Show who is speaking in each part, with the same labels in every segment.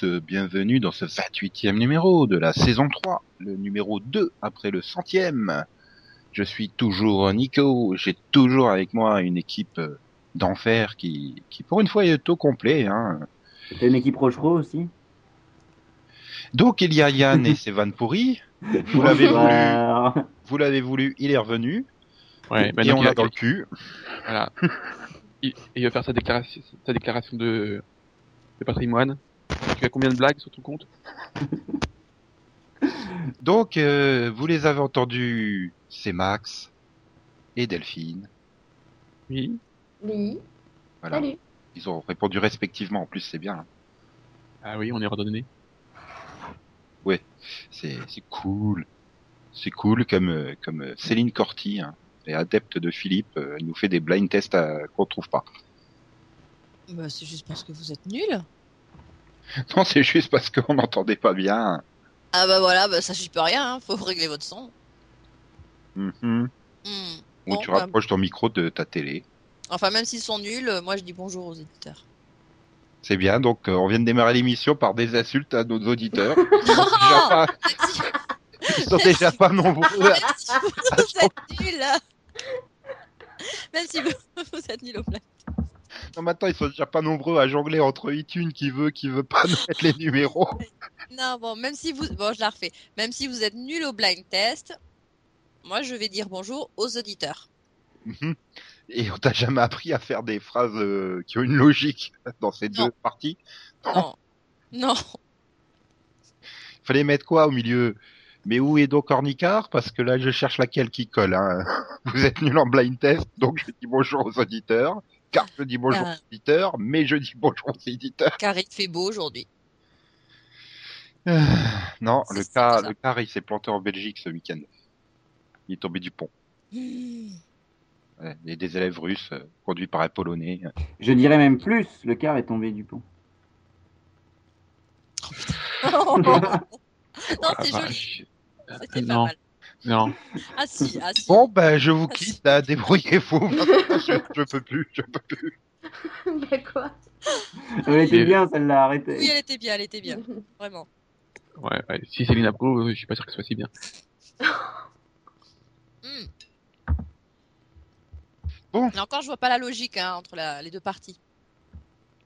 Speaker 1: tous. euh, Bienvenue dans ce 28e numéro de la saison 3, le numéro 2 après le centième. Je suis toujours Nico, j'ai toujours avec moi une équipe euh, d'enfer qui, qui pour une fois est au complet. Hein.
Speaker 2: Une équipe Rochereau aussi?
Speaker 1: Donc il y a Yann et ses vannes pourries. Vous l'avez voulu,
Speaker 2: Bonsoir.
Speaker 1: vous l'avez voulu, il est revenu.
Speaker 3: Ouais,
Speaker 1: et on l'a
Speaker 3: a-
Speaker 1: dans le cul.
Speaker 3: Voilà. il, il va faire sa déclaration, sa déclaration de, de patrimoine. Tu as combien de blagues sur ton compte
Speaker 1: Donc euh, vous les avez entendus, c'est Max et Delphine.
Speaker 3: Oui.
Speaker 4: Oui.
Speaker 1: Voilà.
Speaker 4: Salut.
Speaker 1: Ils ont répondu respectivement, en plus c'est bien. hein.
Speaker 3: Ah oui, on est redonné.
Speaker 1: C'est c'est cool. C'est cool comme euh, comme euh, Céline Corty, hein, est adepte de Philippe, elle nous fait des blind tests qu'on trouve pas.
Speaker 5: Bah, c'est juste parce que vous êtes nuls.
Speaker 1: Non, c'est juste parce qu'on n'entendait pas bien.
Speaker 5: Ah bah voilà, bah ça j'y peux rien, hein. faut régler votre son.
Speaker 1: Mhm.
Speaker 5: Hmm.
Speaker 1: Ou
Speaker 5: Bon,
Speaker 1: tu
Speaker 5: bah,
Speaker 1: rapproches ton micro de ta télé.
Speaker 5: Enfin, même s'ils sont nuls, euh, moi je dis bonjour aux éditeurs.
Speaker 1: C'est bien, donc euh, on vient de démarrer l'émission par des insultes à nos auditeurs. Ils sont déjà pas, ils sont déjà pas nombreux.
Speaker 5: Même si vous êtes nuls. Même si vous, vous êtes nuls au plat.
Speaker 1: Non, maintenant ils sont déjà pas nombreux à jongler entre iTunes qui veut, qui veut pas nous mettre les numéros.
Speaker 5: Non, bon, même si vous. Bon, je la refais. Même si vous êtes nuls au blind test, moi je vais dire bonjour aux auditeurs.
Speaker 1: Mhm. Et on t'a jamais appris à faire des phrases euh, qui ont une logique dans ces
Speaker 5: Non.
Speaker 1: deux parties?
Speaker 5: Non. Non.
Speaker 1: Fallait mettre quoi au milieu? Mais où est donc Ornicard Parce que là, je cherche laquelle qui colle. Hein. Vous êtes nul en blind test, donc je dis bonjour aux auditeurs. Car je dis bonjour aux auditeurs, mais je dis bonjour aux éditeurs.
Speaker 5: Car il fait beau aujourd'hui.
Speaker 1: Euh, non, le
Speaker 5: ça.
Speaker 1: le car, il s'est planté en Belgique ce week-end. Il est tombé du pont. Ouais, Il y a des élèves russes euh, conduits par un Polonais.
Speaker 2: Je dirais même plus, le car est tombé du pont.
Speaker 5: non, c'est
Speaker 3: la
Speaker 5: joli.
Speaker 3: vache.
Speaker 5: C'était pas
Speaker 3: Non,
Speaker 5: mal.
Speaker 3: Non.
Speaker 5: Ah si, ah si.
Speaker 1: Bon, ben, je vous
Speaker 5: Ah,
Speaker 1: quitte,
Speaker 5: si.
Speaker 1: là, débrouillez-vous. je, je peux plus, je peux plus.
Speaker 4: Bah quoi?
Speaker 2: Elle était bien celle-là, arrêtez.
Speaker 5: Oui, elle était bien, elle était bien. Vraiment.
Speaker 3: Ouais, ouais. Si Céline approuve, je suis pas sûr que ce soit si bien.
Speaker 5: Hmm.
Speaker 1: Bon.
Speaker 5: Et encore, je vois pas la logique hein, entre la- les deux parties.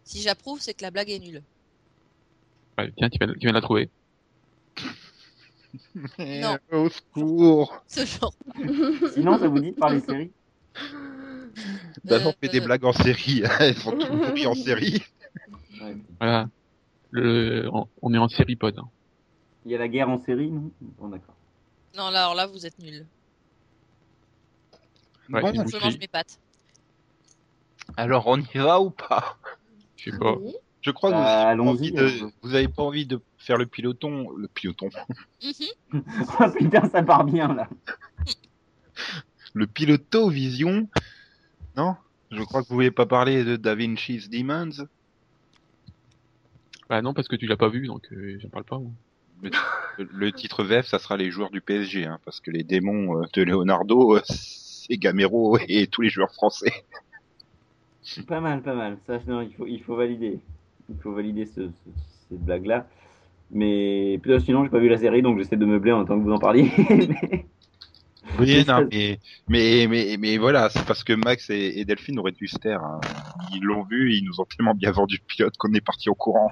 Speaker 5: Si j'approuve, c'est que la blague est nulle.
Speaker 3: Ouais, tiens, tu viens, tu viens de la trouver.
Speaker 5: Non.
Speaker 1: Au secours.
Speaker 5: Ce genre.
Speaker 2: Sinon, ça vous dit de parler série
Speaker 1: Bah, on
Speaker 5: Euh,
Speaker 1: fait des
Speaker 5: euh,
Speaker 1: blagues en série. Elles sont toutes pourries en série.
Speaker 2: Ouais.
Speaker 3: Voilà. Le, on, on est en série pod. hein.
Speaker 2: Il y a la guerre en série, non? Bon, d'accord.
Speaker 5: Non, là, alors là, vous êtes nuls.
Speaker 3: Ouais,
Speaker 1: bon,
Speaker 5: Je mange mes pattes.
Speaker 1: alors on y va ou pas?
Speaker 3: Je sais pas.
Speaker 4: Oui.
Speaker 1: Je crois que vous
Speaker 2: Bah,
Speaker 1: avez, de, vous avez pas envie de faire le piloton, le piloton,
Speaker 5: Mhm.
Speaker 2: Oh putain, ça part bien là.
Speaker 1: le piloto vision. Non? Je crois que vous voulez pas parler de Da Vinci's Demons.
Speaker 3: Bah non, parce que tu l'as pas vu, donc euh, j'en parle pas. moi.
Speaker 1: Le, le titre VF, ça sera les joueurs du PSG, hein, parce que les démons euh, de Leonardo, euh, c'est Gamero et tous les joueurs français.
Speaker 2: Pas mal, pas mal. Ça, non, il faut, il faut valider. Il faut valider ce, ce- cette blague-là. Mais putain, sinon, j'ai pas vu la série, donc j'essaie de meubler en tant que vous en parliez. Mais-
Speaker 1: Oui,
Speaker 2: Mais
Speaker 1: non, mais, mais, mais, mais voilà, c'est parce que Max et, et Delphine auraient dû se taire. hein. Ils l'ont vu, ils nous ont tellement bien vendu le pilote qu'on est parti au courant.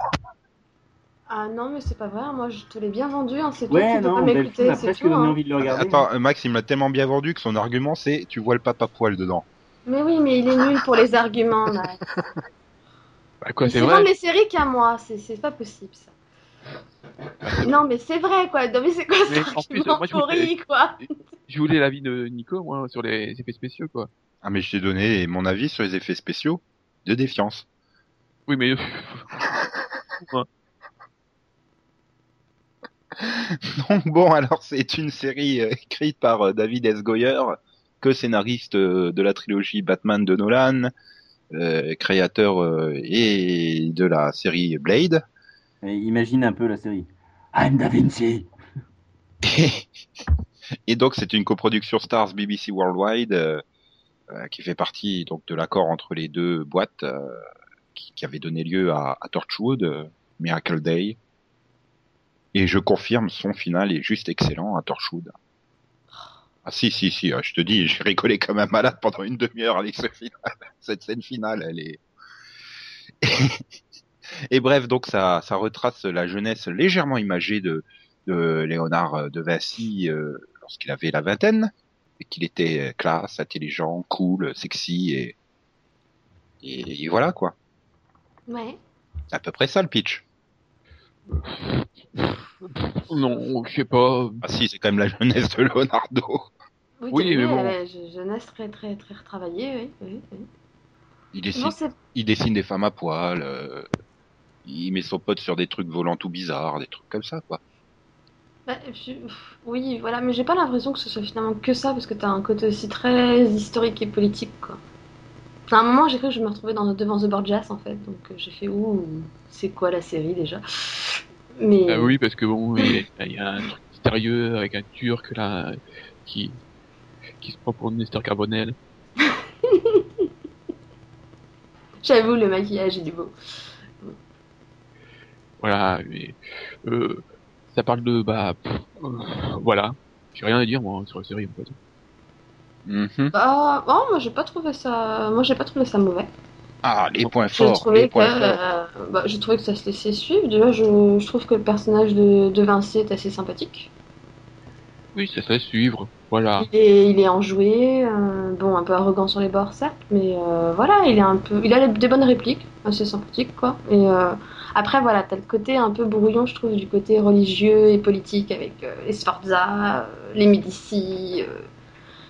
Speaker 4: Ah non, mais c'est pas vrai, moi je te l'ai bien vendu, hein, c'est toi
Speaker 2: Ouais,
Speaker 4: qui veux
Speaker 2: non,
Speaker 4: pas m'écouter, c'est tout. hein.
Speaker 2: envie de le regarder.
Speaker 1: Attends, Max, il me l'a tellement bien vendu que son argument c'est tu vois le papa poil dedans.
Speaker 4: Mais oui, mais il est nul pour les arguments, là.
Speaker 3: Bah c'est
Speaker 4: dans les séries qu'à moi, c'est c'est pas possible ça. Non, mais c'est vrai quoi, non, mais c'est quoi
Speaker 3: Mais
Speaker 4: ce
Speaker 3: en plus,
Speaker 4: argument
Speaker 3: moi, je
Speaker 4: pourri quoi
Speaker 3: Je voulais l'avis de Nico, moi, sur les effets spéciaux, quoi.
Speaker 1: Ah mais je t'ai donné mon avis sur les effets spéciaux de défiance.
Speaker 3: Oui, mais...
Speaker 1: Donc bon, alors c'est une série euh, écrite par euh, David S. Goyer, co-scénariste euh, de la trilogie Batman de Nolan, euh, créateur euh, et de la série Blade.
Speaker 2: Imagine un peu la série. I'm Da Vinci.
Speaker 1: Et donc c'est une coproduction Stars BBC Worldwide euh, euh, qui fait partie donc de l'accord entre les deux boîtes euh, qui, avait donné lieu à, à Torchwood, Miracle Day. Et je confirme, son final est juste excellent à Torchwood. Ah si, si, si, je te dis, j'ai rigolé comme un malade pendant une demi-heure avec ce final. Cette scène finale, elle est... Et bref, donc ça, ça retrace la jeunesse légèrement imagée de, de Léonard de Vinci euh, lorsqu'il avait la vingtaine, et qu'il était classe, intelligent, cool, sexy, et, et, et voilà quoi.
Speaker 4: Ouais.
Speaker 1: C'est à peu près ça le pitch.
Speaker 3: Non, je sais pas.
Speaker 1: Ah si, c'est quand même la jeunesse de Leonardo.
Speaker 4: Oui,
Speaker 3: Oui, mais bon.
Speaker 4: euh, je- jeunesse très très très retravaillée, oui. oui, oui.
Speaker 1: Il dessine,
Speaker 4: Non, c'est
Speaker 1: il dessine des femmes à poil, euh, il met son pote sur des trucs volants tout bizarres, des trucs comme ça quoi.
Speaker 4: Bah, je- pff, Oui, voilà, mais j'ai pas l'impression que ce soit finalement que ça, parce que t'as un côté aussi très historique et politique, quoi. À un moment, j'ai cru que je me retrouvais dans, devant The Borgias, en fait, donc euh, j'ai fait ouh, c'est quoi la série déjà? Mais
Speaker 3: Ah oui, parce que bon, il y a- un truc mystérieux avec un turc là qui qui se prend pour Nestor Carbonel.
Speaker 4: j'avoue, le maquillage est du beau.
Speaker 3: Voilà, mais euh, ça parle de bah pff, euh, voilà. J'ai rien à dire moi sur la série en fait.
Speaker 1: Mhm.
Speaker 4: Bah, oh, moi j'ai pas trouvé ça, moi j'ai pas trouvé ça mauvais.
Speaker 1: Ah, les points
Speaker 4: J'ai
Speaker 1: forts,
Speaker 4: trouvé
Speaker 1: les
Speaker 4: que,
Speaker 1: points forts.
Speaker 4: euh, bah, j'ai trouvé que ça se laissait suivre. Déjà, je, je trouve que le personnage de, de Vinci est assez sympathique.
Speaker 3: Oui, ça serait suivre. Voilà.
Speaker 4: Il est, il est enjoué, euh, bon, un peu arrogant sur les bords, certes, mais euh, voilà, il est un peu, il a des bonnes répliques, assez sympathiques, quoi. Et euh, après, voilà, t'as le côté un peu brouillon, je trouve, du côté religieux et politique avec euh, les Sforza, les Médicis.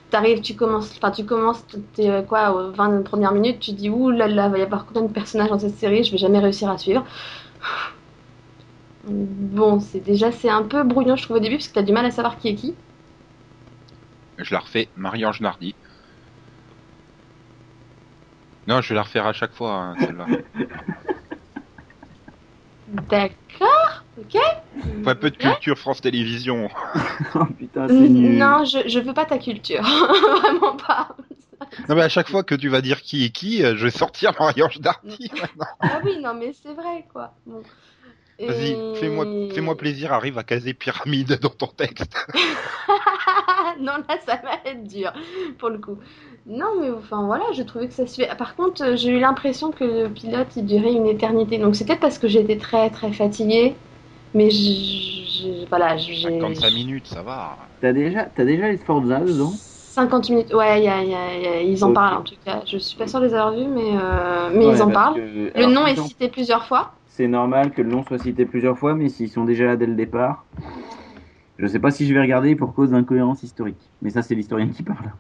Speaker 4: T'arrives, tu commences, enfin, tu commences, t'es quoi, aux 20 premières minutes, tu dis, ouh là là, va y avoir combien de personnages dans cette série, je vais jamais réussir à suivre. Bon, c'est déjà, c'est un peu brouillon, je trouve, au début, parce que t'as du mal à savoir qui est qui.
Speaker 1: Je la refais, Marie-Ange Nardi. Non, je vais la refaire à chaque fois, hein, celle-là.
Speaker 4: D'accord, ok.
Speaker 1: Un peu de culture France Télévisions.
Speaker 2: Oh putain, c'est nul.
Speaker 4: Non, je, je veux pas ta culture. Vraiment pas.
Speaker 1: Non mais à chaque fois que tu vas dire qui est qui, euh, je vais sortir Marie-Ange Nardi. maintenant.
Speaker 4: Ah oui, non, mais c'est vrai, quoi. Bon.
Speaker 1: Vas-y,
Speaker 4: Et-
Speaker 1: fais-moi plaisir, arrive à caser pyramide dans ton texte.
Speaker 4: non, là, ça va être dur, pour le coup. Non, mais enfin, voilà, je trouvais que ça se fait. Par contre, euh, j'ai eu l'impression que le pilote, il durait une éternité. Donc, c'est peut-être parce que j'étais très, très fatiguée. Mais je, je- voilà, j'ai...
Speaker 1: 55 minutes, ça va.
Speaker 2: T'as déjà, t'as déjà les Sforza dedans
Speaker 4: 50 minutes, ouais, y a- il y a- il y a- ils en parlent en tout cas. Je suis pas sûre de les avoir vus, mais, euh, mais
Speaker 2: Ouais,
Speaker 4: ils en parlent.
Speaker 2: que-
Speaker 4: Le
Speaker 2: alors,
Speaker 4: nom est cité plusieurs fois.
Speaker 2: C'est normal que le nom soit cité plusieurs fois, mais s'ils sont déjà là dès le départ, je sais pas si je vais regarder pour cause d'incohérence historique. Mais ça, c'est l'historien qui parle.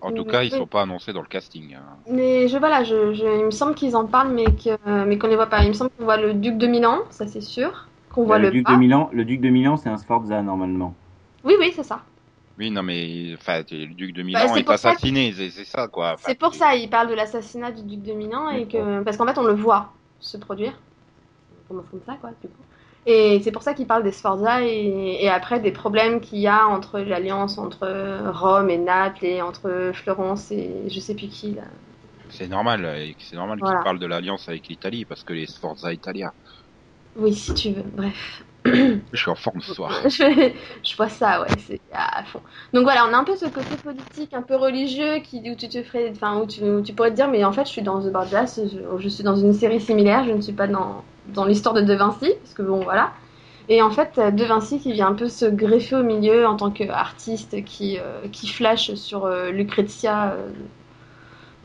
Speaker 1: En tout cas, ils sont pas annoncés dans le casting. hein.
Speaker 4: Mais je voilà, je, je- il me semble qu'ils en parlent, mais que, mais qu'on les voit pas. Il me semble qu'on voit le duc de Milan, ça c'est sûr. Qu'on voit
Speaker 2: le,
Speaker 4: le,
Speaker 2: duc de Milan, le duc de Milan, c'est un Sforza normalement.
Speaker 4: Oui, oui, c'est ça.
Speaker 1: Oui, non mais enfin, le duc de Milan
Speaker 4: Bah, c'est
Speaker 1: est
Speaker 4: que-
Speaker 1: assassiné, c'est c'est ça quoi. Enfin,
Speaker 4: C'est pour ça, il parle de l'assassinat du duc de Milan et que parce qu'en fait on le voit se produire. On commence comme ça, quoi, du coup. Et c'est pour ça qu'il parle des Sforza et, et après des problèmes qu'il y a entre l'alliance entre Rome et Naples et entre Florence et je sais plus qui là.
Speaker 1: C'est normal, c'est normal
Speaker 4: Voilà.
Speaker 1: qu'ils parlent de l'alliance avec l'Italie parce que les Sforza Italia.
Speaker 4: Oui, si tu veux. Bref.
Speaker 1: Je suis en forme ce soir.
Speaker 4: je, je vois ça, ouais, c'est à fond. Donc voilà, on a un peu ce côté politique, un peu religieux, qui, où tu te ferais, enfin, où tu, où tu pourrais te dire, mais en fait, je suis dans The Borgias, je, je suis dans une série similaire, je ne suis pas dans, dans l'histoire de De Vinci, parce que bon, voilà. Et en fait, De Vinci qui vient un peu se greffer au milieu en tant qu'artiste qui, euh, qui flash sur euh, Lucrezia euh,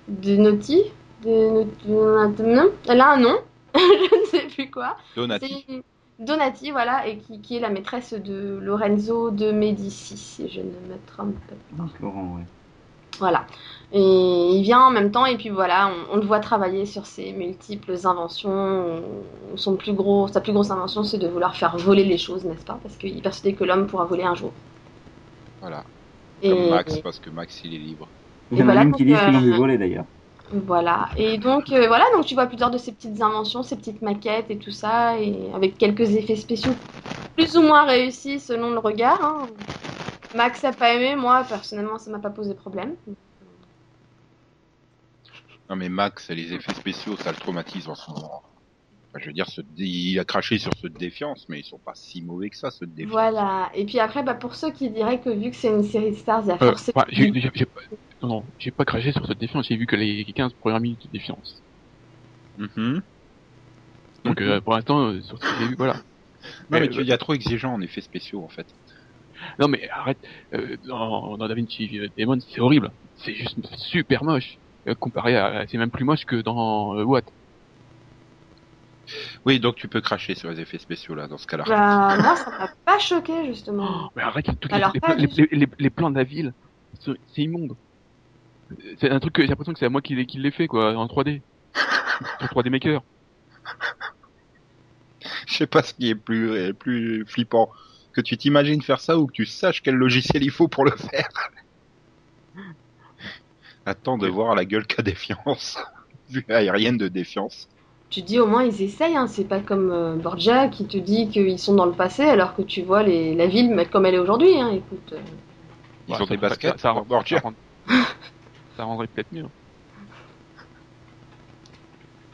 Speaker 4: de Notti. De, de- non, elle a un nom, je ne sais plus quoi.
Speaker 1: Donati.
Speaker 4: C'est Donati, voilà, et qui, qui est la maîtresse de Lorenzo de Médicis, si je ne me trompe pas.
Speaker 2: Florent, ouais.
Speaker 4: Voilà. Et il vient en même temps, et puis voilà, on, on le voit travailler sur ses multiples inventions. Son plus gros, sa plus grosse invention, c'est de vouloir faire voler les choses, n'est-ce pas? Parce qu'il est persuadé que l'homme pourra voler un jour.
Speaker 1: Voilà.
Speaker 4: Et,
Speaker 1: Comme Max, parce que Max il est libre.
Speaker 2: Il y en a
Speaker 4: voilà,
Speaker 2: même qui disent qu'ils l'ont voler d'ailleurs.
Speaker 4: Voilà. Et donc, euh, voilà, donc tu vois plusieurs de ces petites inventions, ces petites maquettes et tout ça, et avec quelques effets spéciaux plus ou moins réussis selon le regard. hein. Max a pas aimé, moi personnellement ça m'a pas posé problème.
Speaker 1: Non mais Max, les effets spéciaux, ça le traumatise en ce moment. Enfin, je veux dire, ce il a craché sur ceux de défiance, mais ils sont pas si mauvais que ça, ceux de défiance.
Speaker 4: Voilà. Et puis après, bah, pour ceux qui diraient que vu que c'est une série de Stars, il y a
Speaker 3: Euh,
Speaker 4: forcément.
Speaker 3: j'ai pas- non, non, j'ai pas craché sur cette défiance, j'ai vu que les 15 premières minutes de défiance.
Speaker 1: Mhm.
Speaker 3: Donc euh, pour l'instant, euh, sur ce que j'ai vu, voilà.
Speaker 1: Non, mais tu- il y a trop exigeant en effets spéciaux, en fait.
Speaker 3: Non mais arrête, euh, dans, dans Da Vinci Demon, c'est horrible. C'est juste super moche. Euh, comparé à... C'est même plus moche que dans euh, What.
Speaker 1: Oui, donc tu peux cracher sur les effets spéciaux, là, dans ce cas-là.
Speaker 4: Bah, moi, ça m'a pas choqué, justement.
Speaker 3: Mais arrête, toutes
Speaker 4: Alors,
Speaker 3: les,
Speaker 4: pas
Speaker 3: les, les, les- les plans de la ville, c'est c'est immonde. C'est un truc que j'ai l'impression que c'est à moi qui l'ai qui l'ai fait quoi, en 3D. Sur 3D Maker.
Speaker 1: Je sais pas ce qui est plus, plus flippant. Que tu t'imagines faire ça ou que tu saches quel logiciel il faut pour le faire. Attends de voir la gueule qu'a défiance. Vue aérienne de défiance.
Speaker 4: Tu dis au moins ils essayent, hein. c'est pas comme euh, Borgia qui te dit qu'ils sont dans le passé alors que tu vois les, la ville comme elle est aujourd'hui. Hein. Écoute, euh,
Speaker 1: Ils
Speaker 3: Ouais,
Speaker 1: ont
Speaker 3: ça-
Speaker 1: des baskets
Speaker 3: ça, ça,
Speaker 1: pour
Speaker 3: rend-
Speaker 1: Borgia.
Speaker 3: ça rend- ça rendrait peut-être mieux.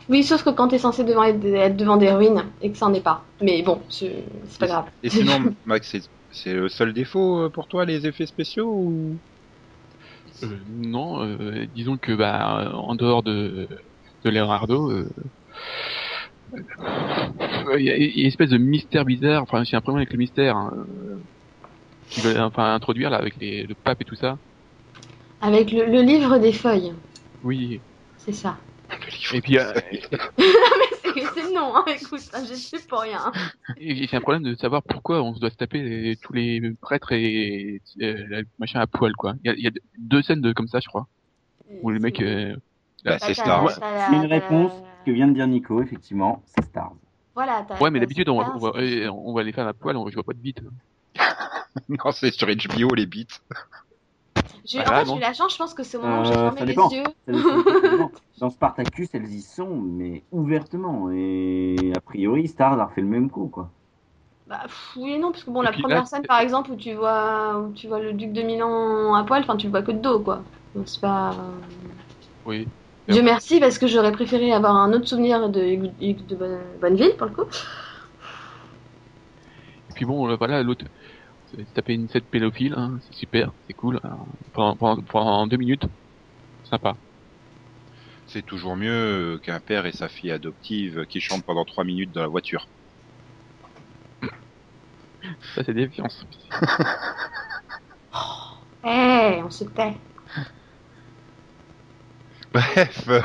Speaker 4: Oui, sauf que quand t'es censé devant être, être devant des ruines et que ça en est pas. Mais bon, c'est pas grave.
Speaker 1: Et sinon, Max, c'est- c'est le seul défaut euh, pour toi, les effets spéciaux ou...
Speaker 3: Euh, non, euh, disons que bah en dehors de de Leonardo, euh, euh, il y, a il y a une espèce de mystère bizarre. Enfin, j'ai un problème avec le mystère. Hein, euh, qu'ils veulent enfin introduire là avec les, le pape et tout ça.
Speaker 4: Avec le, le livre des feuilles,
Speaker 3: Oui.
Speaker 4: c'est ça.
Speaker 1: Le livre.
Speaker 3: Et puis euh,
Speaker 4: Mais c'est c'est nom, hein. écoute, hein, je suis pour rien.
Speaker 3: et j'ai un problème de savoir pourquoi on se doit se taper les- tous les prêtres et euh, machin à poil quoi. Il y a, il y a deux scènes de comme ça, je crois, où le mec. euh,
Speaker 1: Bah, c'est Star.
Speaker 2: C'est une réponse que vient de dire Nico, effectivement, c'est Stars.
Speaker 4: Voilà,
Speaker 3: Ouais, mais d'habitude on,
Speaker 4: Stars.
Speaker 3: on, voit les femmes à poil, on, je vois pas de bite.
Speaker 1: non, c'est sur HBO, les bits.
Speaker 4: J'ai-
Speaker 3: Voilà,
Speaker 4: en fait, j'ai
Speaker 3: non.
Speaker 4: eu la chance, je pense que c'est au moment où j'ai
Speaker 2: Euh,
Speaker 4: fermé les yeux.
Speaker 2: Dans Spartacus, elles y sont, mais ouvertement. Et a priori, Stars a refait le même coup, quoi.
Speaker 4: Bah, pff, oui et non, parce que bon,
Speaker 3: Et
Speaker 4: la première
Speaker 3: là,
Speaker 4: scène, par exemple, où tu vois, où tu vois le duc de Milan à poil, enfin, tu le vois que de dos, quoi. Donc c'est pas.
Speaker 3: Oui.
Speaker 4: Dieu merci, parce que j'aurais préféré avoir un autre souvenir de Hugues de Bonne- Bonneville, pour le coup.
Speaker 3: Et puis bon, euh, voilà, l'autre, c'est taper une scène pédophile, hein, c'est super, c'est cool. hein, pendant, pendant, pendant deux minutes, sympa.
Speaker 1: C'est toujours mieux qu'un père et sa fille adoptive qui chantent pendant trois minutes dans la voiture.
Speaker 3: Ça, c'est défiance.
Speaker 4: Eh, on se tait.
Speaker 1: Bref, euh,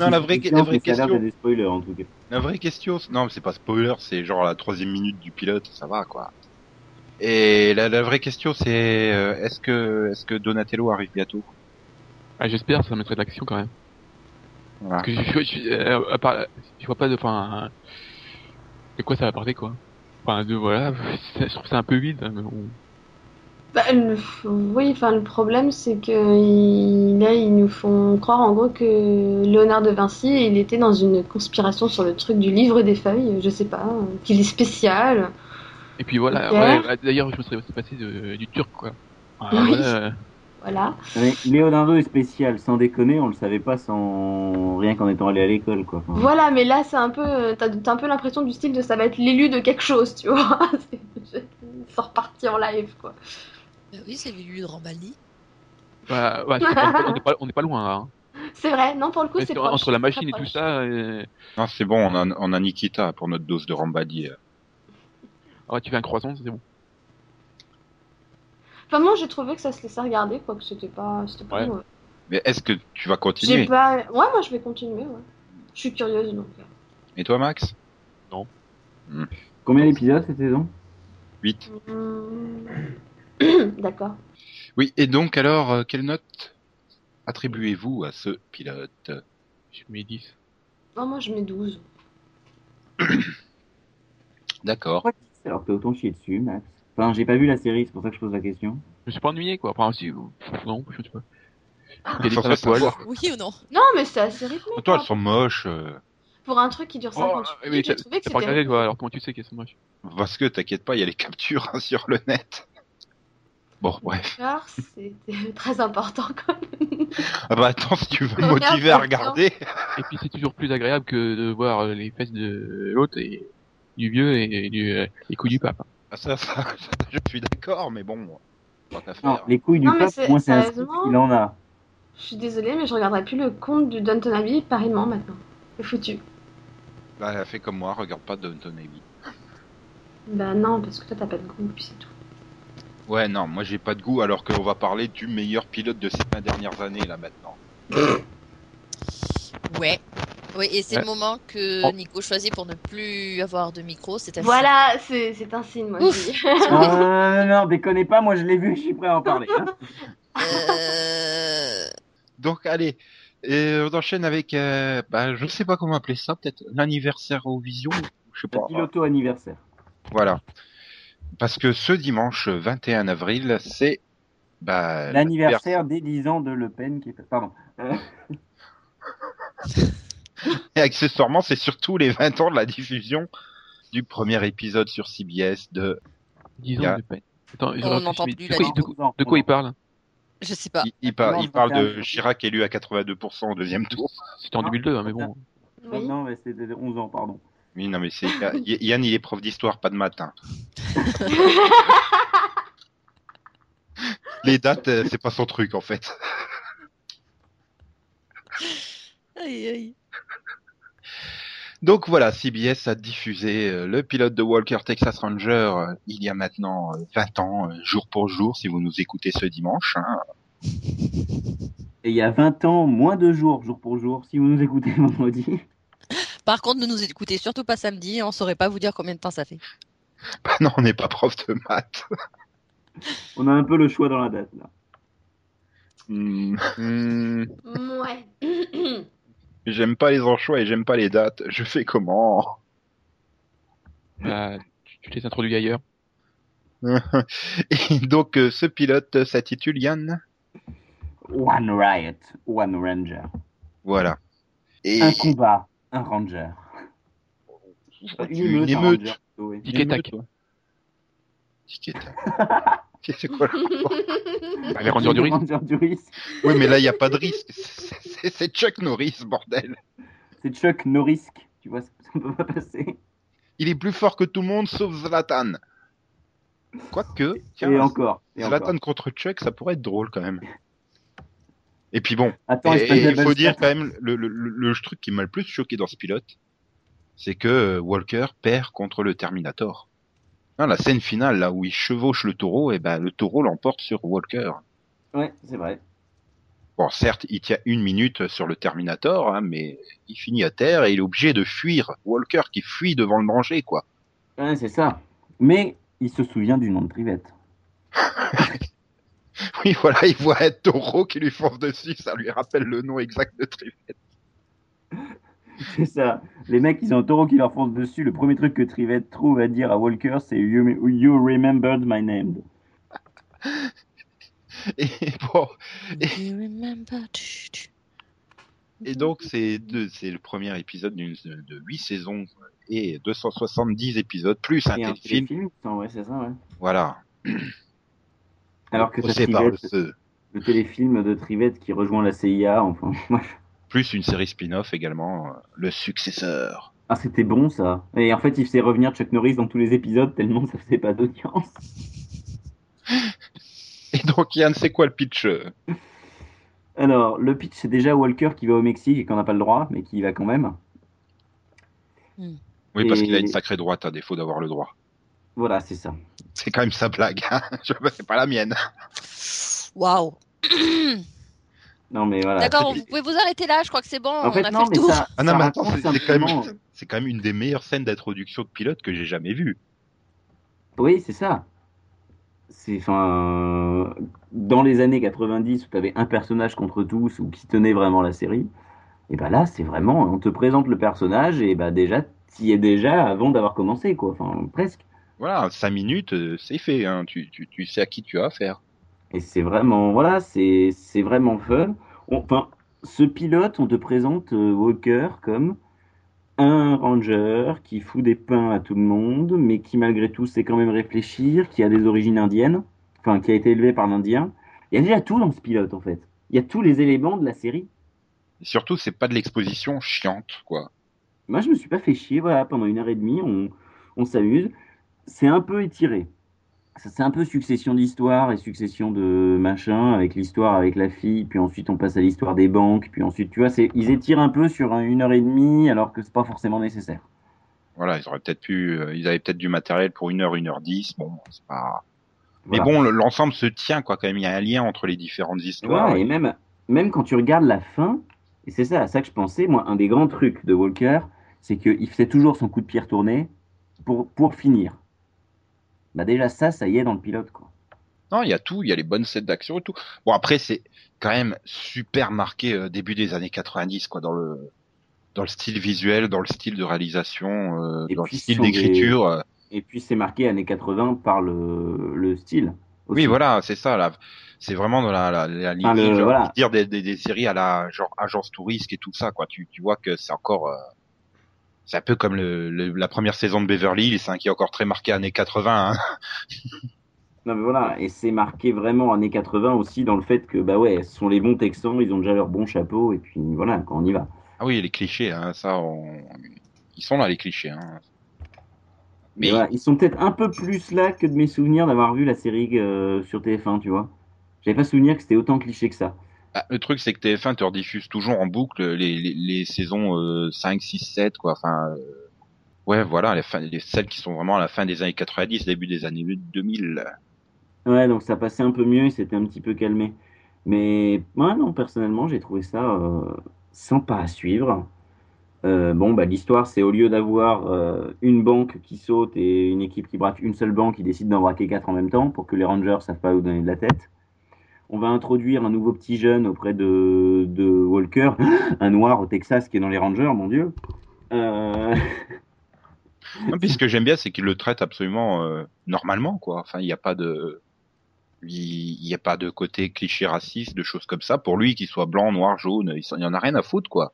Speaker 1: Non, la vraie- la vraie question-
Speaker 2: spoilers, en tout cas.
Speaker 1: la vraie question, c'est- non, c'est pas spoiler, c'est genre la troisième minute du pilote, ça va quoi. Et la, la vraie question, c'est euh, est-ce que est-ce que Donatello arrive bientôt?
Speaker 3: Ah, j'espère, ça mettrait de l'action quand même.
Speaker 1: Voilà.
Speaker 3: Parce que je, je, je, euh, à part- je vois pas de, enfin, de quoi ça va parler quoi. Enfin, de voilà, je trouve ça un peu vide. hein, mais bon.
Speaker 4: Bah, le- Oui, enfin, le problème, c'est que il- là, ils nous font croire en gros que Léonard de Vinci, il était dans une conspiration sur le truc du livre des feuilles, je sais pas, qu'il est spécial.
Speaker 3: Et puis voilà, ouais, d'ailleurs, je me serais passé de, du turc quoi. Ah,
Speaker 4: Oui.
Speaker 3: voilà,
Speaker 4: Voilà.
Speaker 2: Mais Leonardo est spécial, sans déconner, on le savait pas sans rien qu'en étant allé à l'école, quoi. Enfin,
Speaker 4: Voilà, mais là, c'est un peu, t'as t'as un peu l'impression du style de ça va être l'élu de quelque chose, tu vois. Sans repartir en live, quoi.
Speaker 5: Bah oui, c'est l'élu de Rambaldi.
Speaker 3: bah, pas- on n'est pas, loin là. hein.
Speaker 4: C'est vrai, non, pour le coup, c'est
Speaker 3: entre la machine et tout ça, euh,
Speaker 1: Non, c'est bon, on a, on a Nikita pour notre dose de Rambadi. euh.
Speaker 3: ah, tu fais un croissant, c'est bon.
Speaker 4: Enfin, moi, j'ai trouvé que ça se laissait regarder, quoi, que c'était pas, c'était pas
Speaker 3: Ouais.
Speaker 4: mauvais.
Speaker 1: Mais est-ce que tu vas
Speaker 4: J'ai
Speaker 1: continuer
Speaker 4: pas... Ouais, moi, je vais continuer, ouais. Je suis curieuse, donc. euh.
Speaker 1: Et toi, Max?
Speaker 2: Combien d'épisodes cette saison?
Speaker 1: 8.
Speaker 4: Hmm. D'accord.
Speaker 1: Oui, et donc alors, euh, quelle note attribuez-vous à ce pilote?
Speaker 3: Je mets 10.
Speaker 4: Non, moi, je mets 12.
Speaker 1: D'accord.
Speaker 2: Alors t'as autant chié dessus, Max. Enfin, j'ai pas vu la série, c'est pour ça que je pose la question.
Speaker 3: Je me suis pas ennuyé quoi. Enfin, si, non, je sais pas. Il y a des
Speaker 1: Faut
Speaker 3: femmes à
Speaker 1: faire
Speaker 3: poil.
Speaker 5: Oui ou non?
Speaker 4: Non, mais c'est assez rythmé.
Speaker 1: Toi,
Speaker 4: quoi.
Speaker 1: elles sont moches. euh,
Speaker 4: Pour un truc qui dure 50
Speaker 3: Oh,
Speaker 4: minutes,
Speaker 3: mais
Speaker 4: j'ai
Speaker 3: t'as
Speaker 4: trouvé que
Speaker 3: t'as pas
Speaker 4: c'était
Speaker 3: regardé toi, alors comment tu sais qu'elles sont moches?
Speaker 1: Parce que t'inquiète pas, il y a les captures hein, sur le net. Bon, bref.
Speaker 4: D'accord, C'était très important quand même.
Speaker 1: Ah bah attends, si tu veux me
Speaker 4: Regarde
Speaker 1: motiver à regarder.
Speaker 3: Et puis c'est toujours plus agréable que de voir euh, les fesses de l'autre et du vieux et du, euh, les couilles du pape.
Speaker 1: Ah, ça, ça, ça, je suis d'accord, mais bon, tant qu'à
Speaker 2: Non,
Speaker 1: faire.
Speaker 2: les couilles du
Speaker 4: Non, mais
Speaker 2: pape,
Speaker 4: c'est-
Speaker 2: moi, c'est un
Speaker 4: sérieusement
Speaker 2: scoop qu'il en a.
Speaker 4: Je suis désolée, mais je regarderai plus le compte du Downton Abbey pareillement maintenant. C'est foutu.
Speaker 1: Bah, elle a fait comme moi, regarde pas Downton Abbey.
Speaker 4: Bah non, parce que toi t'as pas de goût, puis c'est tout.
Speaker 1: Ouais, non, moi j'ai pas de goût, alors qu'on va parler du meilleur pilote de ces 20 dernières années, là, maintenant.
Speaker 5: Ouais. Oui, et c'est
Speaker 3: Ouais.
Speaker 5: le moment que
Speaker 3: Oh.
Speaker 5: Nico choisit pour ne plus avoir de micro. C'est un
Speaker 4: Voilà, c'est c'est un signe, moi dis.
Speaker 2: Ah, non, non, déconnez pas, moi je l'ai vu, je suis prêt à en parler. hein.
Speaker 5: Euh...
Speaker 1: Donc, allez, et on enchaîne avec, euh, bah, je sais pas comment appeler ça, peut-être l'anniversaire au Vision, je sais
Speaker 2: Le
Speaker 1: pas.
Speaker 2: piloto anniversaire.
Speaker 1: Voilà. Parce que ce dimanche 21 avril, c'est bah,
Speaker 2: L'anniversaire des 10 ans de Le Pen qui est... Pardon. Euh,
Speaker 1: Et accessoirement, c'est surtout les 20 ans de la diffusion du premier épisode sur CBS de.
Speaker 3: 10
Speaker 1: Yeah.
Speaker 3: ans de. Attends,
Speaker 5: On n'entend plus la
Speaker 3: quoi,
Speaker 5: nuit.
Speaker 3: de, quoi- de quoi il parle
Speaker 5: Je sais pas.
Speaker 1: Il, il par-
Speaker 2: Non,
Speaker 1: il
Speaker 2: je
Speaker 1: parle de Chirac élu à 82% au deuxième tour.
Speaker 3: C'était en
Speaker 2: Ah.
Speaker 3: 2002, hein, mais bon.
Speaker 4: Oui.
Speaker 2: Non, mais c'était 11 ans, pardon.
Speaker 1: Oui, non, mais c'est Y- Yann, il est prof d'histoire, pas de matin. Les dates, euh, c'est pas son truc en fait.
Speaker 5: Aïe, aïe.
Speaker 1: Donc voilà, CBS a diffusé euh, le pilote de Walker Texas Ranger euh, il y a maintenant euh, 20 ans, euh, jour pour jour, si vous nous écoutez ce dimanche. hein.
Speaker 2: Et il y a 20 ans, moins de jours, jour pour jour, si vous nous écoutez vendredi.
Speaker 5: Par contre, ne nous écoutez surtout pas samedi. On saurait pas vous dire combien de temps ça fait.
Speaker 1: Bah non, on n'est pas prof de maths.
Speaker 2: On a un peu le choix dans la date, là.
Speaker 4: Ouais.
Speaker 1: j'aime pas les anchois et j'aime pas les dates. Je fais comment
Speaker 3: Bah, tu, tu les introduis ailleurs.
Speaker 1: Et donc euh, ce pilote s'intitule Yann.
Speaker 2: One Riot, One Ranger.
Speaker 1: Voilà. Et
Speaker 2: Un combat, un Ranger.
Speaker 1: une
Speaker 2: un
Speaker 1: émeute.
Speaker 2: Ranger, oui.
Speaker 3: Tic et tac.
Speaker 1: Tic et tac. C'est quoi
Speaker 3: Bah, les Rangers du risque.
Speaker 1: Oui, mais là, il n'y a pas de risque. C'est- Chuck Norris, bordel.
Speaker 2: C'est Chuck Norris. Tu vois, ça ça peut pas passer.
Speaker 1: Il est plus fort que tout le monde, sauf Zlatan. Quoique, tiens,
Speaker 2: Et encore. Et
Speaker 1: Zlatan
Speaker 2: encore.
Speaker 1: contre Chuck, ça pourrait être drôle quand même. Et puis bon,
Speaker 2: Attends,
Speaker 1: et- et il faut dire quand même, le, le- le- le truc qui m'a le plus choqué dans ce pilote, c'est que euh, Walker perd contre le Terminator. Hein, la scène finale, là où il chevauche le taureau, et ben le taureau l'emporte sur Walker.
Speaker 2: Ouais, c'est vrai.
Speaker 1: Bon, certes, il tient une minute sur le Terminator, hein, mais il finit à terre et il est obligé de fuir. Walker qui fuit devant le danger, quoi.
Speaker 2: Ouais, c'est ça. Mais il se souvient du nom de Trivette.
Speaker 1: Oui, voilà, il voit un taureau qui lui fonce dessus, ça lui rappelle le nom exact de Trivette.
Speaker 2: C'est ça. Les mecs, ils ont un taureau qui leur fonce dessus. Le premier truc que Trivette trouve à dire à Walker, c'est you, you remembered my name.
Speaker 1: Et bon,
Speaker 5: You remember- Tu- tu-
Speaker 1: et donc c'est le premier épisode d'une de huit saisons et 270 épisodes plus un
Speaker 2: Et un
Speaker 1: téléfilm.
Speaker 2: Attends, Ouais, c'est ça, ouais.
Speaker 1: Voilà.
Speaker 2: Alors que
Speaker 1: le
Speaker 2: Trivette,
Speaker 1: feu.
Speaker 2: le téléfilm de Trivette qui rejoint la CIA, enfin.
Speaker 1: Plus une série spin-off également, euh, le successeur.
Speaker 2: Ah, c'était bon ça. Et en fait, il faisait revenir Chuck Norris dans tous les épisodes tellement ça faisait pas d'audience.
Speaker 1: Et donc Yann, c'est quoi le pitch euh
Speaker 2: Alors, le pitch, c'est déjà Walker qui va au Mexique et qu'on n'a pas le droit, mais qui y va quand même.
Speaker 1: Oui, parce
Speaker 2: Et-
Speaker 1: qu'il a une sacrée droite à défaut d'avoir le droit.
Speaker 2: Voilà, c'est ça.
Speaker 1: C'est quand même sa blague, hein. C'est pas la mienne.
Speaker 5: Waouh.
Speaker 2: Non, mais voilà.
Speaker 5: D'accord,
Speaker 2: C'est-
Speaker 5: vous pouvez vous arrêter là. Je crois que c'est bon.
Speaker 2: En
Speaker 5: on
Speaker 2: fait,
Speaker 5: a
Speaker 2: non,
Speaker 5: fait
Speaker 2: mais
Speaker 5: le tour.
Speaker 2: ça.
Speaker 1: Ah non,
Speaker 2: ça
Speaker 1: mais attends,
Speaker 2: raconte
Speaker 1: c'est quand, même- c'est quand même une des meilleures scènes d'introduction de pilote que j'ai jamais vues.
Speaker 2: Oui, c'est ça. C'est enfin dans les années 90 où tu avais un personnage contre tous ou qui tenait vraiment la série. Et ben là, c'est vraiment on te présente le personnage et ben déjà t'y es déjà avant d'avoir commencé quoi. Enfin presque.
Speaker 1: Voilà, cinq minutes, euh, c'est fait. Hein. Tu, tu, tu sais à qui tu as affaire.
Speaker 2: Et c'est vraiment voilà, c'est vraiment fun. Enfin, ce pilote, on te présente euh, Walker comme un ranger qui fout des pains à tout le monde, mais qui malgré tout sait quand même réfléchir, qui a des origines indiennes. enfin qui a été élevé par l'Indien. Il y a déjà tout dans ce pilote en fait. Il y a tous les éléments de la série.
Speaker 1: Et surtout, c'est pas de l'exposition chiante, quoi.
Speaker 2: Moi, je me suis pas fait chier. Voilà, pendant une heure et demie, on, on s'amuse. C'est un peu étiré. C'est un peu succession d'histoires et succession de machin avec l'histoire avec la fille, puis ensuite on passe à l'histoire des banques, puis ensuite tu vois, c'est ils étirent un peu sur un- une heure et demie alors que c'est pas forcément nécessaire.
Speaker 1: Voilà, ils auraient peut-être pu, euh, ils avaient peut-être du matériel pour une heure, une heure dix. Bon, c'est pas. Mais
Speaker 2: Voilà.
Speaker 1: bon, le- l'ensemble se tient, quoi. Quand même, il y a un lien entre les différentes histoires.
Speaker 2: Voilà, et même, même quand tu regardes la fin, et c'est ça à ça que je pensais, moi, un des grands trucs de Walker, c'est qu'il faisait toujours son coup de pied retourné pour, pour finir. Bah déjà ça, ça y est dans le pilote, quoi.
Speaker 1: Non, il y a tout, il y a les bonnes scènes d'action et tout. Bon, après, c'est quand même super marqué euh, début des années 90, quoi, dans le dans le style visuel, dans le style de réalisation, euh,
Speaker 2: Et
Speaker 1: dans le style d'écriture. euh.
Speaker 2: Et puis c'est marqué années 80 par le, le style. aussi.
Speaker 1: Oui, voilà, c'est ça. Là, c'est vraiment dans la, la, la ligne,
Speaker 2: Enfin, le- voilà.
Speaker 1: dire des, des, des séries à la genre agence touriste et tout ça, quoi. Tu, tu vois que c'est encore, euh, c'est un peu comme le, le- la première saison de Beverly Hills, hein, qui est encore très marqué années 80. Hein.
Speaker 2: Non mais voilà, et c'est marqué vraiment années 80 aussi dans le fait que bah ouais, ce sont les bons Texans, ils ont déjà leur bon chapeau et puis voilà, quand on y va.
Speaker 1: Ah oui, les clichés, hein, ça, on... ils sont là les clichés. Hein.
Speaker 2: Mais
Speaker 1: Mais
Speaker 2: voilà, ils sont peut-être un peu plus là que de mes souvenirs d'avoir vu la série euh, sur TF1, tu vois. J'avais pas souvenir que c'était autant cliché que ça.
Speaker 1: Ah, le truc, c'est que TF1 te rediffuse toujours en boucle les, les, les saisons euh, 5, 6, 7, quoi. Enfin, euh, ouais, voilà, les, fin, les, celles qui sont vraiment à la fin des années 90, début des années 2000.
Speaker 2: Ouais, donc ça passait un peu mieux, c'était un petit peu calmé. Mais moi, non, personnellement, j'ai trouvé ça euh, sympa à suivre. Euh, bon, bah, l'histoire, c'est au lieu d'avoir une banque qui saute et une équipe qui braque une seule banque, ils décident d'en braquer quatre en même temps pour que les Rangers savent pas où donner de la tête. On va introduire un nouveau petit jeune auprès de, de Walker, un noir au Texas qui est dans les Rangers, mon Dieu. Euh,
Speaker 1: Non, puis ce que j'aime bien, c'est qu'il le traite absolument euh, normalement, quoi. Enfin, il n'y a pas de, il n'y a pas de côté cliché raciste, de choses comme ça. Pour lui, qu'il soit blanc, noir, jaune, il s'en- il y en a rien à foutre, quoi.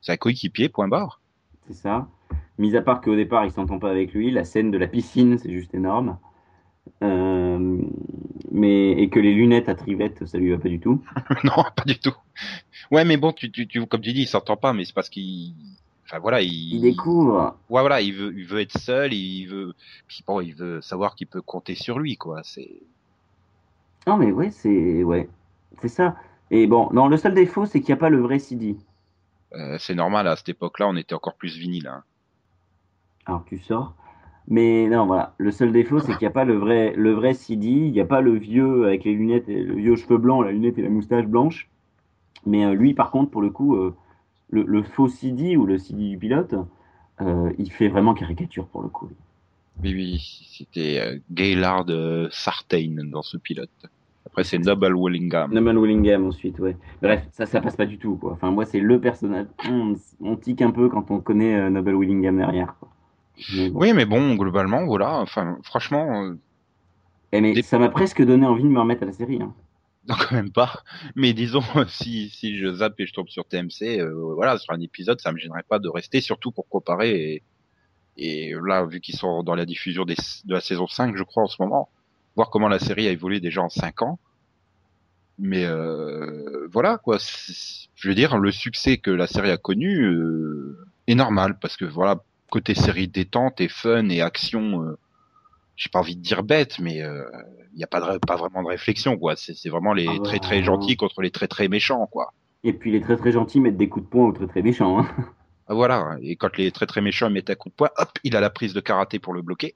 Speaker 1: C'est un coéquipier, point barre.
Speaker 2: C'est ça. Mis à part qu'au départ, il s'entend pas avec lui. La scène de la piscine, c'est juste énorme. Euh, mais, et que les lunettes à trivette, ça lui va pas du tout.
Speaker 1: non, pas du tout. Ouais, mais bon, tu, tu, tu comme tu dis, il s'entend pas, mais c'est parce qu'il, enfin voilà, il,
Speaker 2: Il découvre.
Speaker 1: Ouais, voilà, il veut, il veut être seul, il veut, puis bon, il veut savoir qu'il peut compter sur lui, quoi. C'est,
Speaker 2: Non, mais ouais, c'est ouais, c'est ça. Et bon, non, le seul défaut, c'est qu'il n'y a pas le vrai CD.
Speaker 1: euh, c'est normal à cette époque-là, on était encore plus vinyle. Hein.
Speaker 2: Alors tu sors. Mais non, voilà. Le seul défaut, c'est qu'il n'y a pas le vrai, le vrai CD. Il n'y a pas le vieux avec les lunettes, et, le vieux cheveux blancs, la lunette et la moustache blanche. Mais euh, lui, par contre, pour le coup, euh, le, le faux CD ou le CD du pilote, euh, il fait vraiment caricature pour le coup.
Speaker 1: Oui, oui, c'était Gaylard Sartain dans ce pilote. Après, c'est Noble Willingham.
Speaker 2: Norman Willingham ensuite, ouais. Bref, ça, ça passe pas du tout, quoi. Enfin, moi, c'est le personnage. On, on tique un peu quand on connaît Noble Willingham derrière, quoi. Mais, bon.
Speaker 1: Oui, mais bon, globalement, voilà. Enfin, franchement, euh,
Speaker 2: Eh, mais
Speaker 1: des-
Speaker 2: ça m'a presque donné envie de me remettre à la série. Hein.
Speaker 1: non, quand même pas. Mais disons, si, si je zappe et je tombe sur TMC, euh, voilà, sur un épisode, ça me gênerait pas de rester, surtout pour comparer. Et, et là, vu qu'ils sont dans la diffusion des, de la saison 5, je crois, en ce moment, voir comment la série a évolué déjà en 5 ans. Mais euh, voilà, quoi. Je veux dire, le succès que la série a connu euh, est normal, parce que voilà, côté série détente et fun et action, euh, j'ai pas envie de dire bête, mais il n'y a pas, de, pas vraiment de réflexion, quoi. C'est vraiment les
Speaker 2: Ah bah,
Speaker 1: très très gentils contre les très très méchants, quoi.
Speaker 2: Et puis les très très gentils mettent des coups de poing aux très très méchants. Hein.
Speaker 1: Ah, Voilà. Et quand les très très méchants mettent un coup de poing, hop, il a la prise de karaté pour le bloquer.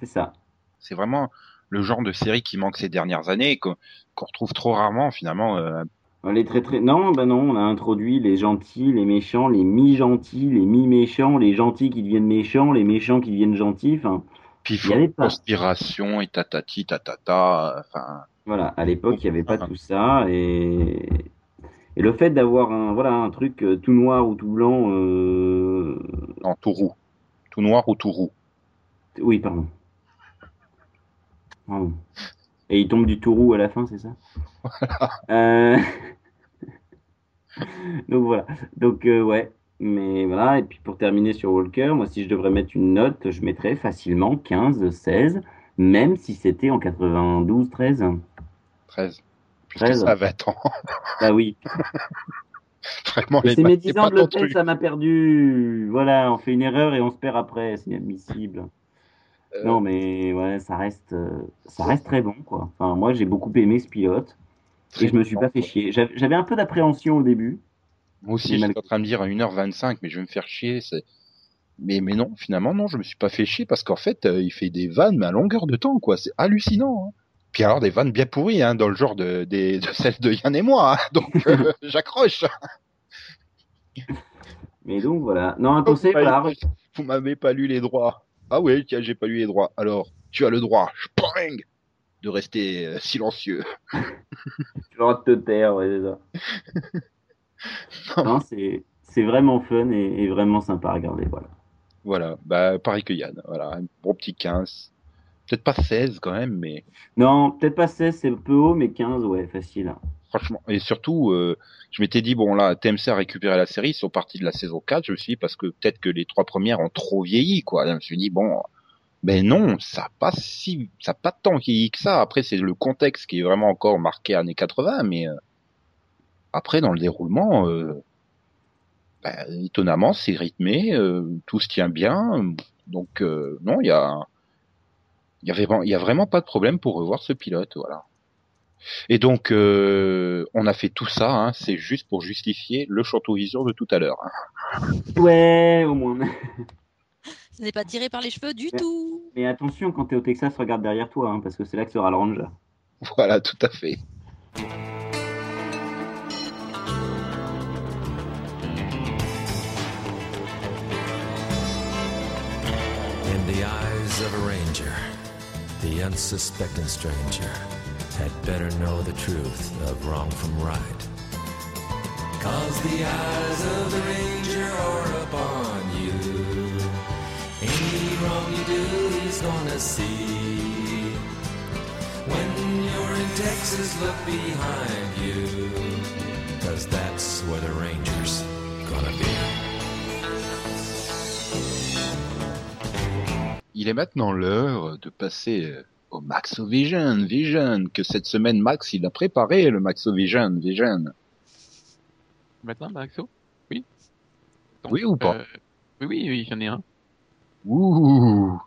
Speaker 2: C'est ça.
Speaker 1: C'est vraiment le genre de série qui manque ces dernières années, et qu'on qu'on retrouve trop rarement finalement. euh,
Speaker 2: Les très très. Non, bah non, on a introduit les gentils, les méchants, les mi-gentils, les mi-méchants, les gentils qui deviennent méchants, les méchants qui deviennent gentils. Enfin,
Speaker 1: puis
Speaker 2: Il y avait pas.
Speaker 1: conspiration et tatati tatata. Enfin,
Speaker 2: voilà, à l'époque, il n'y avait pas tout ça. Et, et le fait d'avoir un, voilà, un truc euh, tout noir ou tout blanc. euh,
Speaker 1: non, tout roux, tout noir ou tout roux.
Speaker 2: Oui, pardon. Pardon. Et il tombe du taureau à la fin, c'est ça Euh, Donc voilà. Donc euh, ouais. Mais voilà. Et puis pour terminer sur Walker, moi si je devrais mettre une note, je mettrais facilement 15, 16. même si c'était en 92, 13.
Speaker 1: 13. Puisque
Speaker 2: 13.
Speaker 1: ça a 20 ans.
Speaker 2: Ah oui.
Speaker 1: Vraiment, les
Speaker 2: c'est mes
Speaker 1: c'est
Speaker 2: 10
Speaker 1: pas
Speaker 2: ans de l'hôtel, ça m'a perdu. Voilà, on fait une erreur et on se perd après, c'est inadmissible.
Speaker 1: Euh,
Speaker 2: Non, mais ouais, ça reste, euh, ça reste très bon, quoi. Enfin, moi, j'ai beaucoup aimé ce pilote et je me suis pas fait chier. J'avais un peu d'appréhension au début.
Speaker 1: Moi aussi, j'étais
Speaker 2: malgré-
Speaker 1: en train de dire à 1h25, mais je vais me faire chier. Mais, mais non, finalement, non, je me suis pas fait chier parce qu'en fait, euh, il fait des vannes, mais à longueur de temps, quoi. C'est hallucinant. hein. Puis alors, des vannes bien pourries, hein, dans le genre de, des, de celles de Yann et moi. hein. Donc, euh, j'accroche.
Speaker 2: Mais donc, voilà. Non, un conseil,
Speaker 1: Vous m'avez pas lu les droits. Ah ouais, tiens, j'ai pas lu les droits. Alors, tu as le droit, spring, de rester euh, silencieux.
Speaker 2: Tu de te taire, ouais, c'est ça. Non, c'est, c'est vraiment fun et, et vraiment sympa à regarder, voilà.
Speaker 1: Voilà, bah pareil que Yann. Voilà, un bon petit 15. Peut-être pas 16 quand même, mais
Speaker 2: Non, peut-être pas 16, c'est un peu haut, mais 15, ouais, facile.
Speaker 1: Franchement. Et surtout, euh, je m'étais dit, bon là, TMC a récupéré la série, ils sont partis de la saison 4, je me suis dit, parce que peut-être que les trois premières ont trop vieilli, quoi. Je me suis dit, bon, ben non, ça a pas si, ça a pas tant vieilli que ça. Après, c'est le contexte qui est vraiment encore marqué années 80, mais euh, après, dans le déroulement, euh, ben, étonnamment, c'est rythmé, euh, tout se tient bien. Donc, euh, non, il y a, il il y a vraiment pas de problème pour revoir ce pilote, voilà. Et donc, euh, on a fait tout ça, hein, c'est juste pour justifier le Château Vision de tout à l'heure. hein.
Speaker 2: Ouais, au moins.
Speaker 5: Ce n'est pas tiré par les cheveux du tout.
Speaker 2: Mais attention, quand t'es au Texas, regarde derrière toi, hein, parce que c'est là que sera le ranger.
Speaker 1: Voilà, tout à fait.
Speaker 6: In the eyes of a ranger, the unsuspecting stranger had better know the truth of wrong from right. Cause the eyes of the ranger are upon you. Any wrong you do, he's gonna see. When you're in Texas, look behind you. Cause that's where the ranger's gonna be.
Speaker 1: Il est maintenant l'heure de passer euh, au Maxo Vision, Vision, que cette semaine Max il a préparé le Maxo Vision, Vision.
Speaker 3: Maintenant, Maxo? Oui Donc,
Speaker 1: Oui ou pas?
Speaker 3: euh, Oui, oui, oui, j'en ai un.
Speaker 1: Ouh.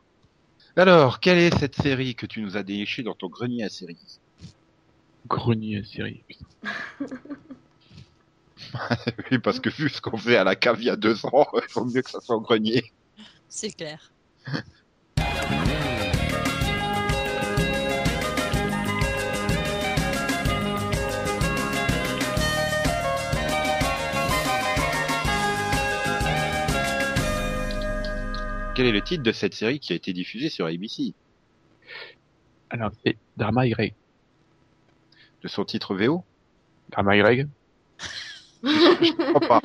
Speaker 1: Alors, quelle est cette série que tu nous as dénichée dans ton grenier à série?
Speaker 3: Grenier à série. putain.
Speaker 1: Oui, parce que vu ce qu'on fait à la cave il y a deux ans, il vaut mieux que ça soit au grenier.
Speaker 5: C'est clair.
Speaker 1: Quel est le titre de cette série qui a été diffusée sur ABC
Speaker 3: Alors, c'est Dharma Y.
Speaker 1: De son titre VO
Speaker 3: Dharma Y
Speaker 1: Je crois pas.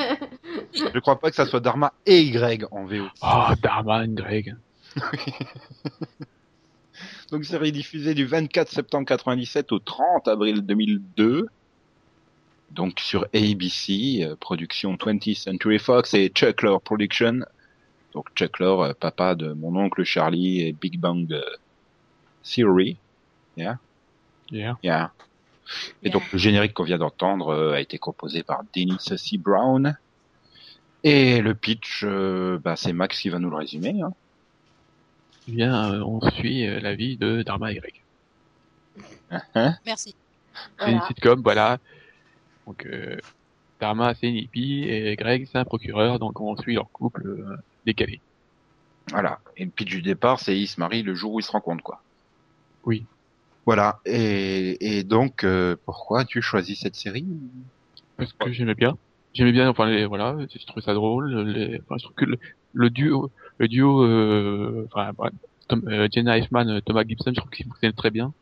Speaker 1: Je crois pas que ça soit Dharma et Y en VO.
Speaker 3: Oh, Dharma Y.
Speaker 1: Donc série diffusée du 24 septembre 97 au 30 avril 2002. Donc sur ABC, euh, production 20th Century Fox et Chuck Lorre Production. Donc Chuck Lorre, euh, papa de mon oncle Charlie et Big Bang euh, Theory.
Speaker 3: Yeah.
Speaker 1: Yeah. Et donc le générique qu'on vient d'entendre euh, a été composé par Dennis C. Brown. Et le pitch, euh, bah, c'est Max qui va nous le résumer. Hein.
Speaker 3: Eh bien, euh, on suit euh, la vie de Dharma Y.
Speaker 5: Merci.
Speaker 3: C'est une sitcom, voilà. Donc, euh, Dharma, c'est une hippie et Greg, c'est un procureur, donc on suit leur couple euh, décalé.
Speaker 1: Voilà. Et le pitch du départ, c'est ils se marient le jour où ils se rencontrent, quoi.
Speaker 3: Oui.
Speaker 1: Voilà. Et, et donc, euh, pourquoi tu choisis cette série?
Speaker 3: Parce que j'aimais bien. J'aimais bien, enfin, les, voilà, je trouvais ça drôle. Les, enfin, je trouve que le, le duo, le duo, euh, enfin, voilà, Tom, euh, Jenna Eastman, euh, Thomas Gibson, je trouve qu'ils fonctionnent très bien.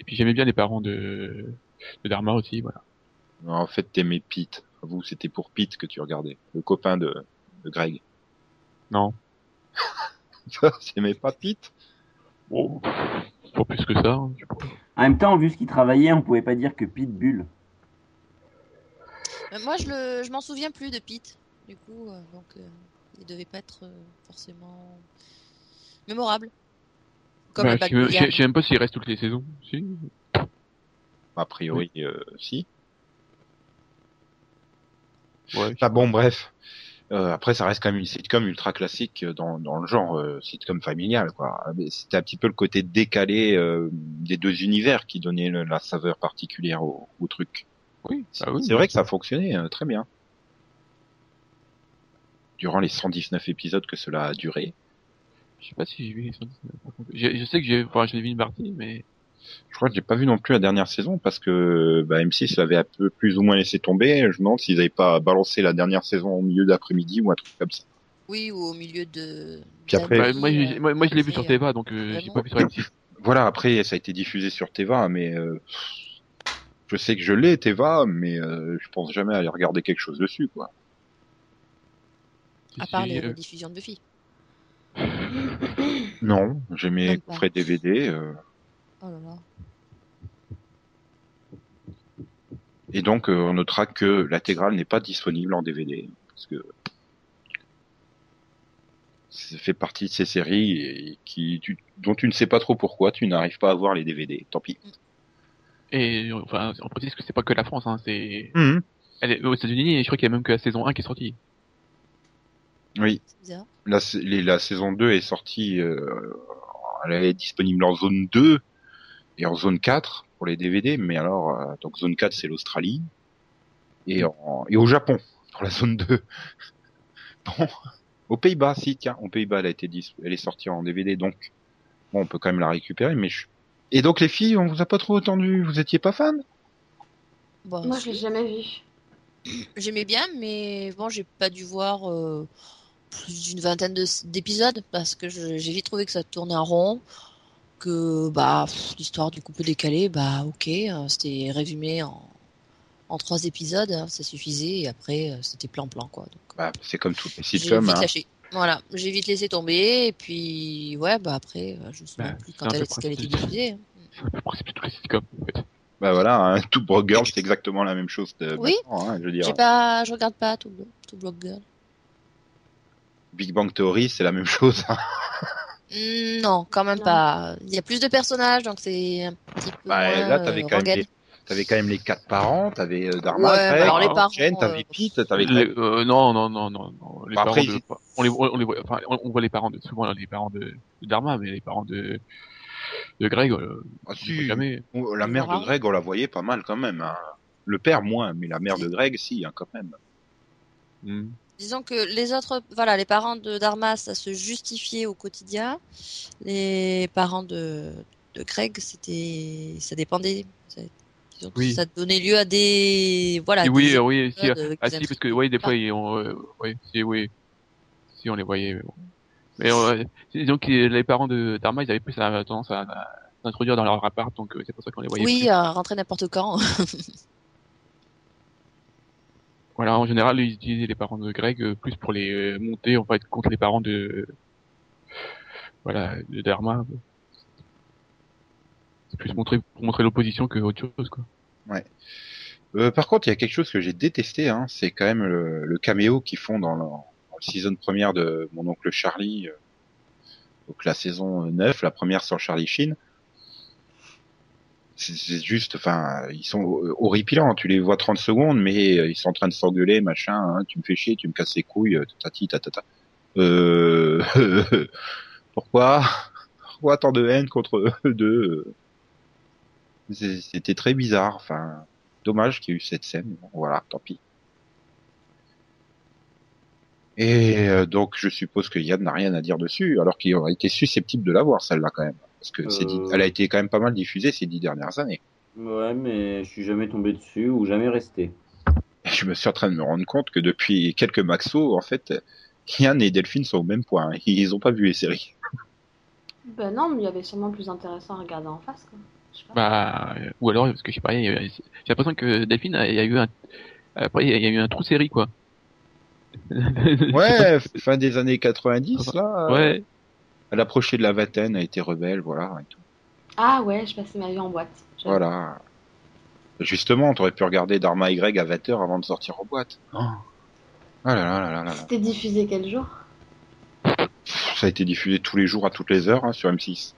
Speaker 3: Et puis j'aimais bien les parents de, de Dharma aussi, voilà.
Speaker 1: Non, En fait, t'aimais Pete. Vous, c'était pour Pete que tu regardais, le copain de Greg.
Speaker 3: Non.
Speaker 1: T'aimais pas Pete
Speaker 3: Bon, pas plus que ça. hein, sais.
Speaker 2: En même temps, vu ce qu'il travaillait, on pouvait pas dire que Pitbull.
Speaker 5: Euh, Moi, je le, je m'en souviens plus de Pete. Du coup, euh, donc, euh, il devait pas être euh, forcément mémorable. Comme
Speaker 3: Bah, je,
Speaker 5: de
Speaker 3: je, sais même pas s'il reste toutes les saisons. Si.
Speaker 1: A priori, euh, si.
Speaker 3: Ouais.
Speaker 1: Enfin bon, bref. Euh, après, ça reste quand même une sitcom ultra classique dans, dans le genre euh, sitcom familial, quoi. Mais C'était un petit peu le côté décalé euh, des deux univers qui donnait le- la saveur particulière au, au truc.
Speaker 3: Oui, bah oui.
Speaker 1: C'est vrai que ça fonctionnait euh, très bien. Durant les 119 épisodes que cela a duré.
Speaker 3: Je sais pas si j'ai vu les 119, par contre. J'ai- Je sais que j'ai, enfin, j'ai vu une partie, mais
Speaker 1: Je crois que j'ai pas vu non plus la dernière saison parce que bah, M6 l'avait un peu plus ou moins laissé tomber. Je me demande s'ils avaient pas balancé la dernière saison au milieu d'après-midi ou un truc comme ça.
Speaker 5: Oui, ou au milieu de.
Speaker 1: Puis après-
Speaker 3: bah, moi,
Speaker 5: euh,
Speaker 3: moi, moi, je l'ai vu sur
Speaker 5: euh,
Speaker 3: Teva, donc euh, j'ai pas vu sur M6.
Speaker 1: Voilà, après ça a été diffusé sur Teva, mais euh, je sais que je l'ai Teva, mais euh, je pense jamais aller regarder quelque chose dessus, quoi.
Speaker 5: À part les
Speaker 3: euh,
Speaker 5: diffusions de Buffy.
Speaker 1: Non, j'ai mes coffrets DVD. euh,
Speaker 5: Oh là là.
Speaker 1: et donc, euh, on notera que l'intégrale n'est pas disponible en DVD. Parce que ça fait partie de ces séries et qui, tu- dont tu ne sais pas trop pourquoi tu n'arrives pas à voir les DVD. Tant pis.
Speaker 3: Et enfin, on précise que c'est pas que la France, hein, c'est.
Speaker 1: Mhm.
Speaker 3: Elle est aux États-Unis, et je crois qu'il y a même que la saison 1 qui est sortie.
Speaker 1: Oui, la, la saison 2 est sortie, euh, elle est disponible en zone 2 et en zone 4 pour les DVD, mais alors, euh, donc zone 4 c'est l'Australie et, en, et au Japon pour la zone 2. Bon, aux Pays-Bas, si, tiens, aux Pays-Bas elle a été elle est sortie en DVD, donc bon, on peut quand même la récupérer, mais je... Et donc les filles, on vous a pas trop entendu, vous étiez pas fan?
Speaker 5: Bon,
Speaker 4: Moi, je l'ai jamais vu.
Speaker 5: J'aimais bien, mais bon, j'ai pas dû voir euh, plus d'une vingtaine de- d'épisodes parce que j'ai vite trouvé que ça tournait en rond, que bah l'histoire du couple décalé, bah ok, euh, c'était résumé en, en trois épisodes, hein, ça suffisait et après euh, c'était plan-plan quoi. Donc
Speaker 1: bah, C'est comme toutes les
Speaker 5: j'ai
Speaker 1: sitcoms,
Speaker 5: vite
Speaker 1: hein.
Speaker 5: Voilà, j'ai vite laissé tomber et puis ouais, bah après, euh, je me souviens
Speaker 3: Bah,
Speaker 5: plus quand elle, qu'elle était diffusée. hein.
Speaker 3: C'est toutes les sitcoms, en fait.
Speaker 1: Bah voilà, hein, tout Broke Girl c'est exactement la même chose de
Speaker 5: Oui.
Speaker 1: hein, je veux dire.
Speaker 5: J'ai pas, je regarde pas tout, tout Girl.
Speaker 1: Big Bang Theory c'est la même chose.
Speaker 5: Hmm, Non, quand même
Speaker 4: Non.
Speaker 5: pas. Il y a plus de personnages, donc c'est un petit peu
Speaker 1: Bah,
Speaker 5: moins
Speaker 1: là, t'avais
Speaker 5: euh,
Speaker 1: quand, même
Speaker 5: rengaine.
Speaker 1: les- t'avais quand même les quatre parents, t'avais euh, Dharma,
Speaker 5: Ouais,
Speaker 1: Greg,
Speaker 5: alors les
Speaker 1: Jen,
Speaker 5: parents,
Speaker 1: t'avais
Speaker 5: euh,
Speaker 1: Pete, t'avais
Speaker 3: euh, non, non, non, non, non. Les
Speaker 1: Bah,
Speaker 3: parents
Speaker 1: après,
Speaker 3: de,
Speaker 1: ils-
Speaker 3: on les, on les voit, enfin, on, on voit les parents de, souvent les parents de, de Dharma, mais les parents de, de Greg, euh,
Speaker 1: Ah, si,
Speaker 3: jamais.
Speaker 1: la mère de. Greg, on la voyait pas mal quand même. hein. Le père moins, mais la mère de Greg, si, hein, quand même.
Speaker 3: Hmm.
Speaker 5: Disons que les autres, voilà, les parents de Dharma, ça se justifiait au quotidien. Les parents de, de Greg, c'était, ça dépendait. Ça- disons que
Speaker 3: Oui.
Speaker 5: Ça donnait lieu à des, voilà.
Speaker 3: Oui, euh, oui, si,
Speaker 5: euh,
Speaker 3: ah si, parce que, oui, des fois, ils ont, euh, oui, si, oui, si, on les voyait, mais bon. Mais, euh, donc, euh, les parents de Dharma, ils avaient plus la tendance à, à s'introduire dans leur appart, donc euh, c'est pour ça qu'on les voyait
Speaker 5: Oui,
Speaker 3: plus.
Speaker 5: à rentrer n'importe quand.
Speaker 3: Voilà, en général, ils utilisaient les parents de Greg euh, plus pour les euh, monter, en fait, contre les parents de, voilà, de Dharma. C'est plus montrer, pour montrer l'opposition que autre chose, quoi.
Speaker 1: Euh, par contre, il y a quelque chose que j'ai détesté, hein, c'est quand même le, le caméo qu'ils font dans, la saison première de mon oncle Charlie. euh, donc la saison 9, la première sur Charlie Sheen. C'est juste, enfin, ils sont horripilants. Tu les vois 30 secondes, mais euh, ils sont en train de s'engueuler, machin. hein, tu me fais chier, tu me casses les couilles, euh, tatati, tatata. Euh... Pourquoi? Pourquoi tant de haine contre eux deux C'était très bizarre. Enfin, dommage qu'il y ait eu cette scène. Bon, voilà, tant pis. Et euh, donc, je suppose que Yann n'a rien à dire dessus, alors qu'il aurait été susceptible de la voir, celle-là, quand même. Parce que
Speaker 2: Euh.
Speaker 1: elle a été quand même pas mal diffusée ces dix dernières années.
Speaker 2: Ouais, mais je suis jamais tombé dessus ou jamais resté.
Speaker 1: Je me suis en train de me rendre compte que depuis quelques maxos, en fait, Yann et Delphine sont au même point. Ils ont pas vu les séries.
Speaker 4: Ben non, mais il y avait sûrement plus intéressant à regarder en face. Quoi.
Speaker 3: Bah, euh, ou alors, parce que je sais pas, j'ai l'impression que Delphine, il y a eu un, après, il y a- il y a eu un trou série, quoi.
Speaker 1: Ouais, fin des années 90, là.
Speaker 3: Ouais.
Speaker 1: Elle approchait de la vingtaine, a été rebelle, voilà. Et tout.
Speaker 4: Ah ouais, je passais ma vie en boîte.
Speaker 1: Voilà. Justement, t'aurais pu regarder Dharma Y à 20h avant de sortir en boîte. Oh. Ah là là là là là là.
Speaker 4: C'était diffusé quel jour?
Speaker 1: Ça a été diffusé tous les jours à toutes les heures hein, sur M6.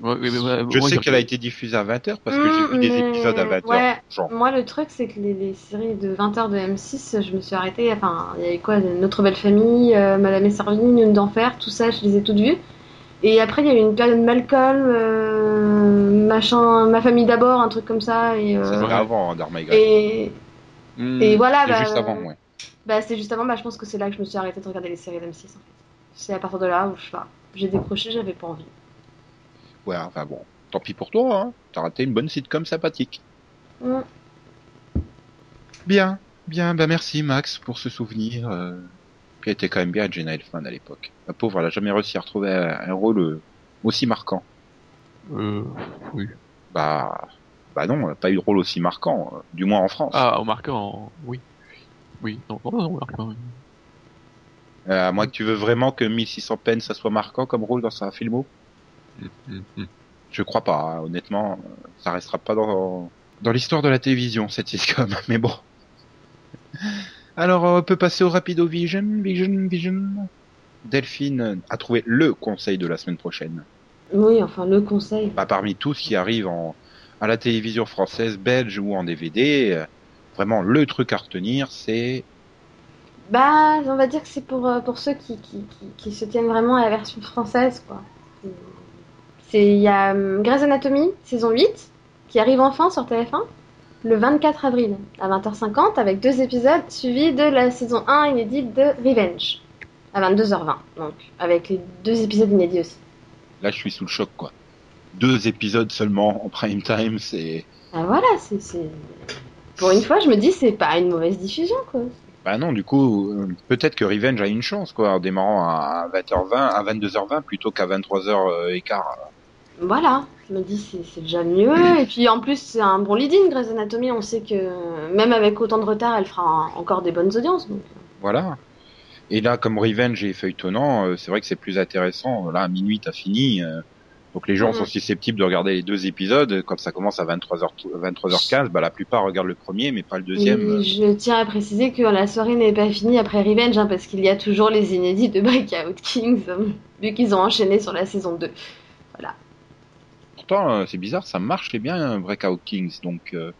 Speaker 3: Ouais, ouais, ouais, ouais,
Speaker 1: Je sais qu'elle a été diffusée à 20h parce que j'ai
Speaker 4: Mmh,
Speaker 1: vu des épisodes à 20h.
Speaker 4: ouais.
Speaker 1: Genre,
Speaker 4: Moi, le truc, c'est que les, les séries de 20h de M6, je me suis arrêtée. Enfin, il y avait quoi? Notre Belle Famille, euh, Madame et Servigne, Une d'Enfer, tout ça, je les ai toutes vues. Et après, il y a eu une période Malcolm, euh, machin, Ma Famille d'abord, un truc comme ça. Et, euh,
Speaker 1: c'était avant hein,
Speaker 4: et,
Speaker 3: Hmm.
Speaker 4: et voilà,
Speaker 1: C'est
Speaker 4: bah,
Speaker 1: juste avant, ouais.
Speaker 4: bah, c'est juste avant, bah, je pense que c'est là que je me suis arrêtée de regarder les séries d'M6. En fait. C'est à partir de là où je sais pas, j'ai décroché, j'avais pas envie.
Speaker 1: Ouais, enfin bon. Tant pis pour toi, hein. T'as raté une bonne sitcom sympathique.
Speaker 4: Mm.
Speaker 1: Bien, bien, bah merci Max pour ce souvenir. Euh, qui était quand même bien Jenna Elfman à l'époque. La pauvre, elle a jamais réussi à retrouver un, un rôle euh, aussi marquant.
Speaker 3: Euh, oui.
Speaker 1: Bah, bah non, elle a pas eu de rôle aussi marquant, euh, du moins en France.
Speaker 3: Ah, au marquant, oui. Oui, non, non, non, marquant. oui.
Speaker 1: Euh, à moins que tu veux vraiment que 1600 peines, ça soit marquant comme rôle dans sa filmo? Je crois pas, hein, honnêtement. Ça restera pas dans, dans l'histoire de la télévision, cette sitcom, mais bon. Alors, on peut passer au Rapido Vision, Vision, Vision. Delphine a trouvé le conseil de la semaine prochaine.
Speaker 4: Oui, enfin, le conseil.
Speaker 1: Bah, parmi tout ce qui arrive en, à la télévision française, belge ou en DVD, vraiment le truc à retenir, c'est
Speaker 4: Bah, on va dire que c'est pour, euh, pour ceux qui, qui, qui, qui se tiennent vraiment à la version française, quoi. C'est, il y a hum, Grey's Anatomy, saison 8, qui arrive enfin sur TF1, le 24 avril, à 20h50, avec deux épisodes suivis de la saison 1 inédite de Revenge, à 22h20, donc, avec les deux épisodes inédits aussi.
Speaker 1: là, je suis sous le choc, quoi. Deux épisodes seulement en prime time, c'est
Speaker 4: Ah voilà, c'est, c'est... Pour une fois, je me dis, c'est pas une mauvaise diffusion, quoi.
Speaker 1: Bah non, du coup, euh, peut-être que Revenge a une chance, quoi, en démarrant à 20h20, à 22h20 plutôt qu'à 23h15.
Speaker 4: Voilà, je me dis c'est c'est déjà mieux. Et puis en plus, c'est un bon lead-in, Grey's Anatomy. On sait que même avec autant de retard, elle fera encore des bonnes audiences. Donc.
Speaker 1: Voilà. Et là, comme Revenge est feuilletonnant, euh, c'est vrai que c'est plus intéressant. Là, à minuit, t'as fini. euh, donc les gens
Speaker 4: Mhm.
Speaker 1: sont susceptibles de regarder les deux épisodes. Quand ça commence à 23h, 23h15, bah la plupart regardent le premier, mais pas le deuxième.
Speaker 4: Je tiens à préciser que la soirée n'est pas finie après Revenge, hein, parce qu'il y a toujours les inédits de Breakout Kings, vu qu'ils ont enchaîné sur la saison 2.
Speaker 1: Pourtant, euh, c'est bizarre, ça marchait bien Breakout Kings. Donc, euh,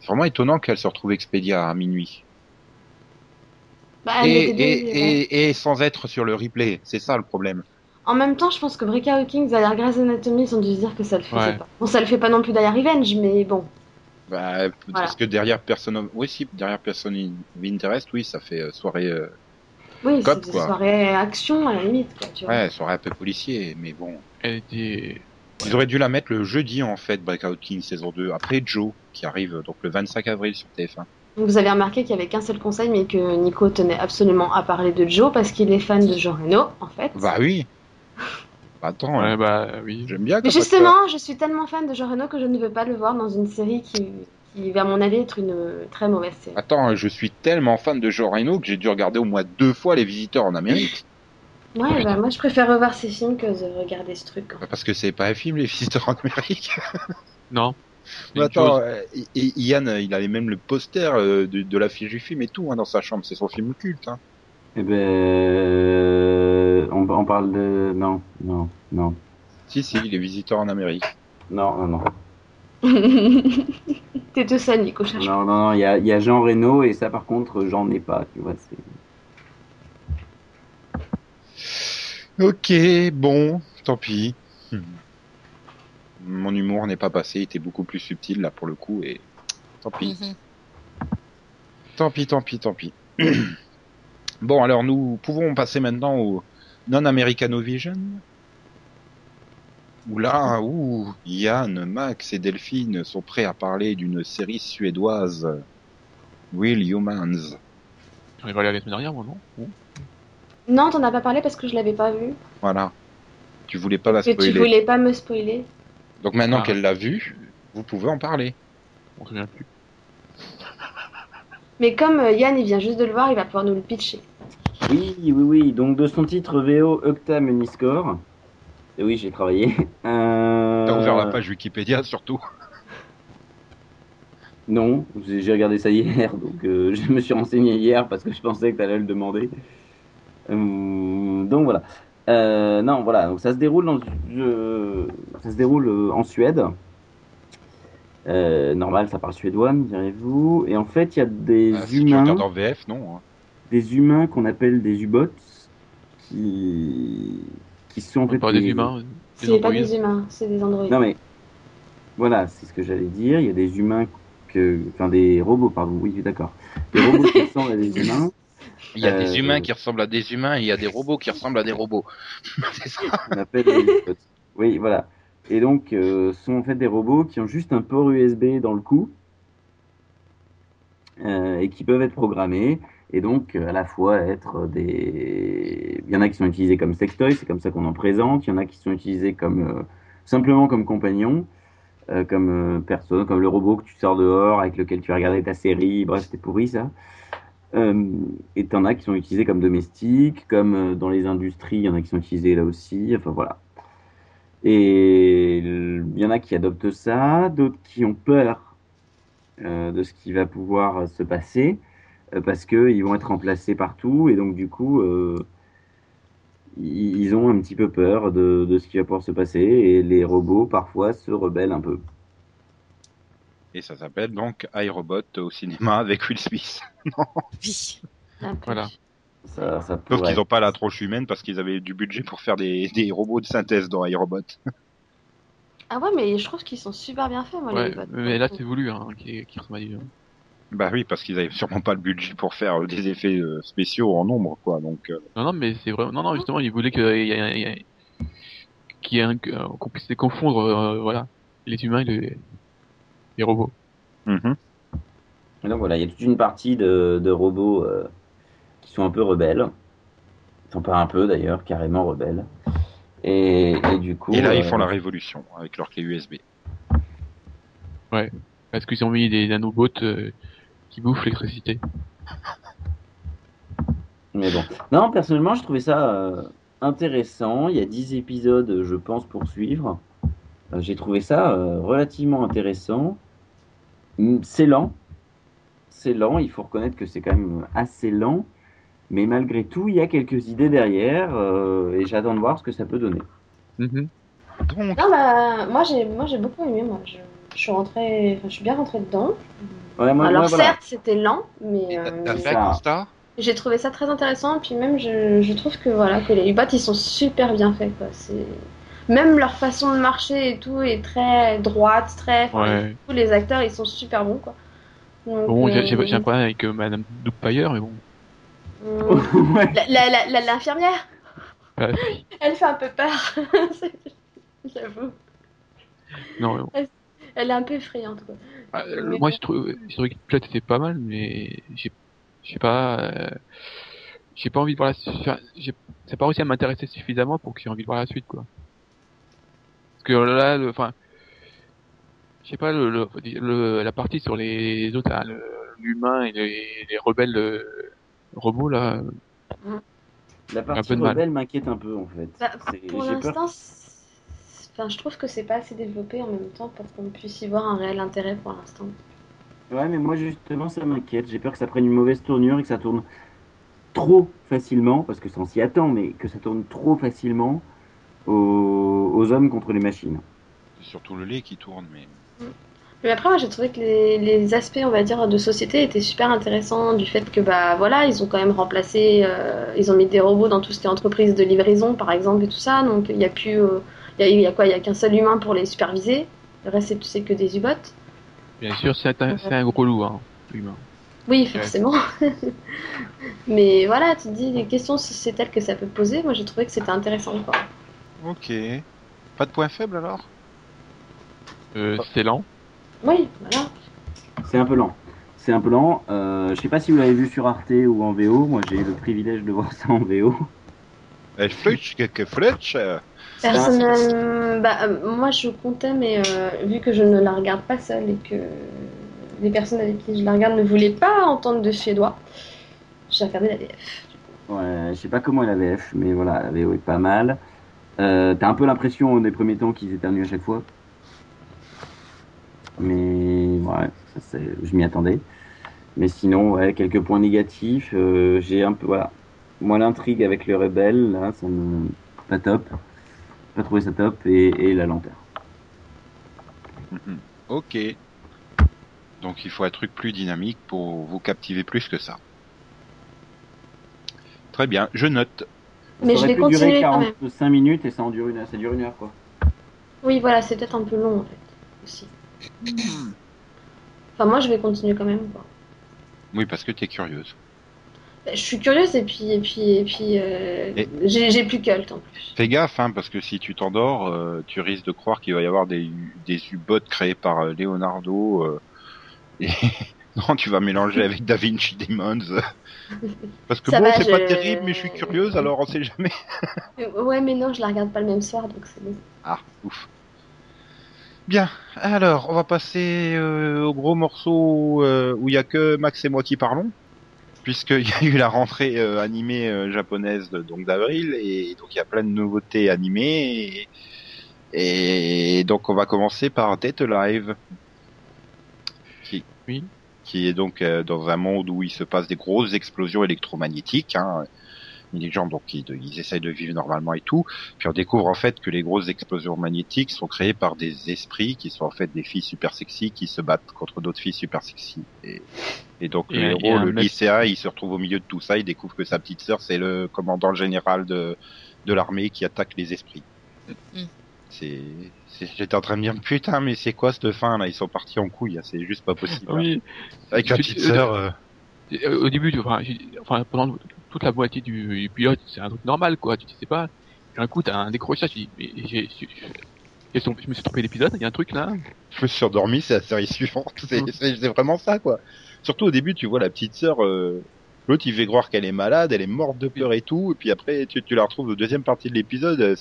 Speaker 1: c'est vraiment étonnant qu'elle se retrouve Expedia à minuit.
Speaker 4: Bah,
Speaker 1: Et, sans être sur le replay. C'est ça le problème.
Speaker 4: En même temps, je pense que Breakout Kings, derrière Grey's Anatomy, ils ont dû se dire que ça le faisait
Speaker 3: Ouais.
Speaker 4: pas. Bon, ça le fait pas non plus derrière Revenge, mais bon.
Speaker 1: Bah, parce que derrière personne, oui, si, derrière personne interest, oui, ça fait euh, soirée, euh,
Speaker 4: Oui,
Speaker 1: Cop,
Speaker 4: c'est soirées action à la limite, quoi, tu vois.
Speaker 1: ouais, soirée un peu policier, mais bon.
Speaker 3: Elle était...
Speaker 1: Ils auraient dû la mettre le jeudi, en fait, Breakout King saison 2, après Joe, qui arrive donc le 25 avril sur TF1.
Speaker 4: Donc, Vous avez remarqué qu'il y avait qu'un seul conseil, mais que Nico tenait absolument à parler de Joe parce qu'il est fan de Jean Reno, en fait.
Speaker 1: Bah oui. Bah, attends,
Speaker 3: Ouais,
Speaker 1: hein,
Speaker 3: bah oui.
Speaker 1: j'aime bien
Speaker 4: Mais justement, je suis tellement fan de Jean Reno que je ne veux pas le voir dans une série qui, qui à mon avis, être une très mauvaise série.
Speaker 1: Attends, je suis tellement fan de Joe Reno que j'ai dû regarder au moins deux fois Les Visiteurs en Amérique.
Speaker 4: Ouais, bah moi je préfère revoir ces films que de regarder ce truc.
Speaker 1: Parce que c'est pas un film, Les Visiteurs en Amérique.
Speaker 3: Non.
Speaker 1: Mais
Speaker 3: Une
Speaker 1: attends,
Speaker 3: chose.
Speaker 1: euh, et- et Ian, il avait même le poster euh, de, de l'affiche du film et tout hein, dans sa chambre. C'est son film culte. Hein.
Speaker 2: Eh ben, euh, on, on parle de... Non, non, non,
Speaker 1: Si, si, Les Visiteurs en Amérique.
Speaker 2: non, non, non.
Speaker 4: T'es tout seul, Nico, cherche.
Speaker 2: Non, non, non, il y a, il y a Jean Reno et ça, par contre, j'en ai pas, tu vois. c'est-
Speaker 1: Ok, bon, tant pis. Hmm. Mon humour n'est pas passé, il était beaucoup plus subtil là pour le coup et tant pis,
Speaker 5: Mhm.
Speaker 1: tant pis, tant pis, tant pis. bon, alors nous pouvons passer maintenant au non-Americanovision. Où là, où Yann, Max et Delphine sont prêts à parler d'une série suédoise, Real Humans.
Speaker 3: J'en ai parlé la semaine dernière, moi, non
Speaker 4: Non, t'en as pas parlé parce que je l'avais pas vu.
Speaker 1: Voilà. Tu voulais pas la
Speaker 4: Que tu
Speaker 1: spoiler.
Speaker 4: voulais pas me spoiler.
Speaker 1: Donc maintenant
Speaker 3: Ah.
Speaker 1: qu'elle l'a vue, vous pouvez en parler.
Speaker 3: On se souvient plus.
Speaker 4: Mais comme euh, Yann il vient juste de le voir, il va pouvoir nous le pitcher.
Speaker 2: Oui, oui, oui. Donc, de son titre VO Octa Meniscore. Et oui, j'ai travaillé. Euh...
Speaker 1: T'as ouvert la page Wikipédia surtout.
Speaker 2: Non, j'ai regardé ça hier, donc euh, je me suis renseigné hier parce que je pensais que tu allais le demander. Euh, donc voilà. Euh, non, voilà, donc ça se déroule dans, je- ça se déroule euh, en Suède. Euh, normal, ça parle suédois, me direz-vous. Et en fait, il y a des
Speaker 1: Ah, si tu
Speaker 2: humains,
Speaker 1: regardes en VF, non. hein.
Speaker 2: des humains qu'on appelle des U-bots, qui, qui sont en fait
Speaker 3: Pas
Speaker 2: des-
Speaker 3: des humains, des
Speaker 4: C'est pas des humains, c'est des androïdes.
Speaker 2: Non mais voilà, c'est ce que j'allais dire. Il y a des humains que, enfin des robots, pardon. Oui, d'accord. Des robots qui ressemblent à des humains.
Speaker 1: Il y a
Speaker 2: Euh,
Speaker 1: des humains qui ressemblent à des humains et il y a des robots qui ressemblent à des robots. C'est ça.
Speaker 2: On appelle U-bots. Oui, voilà. Et donc, euh, ce sont en fait des robots qui ont juste un port USB dans le cou euh, et qui peuvent être programmés et donc euh, à la fois être des. Il y en a qui sont utilisés comme sextoy, c'est comme ça qu'on en présente. Il y en a qui sont utilisés comme euh, simplement comme compagnons, euh, comme euh, personne, comme le robot que tu sors dehors avec lequel tu vas regarder ta série. Bref, c'était pourri ça. Euh, et t'en as qui sont utilisés comme domestiques, comme euh, dans les industries, il y en a qui sont utilisés là aussi. Enfin voilà. Et il y en a qui adoptent ça, d'autres qui ont peur euh, de ce qui va pouvoir se passer, euh, parce qu'ils vont être remplacés partout, et donc du coup, ils ont un petit peu peur de ce qui va pouvoir se passer, et les robots parfois se rebellent un peu.
Speaker 1: Et ça s'appelle donc iRobot au cinéma avec Will Smith.
Speaker 5: Oui.
Speaker 4: Un peu.
Speaker 3: Voilà.
Speaker 2: Ça, ça
Speaker 1: Sauf
Speaker 2: pourrait.
Speaker 1: qu'ils n'ont pas la tronche humaine parce qu'ils avaient du budget pour faire des, des robots de synthèse dans iRobot.
Speaker 4: Ah ouais, mais je trouve qu'ils sont super bien faits, moi,
Speaker 3: Ouais,
Speaker 4: les bots.
Speaker 3: mais là c'est voulu, hein, qui, qui.
Speaker 1: Bah oui, parce qu'ils avaient sûrement pas le budget pour faire euh, des effets euh, spéciaux en nombre, quoi. Donc, euh,
Speaker 3: Non, non, mais c'est vraiment. Non, non, justement, il voulait qu'il y ait, il y ait- qu'il y ait un- qu'on puisse confondre, euh, voilà, les humains et les, les robots.
Speaker 1: mhm.
Speaker 2: Et donc voilà, il y a toute une partie de, de robots euh, qui sont un peu rebelles. Ils sont pas un peu d'ailleurs, carrément rebelles. Et, et du coup.
Speaker 1: et là, ils
Speaker 2: euh,
Speaker 1: font la révolution avec leur clé USB.
Speaker 3: Parce qu'ils ont mis des nanobots euh, qui bouffent l'électricité.
Speaker 2: Mais bon. Non, personnellement, je trouvais ça euh, intéressant. Il y a 10 épisodes, je pense, pour suivre. J'ai trouvé ça euh, relativement intéressant. Mm, C'est lent. C'est lent. Il faut reconnaître que c'est quand même assez lent. Mais malgré tout, il y a quelques idées derrière. euh, et j'attends de voir ce que ça peut donner.
Speaker 3: Mhm.
Speaker 1: Donc,
Speaker 4: Non, bah, moi, j'ai, moi, j'ai beaucoup aimé, moi. Je, je suis rentrée, enfin, je suis bien rentrée dedans.
Speaker 2: Ouais, moi,
Speaker 4: Alors,
Speaker 2: moi, voilà.
Speaker 4: certes, c'était lent, mais euh,
Speaker 2: ça.
Speaker 4: j'ai trouvé ça très intéressant. Puis même, je, je trouve que, voilà, que les bots, ils sont super bien faits, quoi. C'est... Même leur façon de marcher et tout est très droite, très...
Speaker 3: Ouais.
Speaker 4: tous les acteurs, ils sont super bons, quoi. Donc,
Speaker 3: Bon, j'ai
Speaker 4: euh,
Speaker 3: j'ai- j'ai un problème avec euh, Madame Doubtfire, mais bon.
Speaker 4: euh,
Speaker 2: Ouais.
Speaker 4: la- la- la- la- L'infirmière,
Speaker 3: Euh,
Speaker 4: elle fait un peu peur. J'avoue.
Speaker 3: non, mais bon.
Speaker 4: Elle est un peu effrayante, quoi.
Speaker 3: Ah,
Speaker 4: Mais
Speaker 3: moi,
Speaker 4: bon.
Speaker 3: j'ai trouvé, j'ai trouvé que Plot était pas mal, mais j'ai, je pas, euh, j'ai pas envie de voir la suite. Ça pas réussi à m'intéresser suffisamment pour que j'ai envie de voir la suite, quoi. Que là, enfin, je sais pas, le, le, le- la partie sur les autres, le- l'humain et les, les rebelles euh, robots, là,
Speaker 2: La partie rebelle m'inquiète un peu, en fait.
Speaker 4: Bah, pour
Speaker 2: j'ai peur
Speaker 4: l'instant, enfin, je trouve que c'est pas assez développé en même temps pour qu'on puisse y voir un réel intérêt pour l'instant.
Speaker 2: Ouais, mais moi justement ça m'inquiète. J'ai peur que ça prenne une mauvaise tournure et que ça tourne trop facilement, parce que ça s'y attend, mais que ça tourne trop facilement aux, aux hommes contre les machines.
Speaker 1: C'est surtout le lait qui tourne, mais.
Speaker 4: Mais après, moi, j'ai trouvé que les, les aspects, on va dire, de société étaient super intéressants du fait que, bah, voilà, ils ont quand même remplacé, euh, ils ont mis des robots dans tout ce qui est entreprise de livraison, par exemple, et tout ça. Donc, il y a plus, euh, il y a, il y a quoi? Il y a qu'un seul humain pour les superviser. Le reste, c'est- que des U-bots.
Speaker 3: bien sûr, c'est un, c'est un gros loup, hein, l'humain.
Speaker 4: Oui, forcément. Mais voilà, tu te dis, les questions, si c'est telles que ça peut poser, moi, j'ai trouvé que c'était intéressant, quoi.
Speaker 1: Ok. Pas de point faible alors?
Speaker 3: Euh, c'est lent.
Speaker 4: Oui, voilà.
Speaker 2: C'est un peu lent. C'est un peu lent. Euh, je sais pas si vous l'avez vu sur Arte ou en VO. Moi j'ai eu le privilège de voir ça en VO.
Speaker 1: Elle flutsch, quelques flutsch. euh,
Speaker 4: Personnellement, bah, euh, moi je comptais, mais euh, vu que je ne la regarde pas seule et que les personnes avec qui je la regarde ne voulaient pas entendre de suédois, j'ai regardé la VF.
Speaker 2: Ouais, je sais pas comment est la VF, mais voilà, la VO est pas mal. Euh, T'as un peu l'impression des premiers temps qu'ils éternuent à chaque fois. Mais ouais, je m'y attendais. Mais sinon, ouais, quelques points négatifs. euh, J'ai un peu. Moi, l'intrigue avec le rebelle, là, ça me, pas top. Pas trouvé ça top et, la lenteur.
Speaker 1: Mhm. Ok. Donc il faut un truc plus dynamique pour vous captiver plus que ça. Très bien, je note.
Speaker 4: Mais
Speaker 2: ça
Speaker 4: je vais continuer quand même.
Speaker 2: 45 minutes et ça en dure une heure. Ça dure une heure quoi.
Speaker 4: Oui, voilà, c'est peut-être un peu long en fait aussi. Enfin, moi, je vais continuer quand même. quoi.
Speaker 1: Oui, parce que t'es curieuse.
Speaker 4: Bah, Je suis curieuse et puis et puis et puis euh,
Speaker 1: Et-
Speaker 4: j'ai plus cult en plus.
Speaker 1: Fais gaffe, hein, parce que si tu t'endors, euh, tu risques de croire qu'il va y avoir des, des U-bots créés par euh, Leonardo. euh, et non, tu vas mélanger avec Da Vinci Demons. parce que
Speaker 4: Ça
Speaker 1: bon, c'est pas terrible, mais je suis curieuse, alors on sait jamais.
Speaker 4: Ouais, mais non, je la regarde pas le même soir, donc c'est bon.
Speaker 1: Ah, ouf. Bien, alors on va passer euh, au gros morceau euh, où il y a que Max et moi qui parlons, puisqu'il y a eu la rentrée euh, animée euh, japonaise de- donc d'avril et donc il y a plein de nouveautés animées et, et donc on va commencer par Dead Alive, qui,
Speaker 3: Oui.
Speaker 1: Qui est donc euh, dans un monde où il se passe des grosses explosions électromagnétiques. Hein. Les gens donc ils, ils essayent de vivre normalement et tout. Puis on découvre en fait que les grosses explosions magnétiques sont créées par des esprits qui sont en fait des filles super sexy qui se battent contre d'autres filles super sexy. Et, et donc
Speaker 3: Et
Speaker 1: le héros, le
Speaker 3: mec-
Speaker 1: lycéen, il se retrouve au milieu de tout ça. Il découvre que sa petite sœur c'est le commandant général de de l'armée qui attaque les esprits.
Speaker 5: Mm.
Speaker 1: J'étais en train de me dire putain mais c'est quoi cette fin là? Ils sont partis en couille, hein, c'est juste pas possible.
Speaker 3: Ah oui.
Speaker 1: Avec la petite sœur. euh,
Speaker 3: Euh, Au début, tu- enfin, enfin, pendant toute la moitié du, du pilote, c'est un truc normal, quoi. Tu sais pas. Puis un coup, t'as un décrochage. Tu dis, mais j'ai, je me suis trompé d'épisode. Il y a un truc là.
Speaker 1: je me suis endormi, c'est la série suivante. C'est vraiment ça, quoi. Surtout au début, tu vois la petite sœur, euh, l'autre il fait croire qu'elle est malade, elle est morte de peur et tout, et puis après tu, tu la retrouves au deuxième partie de l'épisode, euh,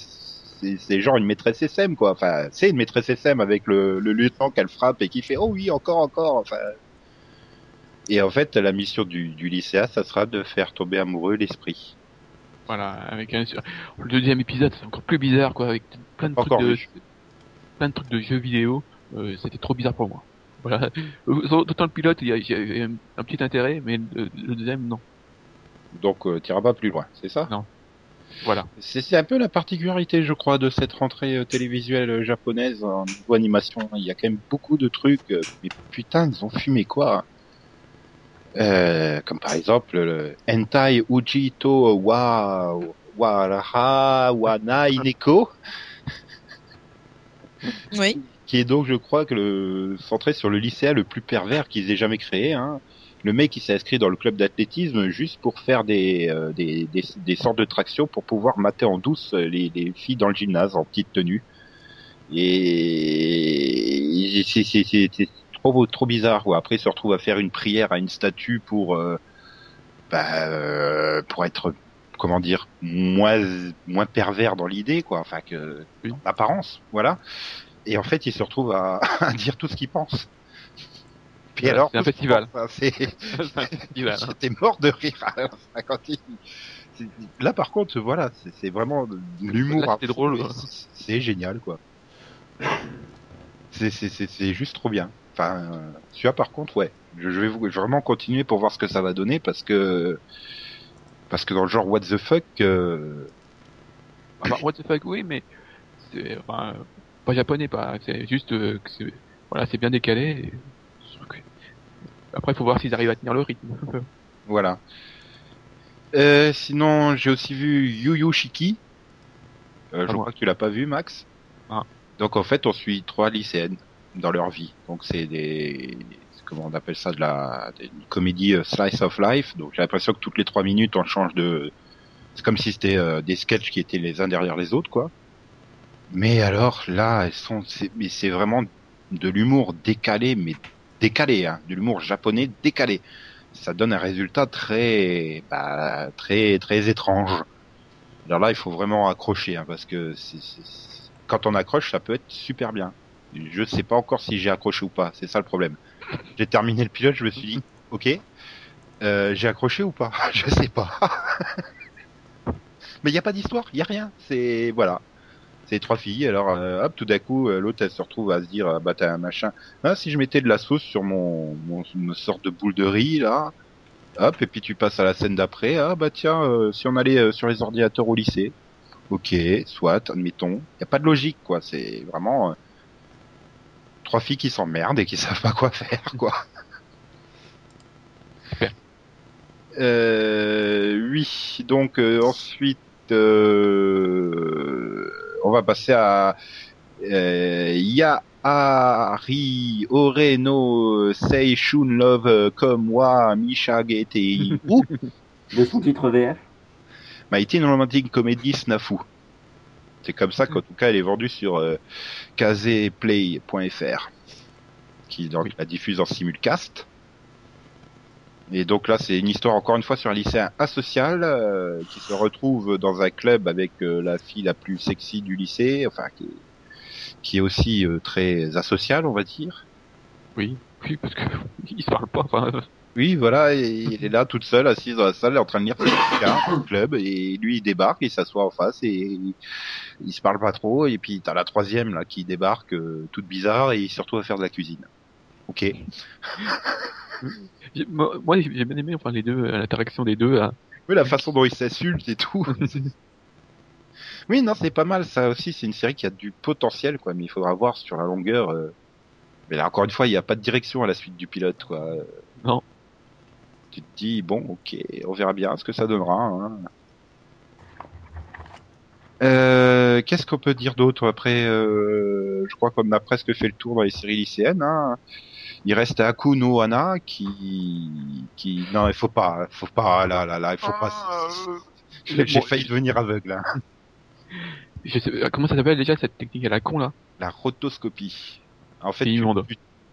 Speaker 1: c'est, genre une maîtresse SM, quoi. Enfin, c'est une maîtresse SM avec le, le lieutenant qu'elle frappe et qui fait oh oui encore encore. Enfin. Et en fait, la mission du, du lycéen, ça sera de faire tomber amoureux l'esprit.
Speaker 3: Voilà, avec un, le deuxième épisode, c'est encore plus bizarre, quoi, avec plein de
Speaker 1: Encore
Speaker 3: trucs de, plein de trucs de jeux vidéo. Euh, c'était trop bizarre pour moi. Voilà. Euh, Autant le pilote, il y a, il y a un, un petit intérêt, mais le, le deuxième, non.
Speaker 1: Donc, euh, t'iras pas plus loin, c'est ça?
Speaker 3: Voilà.
Speaker 1: C'est c'est un peu la particularité, je crois, de cette rentrée euh, télévisuelle euh, japonaise en niveau animation. Il y a quand même beaucoup de trucs, euh, mais putain, ils ont fumé quoi euh, Comme par exemple le Hentai Ujito wa Waraha Wanai Neko,
Speaker 5: Oui.
Speaker 1: qui est donc, je crois, que le centré sur le lycéen le plus pervers qu'ils aient jamais créé. Hein. Le mec, il s'est inscrit dans le club d'athlétisme juste pour faire des, euh, des, des, des sortes de tractions pour pouvoir mater en douce les, les filles dans le gymnase en petite tenue. Et c'est trop, trop bizarre. Quoi. Après, il se retrouve à faire une prière à une statue pour, euh, bah, euh, pour être, comment dire, moins, moins pervers dans l'idée, quoi. Enfin, que,
Speaker 3: Oui.
Speaker 1: en apparence, voilà. Et en fait, il se retrouve à, à dire tout ce qu'il pense. Puis
Speaker 3: Ouais,
Speaker 1: alors,
Speaker 3: c'est un festival.
Speaker 1: hein, c'est,
Speaker 3: C'est un festival, hein.
Speaker 1: J'étais mort de rire à la fin quand il- c'est- Là, par contre, voilà, c'est c'est vraiment l'humour. À fond,
Speaker 3: drôle,
Speaker 1: c'est- C'est génial, quoi. C'est c'est- c'est- c'est juste trop bien. Enfin, euh, celui-là, par contre, ouais. Je, je vais vous- je vais vraiment continuer pour voir ce que ça va donner parce que parce que dans le genre what the fuck, euh,
Speaker 3: Ah bah, what the fuck, oui, mais c'est enfin, euh, pas japonais, pas. C'est juste euh, que c'est voilà, c'est bien décalé. et- Après, il faut voir s'ils arrivent à tenir le rythme.
Speaker 1: voilà. Euh, sinon, j'ai aussi vu Yu Yu Shiki. Euh, je
Speaker 3: Ah,
Speaker 1: crois que tu l'as pas vu, Max.
Speaker 3: Ah.
Speaker 1: Donc en fait, on suit trois lycéennes dans leur vie. Donc c'est des comment on appelle ça de la des- une comédie euh, slice of life. Donc j'ai l'impression que toutes les trois minutes on change de. C'est comme si c'était euh, des sketchs qui étaient les uns derrière les autres, quoi. Mais alors là, elles sont, c'est- mais c'est vraiment de l'humour décalé, mais décalé, hein, de l'humour japonais décalé. Ça donne un résultat très, bah, très, très étrange. Alors là, il faut vraiment accrocher, hein, parce que quand on accroche, ça peut être super bien. Je sais pas encore si j'ai accroché ou pas, c'est ça le problème. J'ai terminé le pilote, je me suis dit, ok, euh, j'ai accroché ou pas? Je sais pas. Mais il n'y a pas d'histoire, il y a rien. C'est voilà, c'est trois filles. Alors euh, hop, tout d'un coup, euh, l'autre elle se retrouve à se dire, ah, bah t'as un machin. Ah, si je mettais de la sauce sur mon, mon une sorte de boule de riz là, hop, et puis tu passes à la scène d'après. Ah bah tiens, euh, si on allait euh, sur les ordinateurs au lycée. Ok, soit, admettons. Y a pas de logique, quoi. C'est vraiment euh, trois filles qui s'emmerdent et qui savent pas quoi faire, quoi. Euh, oui, donc euh, ensuite, euh, on va passer à euh, Yaari Oreno Seishun Love euh, comme wa Mishagete Ou
Speaker 2: De son titre VF
Speaker 1: Mighty Romantic Comedy Snafu. C'est comme ça qu'en tout cas elle est vendue sur euh, kazeplay.fr qui donc la diffuse en simulcast. Et donc là c'est une histoire encore une fois sur un lycéen asocial euh, qui se retrouve dans un club avec euh, la fille la plus sexy du lycée, enfin qui est, qui est aussi euh, très asocial on va dire.
Speaker 3: Oui, oui, parce que ils se parlent pas. Enfin,
Speaker 1: Oui, voilà, et il est là toute seule, assise dans la salle, en train de lire ses bouquins au club, et lui il débarque, il s'assoit en face, et il, il se parle pas trop, et puis t'as la troisième là qui débarque, euh, toute bizarre, et il se retrouve à faire de la cuisine. Ok.
Speaker 3: moi, moi, j'ai bien aimé enfin les deux, euh, l'interaction des deux. Là.
Speaker 1: Oui, la façon dont il s'insulte et tout. oui, non, c'est pas mal, ça aussi, c'est une série qui a du potentiel, quoi, mais il faudra voir sur la longueur. euh, Mais là, encore une fois, il n'y a pas de direction à la suite du pilote, quoi.
Speaker 3: Non.
Speaker 1: Tu te dis, bon, ok, on verra bien ce que ça donnera. hein. Euh, Qu'est-ce qu'on peut dire d'autre après euh, Je crois qu'on a presque fait le tour dans les séries lycéennes. Hein. Il reste Aku no Hana qui, qui, non, il faut pas, faut pas, là, là, là, il faut pas. J'ai j'ai
Speaker 3: Bon,
Speaker 1: failli devenir aveugle. Hein.
Speaker 3: Je sais, euh, comment ça s'appelle déjà cette technique à la con là?
Speaker 1: La rotoscopie. En fait, tu-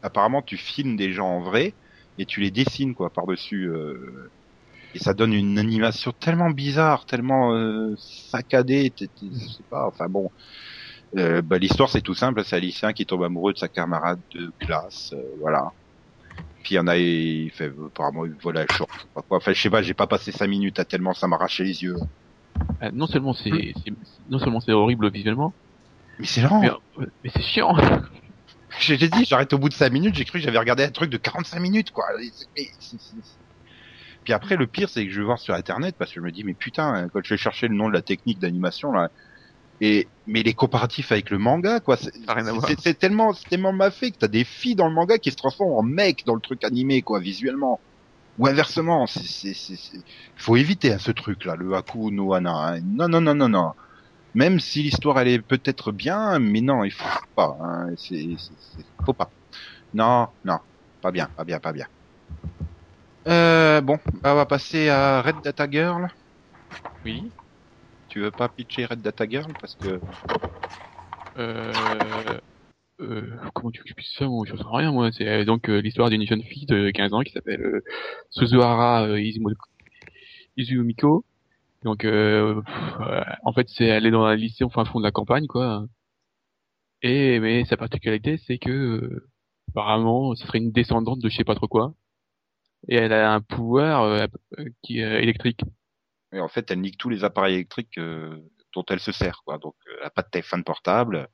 Speaker 1: apparemment, tu filmes des gens en vrai et tu les dessines quoi par dessus. Euh, et ça donne une animation tellement bizarre, tellement euh, saccadée. Je sais pas. Enfin bon. Euh, bah, L'histoire c'est tout simple. C'est un lycéen qui tombe amoureux de sa camarade de classe. euh, voilà. Puis il y en a, il fait apparemment il vole short. quoi. Enfin je sais pas. J'ai pas passé cinq minutes à tellement ça m'arrachait les yeux.
Speaker 3: Euh, Non seulement c'est, non seulement c'est horrible visuellement,
Speaker 1: Mais c'est lent.
Speaker 3: mais, euh, mais c'est chiant.
Speaker 1: J'ai dit, j'arrête au bout de 5 minutes, j'ai cru que j'avais regardé un truc de 45 minutes, quoi. Mais Puis après, le pire, c'est que je vais voir sur Internet, parce que je me dis, mais putain, quand je vais chercher le nom de la technique d'animation, là, et, mais les comparatifs avec le manga, quoi, c'est tellement, c'est tellement mal fait que t'as des filles dans le manga qui se transforment en mecs dans le truc animé, quoi, visuellement. Ou inversement, c'est, c'est, c'est, c'est- faut éviter hein, ce truc-là, le Haku no Hana. hein. Non, non, non, non, non. Même si l'histoire elle est peut-être bien, mais non, il faut pas. Hein. C'est, c'est, c'est- faut pas. Non, non, pas bien, pas bien, pas bien. Euh, bon, bah, on va passer à Red Data Girl.
Speaker 3: Oui.
Speaker 1: Tu veux pas pitcher Red Data Girl parce que
Speaker 3: Euh, euh, comment tu veux que moi Je sais rien moi. C'est euh, donc l'histoire d'une jeune fille de 15 ans qui s'appelle Suzuhara Izumo- Izumiko. Donc en fait c'est elle est dans un lycée au fin fond de la campagne quoi. Et mais sa particularité c'est que apparemment ce serait une descendante de je sais pas trop quoi. Et elle a un pouvoir qui électrique.
Speaker 1: Et en fait elle nique tous les appareils électriques euh, dont elle se sert, quoi. Donc euh, elle a pas de téléphone portable.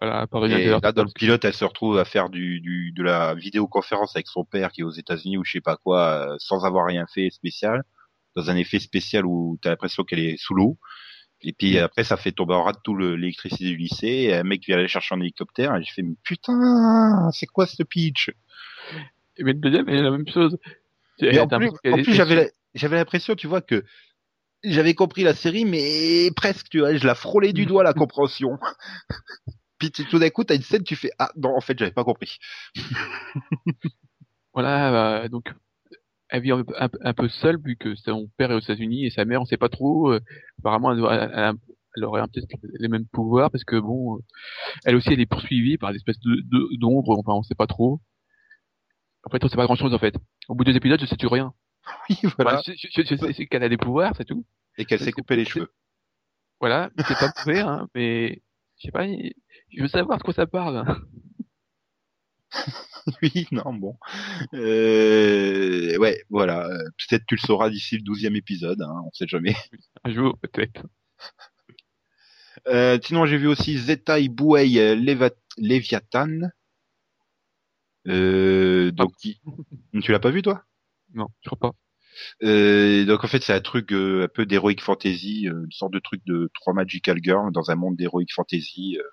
Speaker 3: Voilà,
Speaker 1: Et là, dans le pilote, elle se retrouve à faire du, du de la vidéoconférence avec son père qui est aux États-Unis ou je sais pas quoi, euh, sans avoir rien fait spécial, dans un effet spécial où t'as l'impression qu'elle est sous l'eau. Et puis après, ça fait tomber en rade tout le- l'électricité du lycée. Et un mec vient aller chercher un hélicoptère. Et je fais mais putain, c'est quoi ce pitch?
Speaker 3: Mais le deuxième est la même chose.
Speaker 1: Mais en plus, en plus, j'avais l'impression, tu vois, que j'avais compris la série, mais presque, tu vois, je la frôlais du doigt la compréhension. Puis tu- tout d'un coup, t'as une scène, tu fais ah non, en fait, j'avais pas compris.
Speaker 3: Voilà, euh, donc elle vit un, un- un peu seule vu que son père est aux États-Unis et sa mère, on sait pas trop. euh, apparemment, elle, elle, elle- elle aurait un- peut-être les mêmes pouvoirs parce que bon, euh, elle aussi, elle est poursuivie par des espèces de d'ombres. Enfin, on sait pas trop. En fait, on sait pas grand-chose en fait. Au bout des épisodes, je sais plus rien.
Speaker 1: Oui, voilà.
Speaker 3: Enfin, je, je- je sais c'est qu'elle a des pouvoirs, c'est tout.
Speaker 1: Et qu'elle s'est coupé les cheveux.
Speaker 3: Voilà, c'est pas mauvais, hein, mais je sais pas. Je veux savoir de quoi ça parle.
Speaker 1: Oui, non, bon. Euh, ouais, voilà. Peut-être tu le sauras d'ici le douzième épisode, hein, on sait jamais.
Speaker 3: Un jour, peut-être.
Speaker 1: Euh, sinon, j'ai vu aussi Zetai Buei euh, Leva- Leviathan. Euh, donc, qui- tu l'as pas vu, toi?
Speaker 3: Non, je crois pas.
Speaker 1: Euh, donc en fait c'est un truc euh, un peu d'heroic fantasy, euh, une sorte de truc de trois magical girls dans un monde d'heroic fantasy. euh,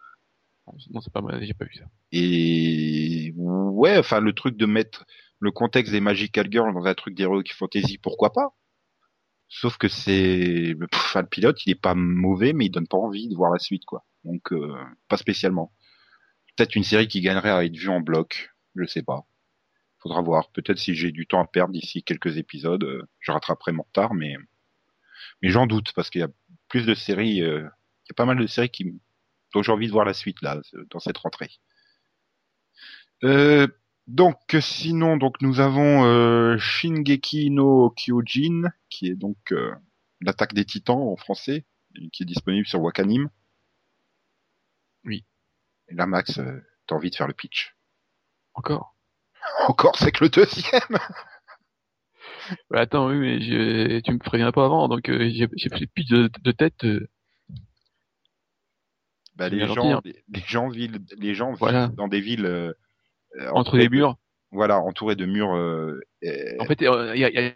Speaker 3: Non, c'est pas moi, j'ai pas vu ça.
Speaker 1: et ouais, enfin le truc de mettre le contexte des magical girls dans un truc d'heroic fantasy, pourquoi pas? Sauf que c'est, enfin, le pilote il est pas mauvais, mais il donne pas envie de voir la suite quoi. Donc pas spécialement. Peut-être une série qui gagnerait à être vue en bloc, je sais pas. Faudra voir. Peut-être si j'ai du temps à perdre d'ici quelques épisodes, euh, je rattraperai mon retard, mais mais j'en doute parce qu'il y a plus de séries, euh, il y a pas mal de séries qui dont j'ai envie de voir la suite là euh, dans cette rentrée. Euh, donc sinon donc nous avons euh, Shingeki no Kyojin qui est donc euh, l'attaque des Titans en français qui est disponible sur Wakanim.
Speaker 3: Oui.
Speaker 1: Et là Max, t'as envie de faire le pitch.
Speaker 3: Encore.
Speaker 1: Encore c'est que le deuxième.
Speaker 3: Ouais, attends, oui, mais je, tu me préviens pas avant, donc euh, j'ai pris plus de, de tête. euh,
Speaker 1: Bah, les gens,
Speaker 3: hein.
Speaker 1: les, les gens vivent, les gens
Speaker 3: Voilà.
Speaker 1: vivent dans des villes euh,
Speaker 3: entre
Speaker 1: entourées
Speaker 3: les
Speaker 1: de-
Speaker 3: murs.
Speaker 1: voilà, entourés de murs.
Speaker 3: En fait, euh, il y a, il y a-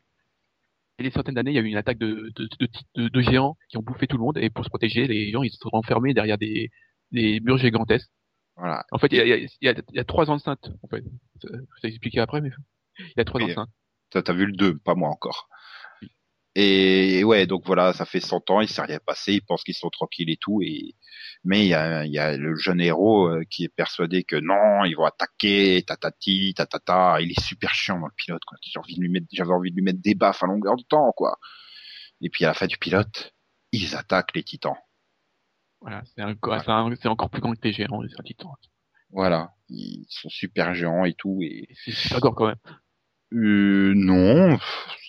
Speaker 3: il y a des centaines d'années, il y a eu une attaque de, de, de, de- de géants qui ont bouffé tout le monde, et pour se protéger, les gens ils se sont enfermés derrière des, des murs gigantesques.
Speaker 1: Voilà.
Speaker 3: En fait, il y a, y, y, y trois enceintes, en fait. Ça, je vais expliquer après, mais il y a trois enceintes.
Speaker 1: T'as vu le 2, pas moi encore.
Speaker 3: Oui.
Speaker 1: Et, et ouais, donc voilà, ça fait 100 ans, il s'est rien passé, ils pensent qu'ils sont tranquilles et tout. Et mais il y a, y a le jeune héros euh, qui est persuadé que non, ils vont attaquer, tatati, tatata. Il est super chiant dans le pilote, quoi. J'ai envie de lui mettre, j'avais envie de lui mettre des baffes à longueur de temps, quoi. Et puis à la fin du pilote, ils attaquent les titans.
Speaker 3: Voilà, c'est encore, plus grand que les géants, les titans.
Speaker 1: Voilà, ils sont super géants et tout. Et
Speaker 3: C'est super gore quand même.
Speaker 1: euh, non,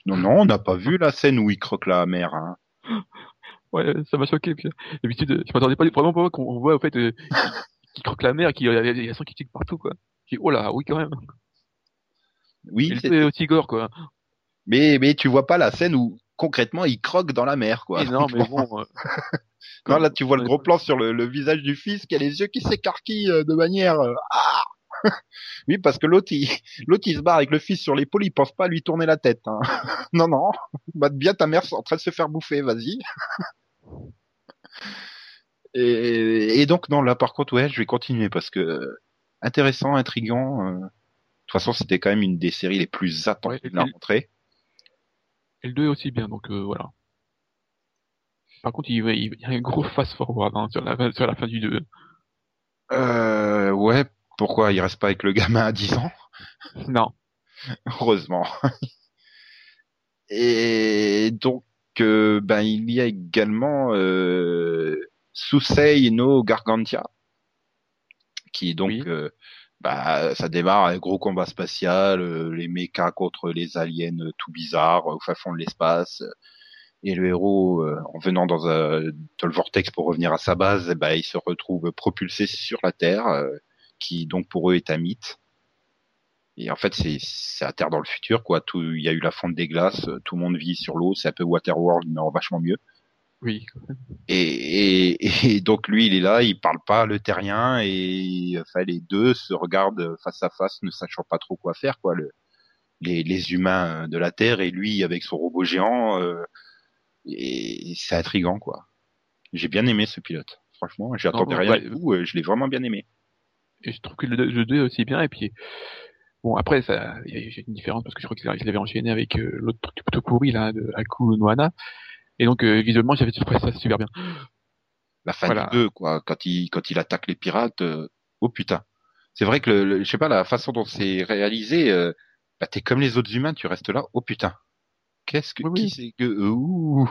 Speaker 1: non, non, on n'a pas vu la scène où il croque la mer. Hein.
Speaker 3: Ouais, ça m'a choqué. D'habitude, je m'attendais pas vraiment pas qu'on voit, au fait, euh, qu'il croque la mer, qu'il y a, il y a sang qui tique partout, quoi. J'ai oh là, oui, quand même.
Speaker 1: Oui, c'est-
Speaker 3: c'est aussi gore, quoi.
Speaker 1: mais mais tu vois pas la scène où concrètement il croque dans la mer, quoi.
Speaker 3: Et non, mais bon. euh,
Speaker 1: Non, là tu vois le gros plan sur le, le visage du fils qui a les yeux qui s'écarquillent euh, de manière euh, ah oui parce que l'autre il se barre avec le fils sur l'épaule, il pense pas à lui tourner la tête. Hein. non non, bah bien ta mère en train de se faire bouffer, vas-y. et, et donc non là par contre ouais je vais continuer parce que intéressant, intriguant. euh, De toute façon c'était quand même une des séries les plus attendues de la rentrée.
Speaker 3: Et le 2 est aussi bien, donc euh, voilà. Par contre, il, il il y a un gros fast-forward hein, sur, la, fin- sur la fin du 2.
Speaker 1: Euh, ouais, pourquoi il reste pas avec le gamin à 10 ans?
Speaker 3: Non.
Speaker 1: Heureusement. Et donc, euh, ben, il y a également euh, Susei no Gargantia, qui donc,
Speaker 3: Oui.
Speaker 1: euh, bah, ça démarre un gros combat spatial, euh, les mechas contre les aliens euh, tout bizarres au fin fond de l'espace. Et le héros, euh, en venant dans, un, dans le vortex pour revenir à sa base, ben, il se retrouve propulsé sur la Terre, euh, qui donc pour eux est un mythe. Et en fait, c'est c'est à terre dans le futur, quoi. Tout, il y a eu la fonte des glaces, euh, tout le monde vit sur l'eau, c'est un peu Waterworld, mais en vachement mieux.
Speaker 3: Oui.
Speaker 1: Et, et, et donc lui, il est là, il parle pas le terrien, et enfin les deux se regardent face à face, ne sachant pas trop quoi faire, quoi. Le, les, les humains de la Terre et lui avec son robot géant, euh, et c'est intrigant, quoi. J'ai bien aimé ce pilote. Franchement, j'attendais
Speaker 3: non,
Speaker 1: rien
Speaker 3: ouais,
Speaker 1: du tout, euh, je l'ai vraiment bien aimé.
Speaker 3: Et je trouve que le, le 2 est aussi bien. Et puis, bon, après, ça, il y a j'ai une différence parce que je crois que je l'avais enchaîné avec euh, l'autre truc plutôt pourri, là, de Aku Noana. Et donc, euh, visuellement, j'avais trouvé ça super bien.
Speaker 1: la fin
Speaker 3: Voilà.
Speaker 1: du 2, quoi, quand il quand il attaque les pirates, euh, oh putain. C'est vrai que le, le- je sais pas la façon dont c'est réalisé, euh, bah t'es comme les autres humains, tu restes là, oh putain. Qu'est-ce que
Speaker 3: Oui,
Speaker 1: qui
Speaker 3: oui.
Speaker 1: c'est que ouh.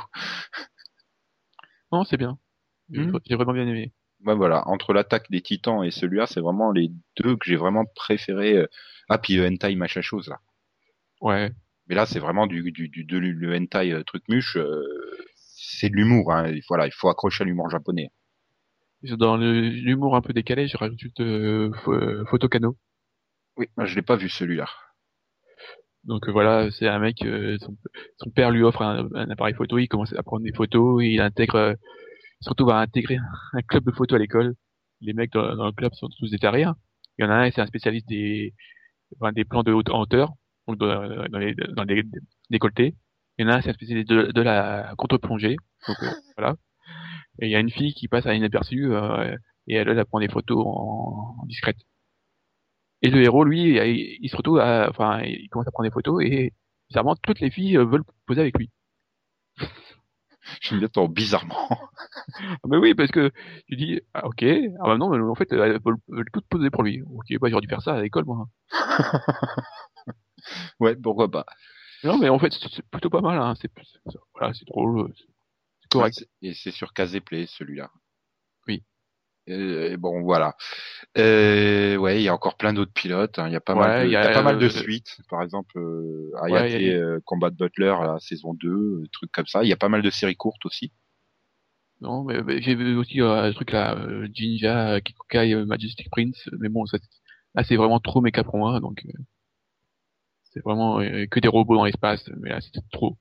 Speaker 3: Non, c'est bien. J'ai
Speaker 1: Hmm.
Speaker 3: j'ai vraiment bien aimé.
Speaker 1: Ouais, voilà, entre l'attaque des titans et celui-là, c'est vraiment les deux que j'ai vraiment préféré. Ah puis hentai machin chose là.
Speaker 3: Ouais.
Speaker 1: Mais là, c'est vraiment du du du de, le hentai euh, truc muche. euh, c'est de l'humour, hein. Il- Voilà, il faut accrocher à l'humour japonais.
Speaker 3: Dans l'humour un peu décalé, je rajoute euh, euh, Photocano.
Speaker 1: Oui, je l'ai pas vu celui-là.
Speaker 3: Donc euh, voilà, c'est un mec, euh, son, son père lui offre un, un appareil photo, il commence à prendre des photos, il intègre, surtout va intégrer un club de photo à l'école. Les mecs dans, dans le club sont tous des tarés. hein. Il y en a un, c'est un spécialiste des, enfin, des plans de haute en hauteur, donc dans, dans les, dans les décolletés. Il y en a un, c'est un spécialiste de, de la contre-plongée. Donc, euh, voilà. Et il y a une fille qui passe à inaperçue euh, et elle, elle prend des photos en, en discrète. Et le héros, lui, il, il se retrouve à, enfin, il commence à prendre des photos et bizarrement, toutes les filles euh, veulent poser avec lui.
Speaker 1: J'aime bien ton bizarrement.
Speaker 3: Mais oui, parce que tu dis, ah, ok, ah bah non, mais en fait, elles veulent, veulent toutes poser pour lui. Ok, bah j'aurais dû faire ça à l'école, moi.
Speaker 1: ouais, pourquoi pas.
Speaker 3: Non, mais en fait, c'est plutôt pas mal. Hein. C'est voilà, c'est drôle, c'est c'est correct.
Speaker 1: Ouais, Et c'est sur Caseplay, celui-là.
Speaker 3: Oui.
Speaker 1: Euh, Et bon, voilà. Euh, ouais, il y a encore plein d'autres pilotes. hein. Il y a pas
Speaker 3: Ouais,
Speaker 1: mal de,
Speaker 3: y a,
Speaker 1: y a pas mal de
Speaker 3: euh,
Speaker 1: suites. Par exemple, euh,
Speaker 3: Ouais,
Speaker 1: Hayate
Speaker 3: a-
Speaker 1: euh, Combat Butler, la saison 2, euh, trucs comme ça. Il y a pas mal de séries courtes aussi.
Speaker 3: Non, mais, mais j'ai vu aussi euh, un truc là, euh, Jinja, euh, Kikokai, euh, Majestic Prince. Mais bon, ça, là, c'est vraiment trop méca pour moi, donc c'est vraiment euh, que des robots dans l'espace. Mais là, c'est trop.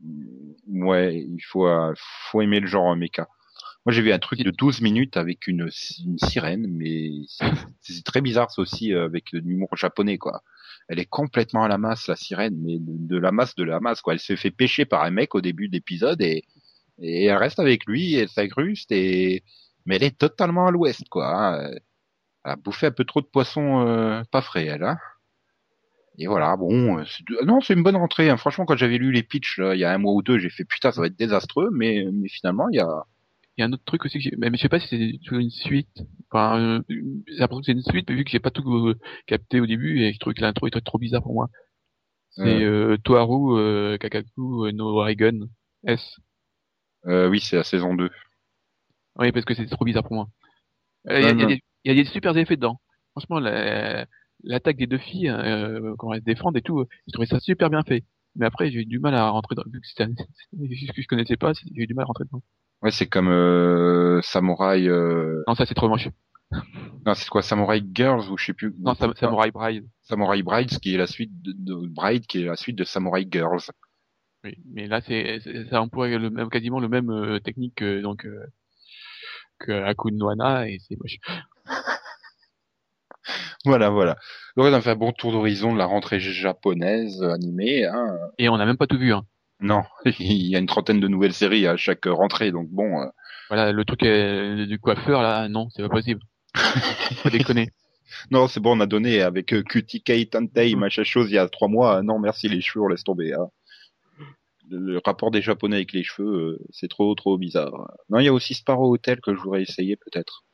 Speaker 1: Mm, Ouais, il faut, euh, faut aimer le genre mecha. Moi, j'ai vu un truc de 12 minutes avec une, sirène, mais c'est très bizarre, ça aussi, euh, avec l'humour japonais, quoi. Elle est complètement à la masse, la sirène, mais de, de la masse de la masse, quoi. Elle se fait pêcher par un mec au début de l'épisode et, et elle reste avec lui, elle s'incruste et, mais elle est totalement à l'ouest, quoi. hein. Elle a bouffé un peu trop de poissons euh, pas frais, elle, hein. Et voilà, bon, euh, non, c'est une bonne rentrée. hein. Franchement, quand j'avais lu les pitchs là, il y a un mois ou deux, j'ai fait putain, ça va être désastreux, mais, mais finalement, il y a,
Speaker 3: Il y a un autre truc aussi que j'ai, mais je sais pas si c'est une suite. Enfin, euh, j'ai l'impression que c'est une suite, mais vu que j'ai pas tout euh, capté au début et je trouve que l'intro est trop bizarre pour moi. C'est
Speaker 1: Ouais.
Speaker 3: euh, Toharu euh, Kakaku euh, no Raigun S.
Speaker 1: euh, oui, c'est la saison 2.
Speaker 3: Oui, parce que c'est trop bizarre pour moi. Euh, Il y, a-
Speaker 1: Non,
Speaker 3: il y a
Speaker 1: non.
Speaker 3: des- il y a des super effets dedans. Franchement, la- l'attaque des deux filles, euh, comment elles se défendent et tout, j'ai trouvé ça super bien fait. Mais après, j'ai eu du mal à rentrer dans, vu que c'était que je connaissais pas, j'ai eu du mal à rentrer dedans.
Speaker 1: Ouais, c'est comme euh, Samurai. Euh...
Speaker 3: Non, ça c'est trop moche.
Speaker 1: Non, c'est quoi Samurai Girls ou je sais plus.
Speaker 3: Non, Sam- Samurai Bride.
Speaker 1: Samurai Brides, qui est la suite de, de Bride, qui est la suite de Samurai Girls.
Speaker 3: Oui, mais là, c'est, ça emploie le même, quasiment le même euh, technique que, donc, euh, que Akun no Hana, et c'est moche.
Speaker 1: Voilà, voilà. Donc, on a fait un bon tour d'horizon de la rentrée japonaise euh, animée. Hein.
Speaker 3: Et on n'a même pas tout vu, hein.
Speaker 1: Non, il y a une trentaine de nouvelles séries à chaque rentrée, donc bon. euh,
Speaker 3: Voilà, le truc euh, du coiffeur, là, non, c'est pas possible. Faut déconner.
Speaker 1: Non, c'est bon, on a donné avec euh, QTK, Tantei, machin chose il y a trois mois. Non, merci, les cheveux, on laisse tomber. Hein. Le, rapport des Japonais avec les cheveux, euh, c'est trop, trop bizarre. Non, il y a aussi Sparrow Hotel que je voudrais essayer peut-être.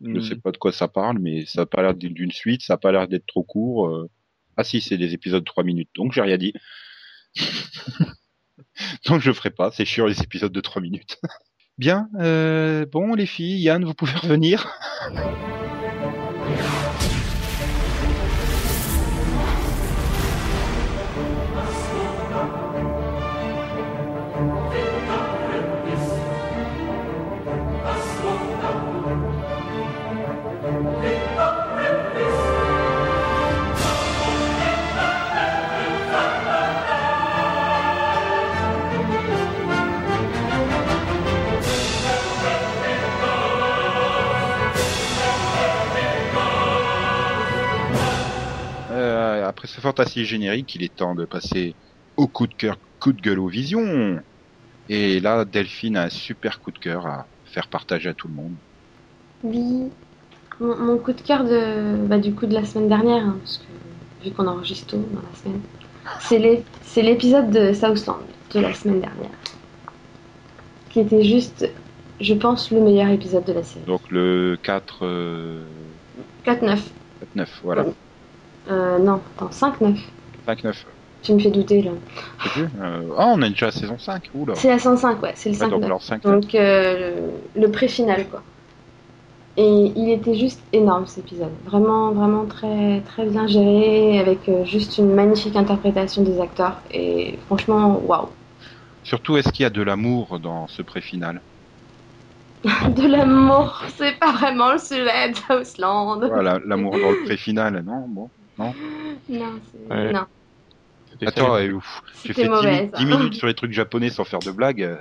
Speaker 1: Je ne
Speaker 3: Hmm.
Speaker 1: sais pas de quoi ça parle, mais ça a pas l'air d'une suite, ça a pas l'air d'être trop court. euh. Ah si, c'est des épisodes de 3 minutes, donc j'ai rien dit. donc je ferai pas, c'est chiant les épisodes de 3 minutes. Bien, euh, bon les filles, Yann, vous pouvez revenir. après ce fantasy générique, il est temps de passer au coup de cœur, coup de gueule aux visions. Et là, Delphine a un super coup de cœur à faire partager à tout le monde.
Speaker 4: Oui. Mon, mon coup de cœur de, bah, du coup de la semaine dernière, hein, parce que vu qu'on enregistre tôt dans la semaine, c'est l'é- c'est l'épisode de Southland de la semaine dernière, qui était juste, je pense, le meilleur épisode de la série.
Speaker 1: Donc le 4, euh,
Speaker 4: 4-9.
Speaker 1: 9, voilà.
Speaker 4: Euh, non, attends, 5-9.
Speaker 1: 5, 9.
Speaker 4: Tu me fais douter là.
Speaker 1: Je sais plus. Euh, Ah, on est déjà à saison 5, oula.
Speaker 4: C'est la 105, ouais, c'est le
Speaker 1: Ouais,
Speaker 4: 5-9.
Speaker 1: donc alors 5, 9.
Speaker 4: Donc euh, le, le pré-final quoi. Et il était juste énorme cet épisode. Vraiment, vraiment très, très bien géré, avec euh, juste une magnifique interprétation des acteurs. Et franchement, waouh.
Speaker 1: Surtout, est-ce qu'il y a de l'amour dans ce pré-final
Speaker 4: De l'amour, c'est pas vraiment le sujet de Southland.
Speaker 1: Voilà, l'amour dans le pré-final, non Bon.
Speaker 4: Non, c'est...
Speaker 3: Ouais.
Speaker 4: non,
Speaker 1: Attends, ouf. j'ai fait 10,
Speaker 4: mauvais.
Speaker 1: mi- 10 minutes sur les trucs japonais sans faire de blagues. euh,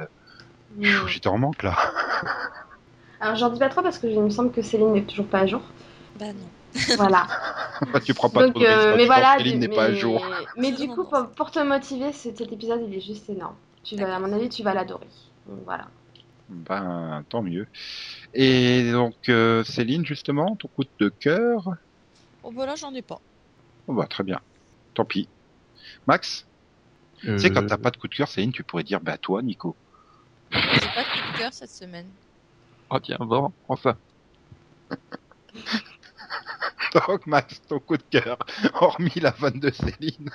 Speaker 4: Non.
Speaker 1: pfiou, J'étais en manque là.
Speaker 4: Alors j'en dis pas trop parce que il me semble que Céline n'est toujours pas à jour.
Speaker 5: Bah non.
Speaker 4: Voilà.
Speaker 1: tu prends pas
Speaker 4: Donc,
Speaker 1: trop de risques
Speaker 4: euh,
Speaker 1: quand
Speaker 4: mais voilà.
Speaker 1: Céline
Speaker 4: mais,
Speaker 1: n'est pas à jour.
Speaker 4: mais
Speaker 5: Non,
Speaker 4: du
Speaker 5: non,
Speaker 4: coup,
Speaker 5: non.
Speaker 4: pour, pour te motiver, cet cet épisode, il est juste énorme. Tu vas, à mon avis, tu vas l'adorer. Donc voilà.
Speaker 1: Ben, tant mieux. Et donc, euh, Céline, justement, ton coup de cœur?
Speaker 5: Oh bah là, j'en ai pas.
Speaker 1: Oh, bah, très bien. Tant pis. Max Tu sais, quand t'as pas de coup de cœur, Céline, tu pourrais dire, bah, toi, Nico.
Speaker 5: J'ai pas de coup de cœur cette semaine.
Speaker 3: Oh tiens, bon, ça.
Speaker 1: Donc, Max, ton coup de cœur, hormis la vanne de Céline,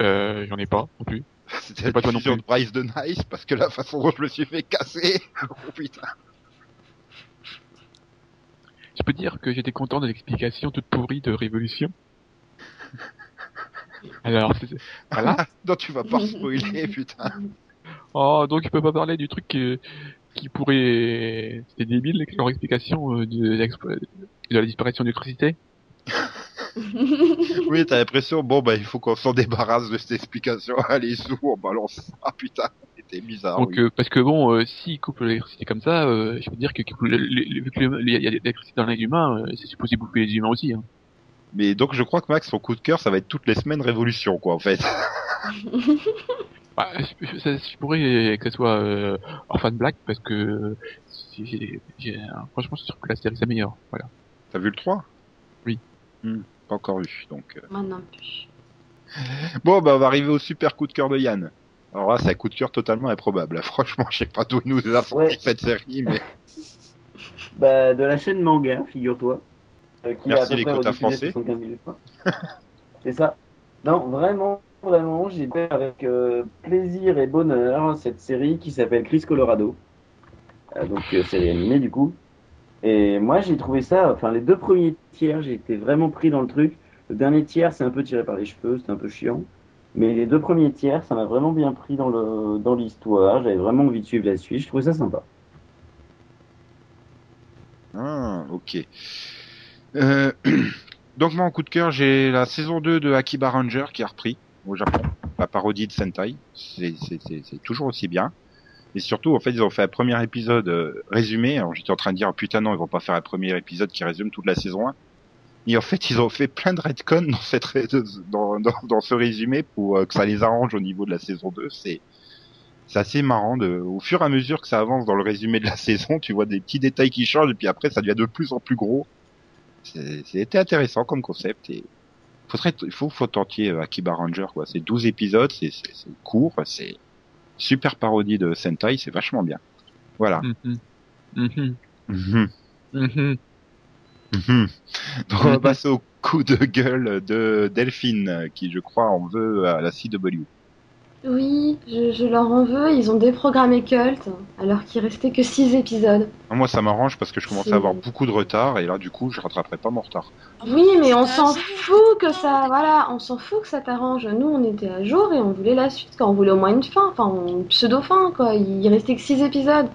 Speaker 3: Euh, j'en ai pas non plus.
Speaker 1: c'était la
Speaker 3: Pas toi non plus.
Speaker 1: de Bryce de Nice, parce que la façon dont je me suis fait casser, oh putain.
Speaker 3: Je peux dire que j'étais content de l'explication toute pourrie de Révolution? Alors, voilà.
Speaker 1: non, tu vas pas spoiler, putain.
Speaker 3: Oh, donc il peut pas parler du truc qui, qui pourrait... C'était débile, leur explication euh, de la disparition de l'électricité.
Speaker 1: Oui, t'as l'impression, bon, bah, il faut qu'on s'en débarrasse de cette explication. Allez, sous, on balance ça, putain. C'était bizarre.
Speaker 3: donc,
Speaker 1: oui.
Speaker 3: euh, parce que bon, euh, s'ils coupent l'électricité comme ça, euh, je peux dire que, vu que le- il y a de l'électricité dans les humains, euh, c'est supposé bouffer les humains aussi. Hein.
Speaker 1: Mais donc, je crois que Max, son coup de cœur, ça va être toutes les semaines Révolution, quoi, en fait.
Speaker 3: Bah, je, je- ça- je pourrais que ce soit euh, Orphan Black parce que franchement, je trouve que la série c'est meilleur. Voilà.
Speaker 1: T'as vu le 3
Speaker 3: Oui.
Speaker 1: Hmm, pas encore vu, donc. euh.
Speaker 4: Moi non plus.
Speaker 1: Bon, bah, on va arriver au super coup de cœur de Yann. Alors là, c'est un coup de cœur totalement improbable. Franchement, je sais pas d'où nous a sorti
Speaker 2: Ouais.
Speaker 1: cette série, mais
Speaker 2: Bah, de la chaîne manga, figure-toi. euh,
Speaker 1: Merci les quotas français.
Speaker 2: 75 000 fois. C'est ça. Non, vraiment, vraiment, j'ai fait avec euh, plaisir et bonheur cette série qui s'appelle Chris Colorado. Euh, donc, série animée du coup. Et moi, j'ai trouvé ça, enfin, les deux premiers tiers, j'ai été vraiment pris dans le truc. Le dernier tiers, c'est un peu tiré par les cheveux, c'est un peu chiant. Mais les deux premiers tiers, ça m'a vraiment bien pris dans le dans l'histoire. J'avais vraiment envie de suivre la suite. Je trouvais ça sympa.
Speaker 1: Ah, ok. Euh, donc moi en coup de cœur, j'ai la saison 2 de Akiba Ranger qui a repris au Japon, la parodie de Sentai. C'est toujours aussi bien. Et surtout, en fait, ils ont fait un premier épisode euh, résumé. Alors j'étais en train de dire, putain non, ils vont pas faire un premier épisode qui résume toute la saison 1. Et en fait, ils ont fait plein de retcon dans, cette, dans, dans, dans ce résumé pour euh, que ça les arrange au niveau de la saison 2. C'est c'est assez marrant. De, au fur et à mesure que ça avance dans le résumé de la saison, tu vois des petits détails qui changent et puis après ça devient de plus en plus gros. C'est- C'était intéressant comme concept et faudrait, il faut, faut tenter euh, Akiba Ranger quoi. C'est 12 épisodes, c'est c'est- court, c'est super parodie de Sentai, c'est vachement bien. Voilà.
Speaker 3: Mhm. Mhm.
Speaker 1: Mhm.
Speaker 3: Mhm.
Speaker 1: Mhm. Donc on va passer au coup de gueule de Delphine qui je crois en veut à la CW.
Speaker 4: Oui, je, je leur en veux. Ils ont déprogrammé Cult alors qu'il restait que 6 épisodes.
Speaker 1: Moi ça m'arrange parce que je commençais à avoir beaucoup de retard et là du coup je rattraperai pas mon retard.
Speaker 4: Oui, mais on s'en fout que ça, voilà, on s'en fout que ça t'arrange. Nous, on était à jour et on voulait la suite, quoi. On voulait au moins une fin, enfin, une pseudo-fin, quoi. Il restait que 6 épisodes.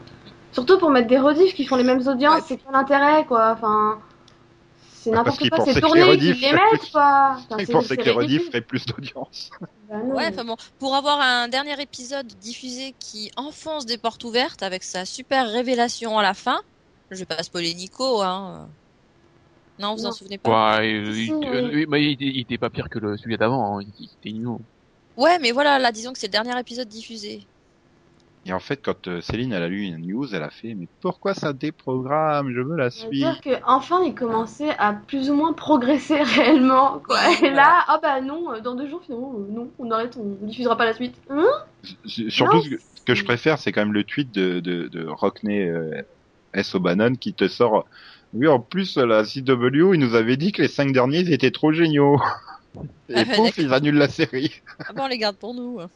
Speaker 4: Surtout pour mettre des rediffs qui font les mêmes audiences,
Speaker 5: Ouais.
Speaker 4: c'est quoi l'intérêt, quoi. Enfin, c'est n'importe quoi, c'est tourné,
Speaker 1: rediffs
Speaker 4: qu'ils les mettent,
Speaker 1: plus-
Speaker 4: quoi. Enfin,
Speaker 1: Ils pensaient que les rediffs feraient plus d'audience.
Speaker 4: Bah.
Speaker 5: Ouais, enfin bon, pour avoir un dernier épisode diffusé qui enfonce des portes ouvertes avec sa super révélation à la fin, je vais pas spoiler Nico, hein. Non, vous en
Speaker 4: Non.
Speaker 5: souvenez pas?
Speaker 3: Ouais, euh, il,
Speaker 4: oui.
Speaker 3: euh, oui, mais il, était- il était pas pire que le, celui d'avant, hein. il, il était igno.
Speaker 5: Ouais, mais voilà, là, disons que c'est le dernier épisode diffusé.
Speaker 1: Et en fait, quand euh, Céline elle a lu une news, elle a fait mais pourquoi ça déprogramme? Je veux la
Speaker 4: Ça veut
Speaker 1: suite.
Speaker 4: dire que enfin il commençait à plus ou moins progresser réellement quoi. Et là, ah bah non, euh, dans deux jours finalement, euh, non, on arrête, on diffusera pas la suite. Hein?
Speaker 1: Surtout
Speaker 4: Non,
Speaker 1: ce que, ce que je préfère, c'est quand même le tweet de, de, de Rockney euh, S. O'Bannon qui te sort. Oui, en plus, la CW, il nous avait dit que les cinq derniers ils étaient trop géniaux. Et
Speaker 5: Ah,
Speaker 1: pouf, ils annulent la série.
Speaker 5: Ah bon, on les garde pour nous.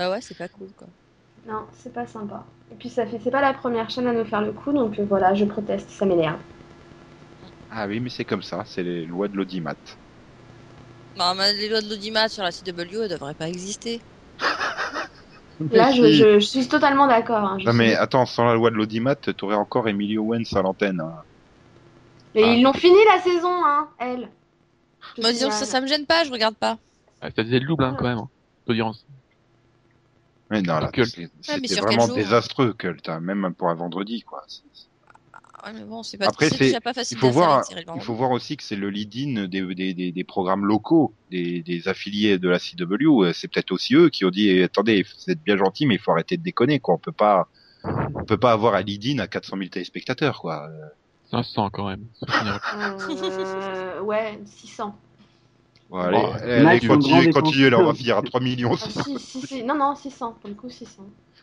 Speaker 5: bah ouais, c'est pas cool, quoi.
Speaker 4: Non, c'est pas sympa. Et puis ça fait, c'est pas la première chaîne à nous faire le coup, donc euh, voilà, je proteste, ça m'énerve.
Speaker 1: Ah oui, mais c'est comme ça, c'est les lois de l'audimat.
Speaker 5: Non, mais les lois de l'audimat sur la CW, elles devraient pas exister.
Speaker 4: Là, je,
Speaker 1: si.
Speaker 4: je, je suis totalement d'accord. hein,
Speaker 1: Non
Speaker 4: suis-
Speaker 1: mais attends, sans la loi de l'audimat, t'aurais encore Emily Owens à l'antenne. hein.
Speaker 4: Et
Speaker 1: Ah.
Speaker 4: ils l'ont fini la saison, hein, elle.
Speaker 5: Moi, disons que ça, ça me gêne pas, je regarde pas.
Speaker 3: Ah, ça faisait le double, hein, quand même, hein, d'audience.
Speaker 1: Mais non, là,
Speaker 3: Cult.
Speaker 1: c'était vraiment désastreux, Cult, hein, même pour un vendredi, quoi. C'est-
Speaker 5: Ouais, mais bon, c'est pas
Speaker 1: Après,
Speaker 5: c'est
Speaker 1: c'est-
Speaker 5: déjà pas facile
Speaker 1: Il faut voir, il faut voir aussi que c'est le lead-in des, des, des, des programmes locaux, des, des affiliés de la CW. Euh, C'est peut-être aussi eux qui ont dit eh, attendez, vous êtes bien gentil, mais il faut arrêter de déconner, quoi. On peut pas, on peut pas avoir un lead-in à 400 000 téléspectateurs, quoi.
Speaker 3: 500 quand même. Ça finira.
Speaker 4: Euh, ouais, 600.
Speaker 1: Bon, allez,
Speaker 3: Oh,
Speaker 1: allez, continuez, continuez, là, on va finir à 3 millions.
Speaker 4: Ah, si, si, si. Non, non, 600. Pour le coup, 600.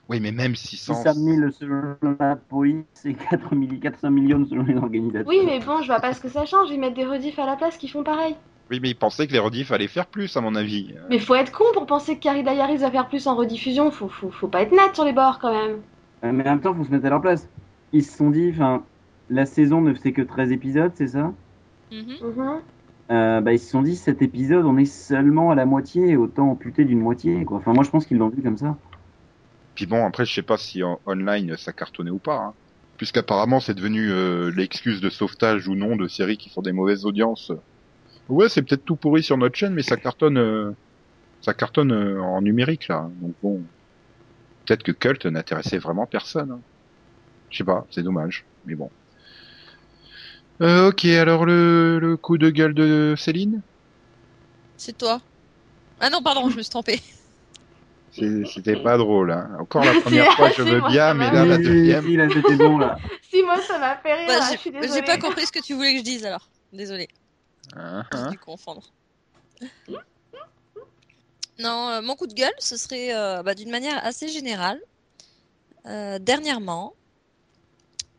Speaker 1: Oui, mais même 600.
Speaker 2: 600 000 selon la police et 4 milli- 400 millions selon les organisateurs.
Speaker 4: Oui, mais bon, je vois pas ce que ça change. Ils mettent des rediffs à la place qui font pareil.
Speaker 1: Oui, mais ils pensaient que les rediffs allaient faire plus, à mon avis.
Speaker 4: Mais faut être con pour penser que Carrie Diaries va faire plus en rediffusion. Faut, faut, faut pas être net sur les bords quand même.
Speaker 2: Euh, mais en même temps, faut se mettre à leur place. Ils se sont dit, enfin, la saison ne fait que 13 épisodes, c'est ça?
Speaker 5: Mhm.
Speaker 4: Mhm.
Speaker 2: Euh, bah, ils se sont dit, cet épisode, on est seulement à la moitié, autant amputer d'une moitié, quoi. Enfin, moi, je pense qu'ils l'ont vu comme ça.
Speaker 1: Puis bon, après, je sais pas si en online ça cartonnait ou pas. Hein. Puisqu'apparemment, c'est devenu euh, l'excuse de sauvetage ou non de séries qui font des mauvaises audiences. Ouais, c'est peut-être tout pourri sur notre chaîne, mais ça cartonne, euh, ça cartonne euh, en numérique là. Donc bon, peut-être que Cult n'intéressait vraiment personne. hein. Je sais pas, c'est dommage, mais bon. Euh, ok, alors le, le coup de gueule de Céline,
Speaker 5: C'est toi. Ah non, pardon, je me suis trompée.
Speaker 1: C'est- c'était pas drôle. Hein. Encore la première fois, je veux
Speaker 4: moi,
Speaker 1: bien, mais là, la deuxième.
Speaker 2: si, là, c'était bon, là.
Speaker 4: Si, moi, ça m'a fait rire.
Speaker 5: Bah,
Speaker 4: là,
Speaker 5: j'ai-
Speaker 4: je suis
Speaker 5: J'ai
Speaker 4: désolée.
Speaker 5: pas compris ce que tu voulais que je dise alors. Désolée,
Speaker 1: Hein,
Speaker 5: j'ai
Speaker 1: hein.
Speaker 5: dû confondre. Non, euh, mon coup de gueule, ce serait euh, bah, d'une manière assez générale. Euh, dernièrement,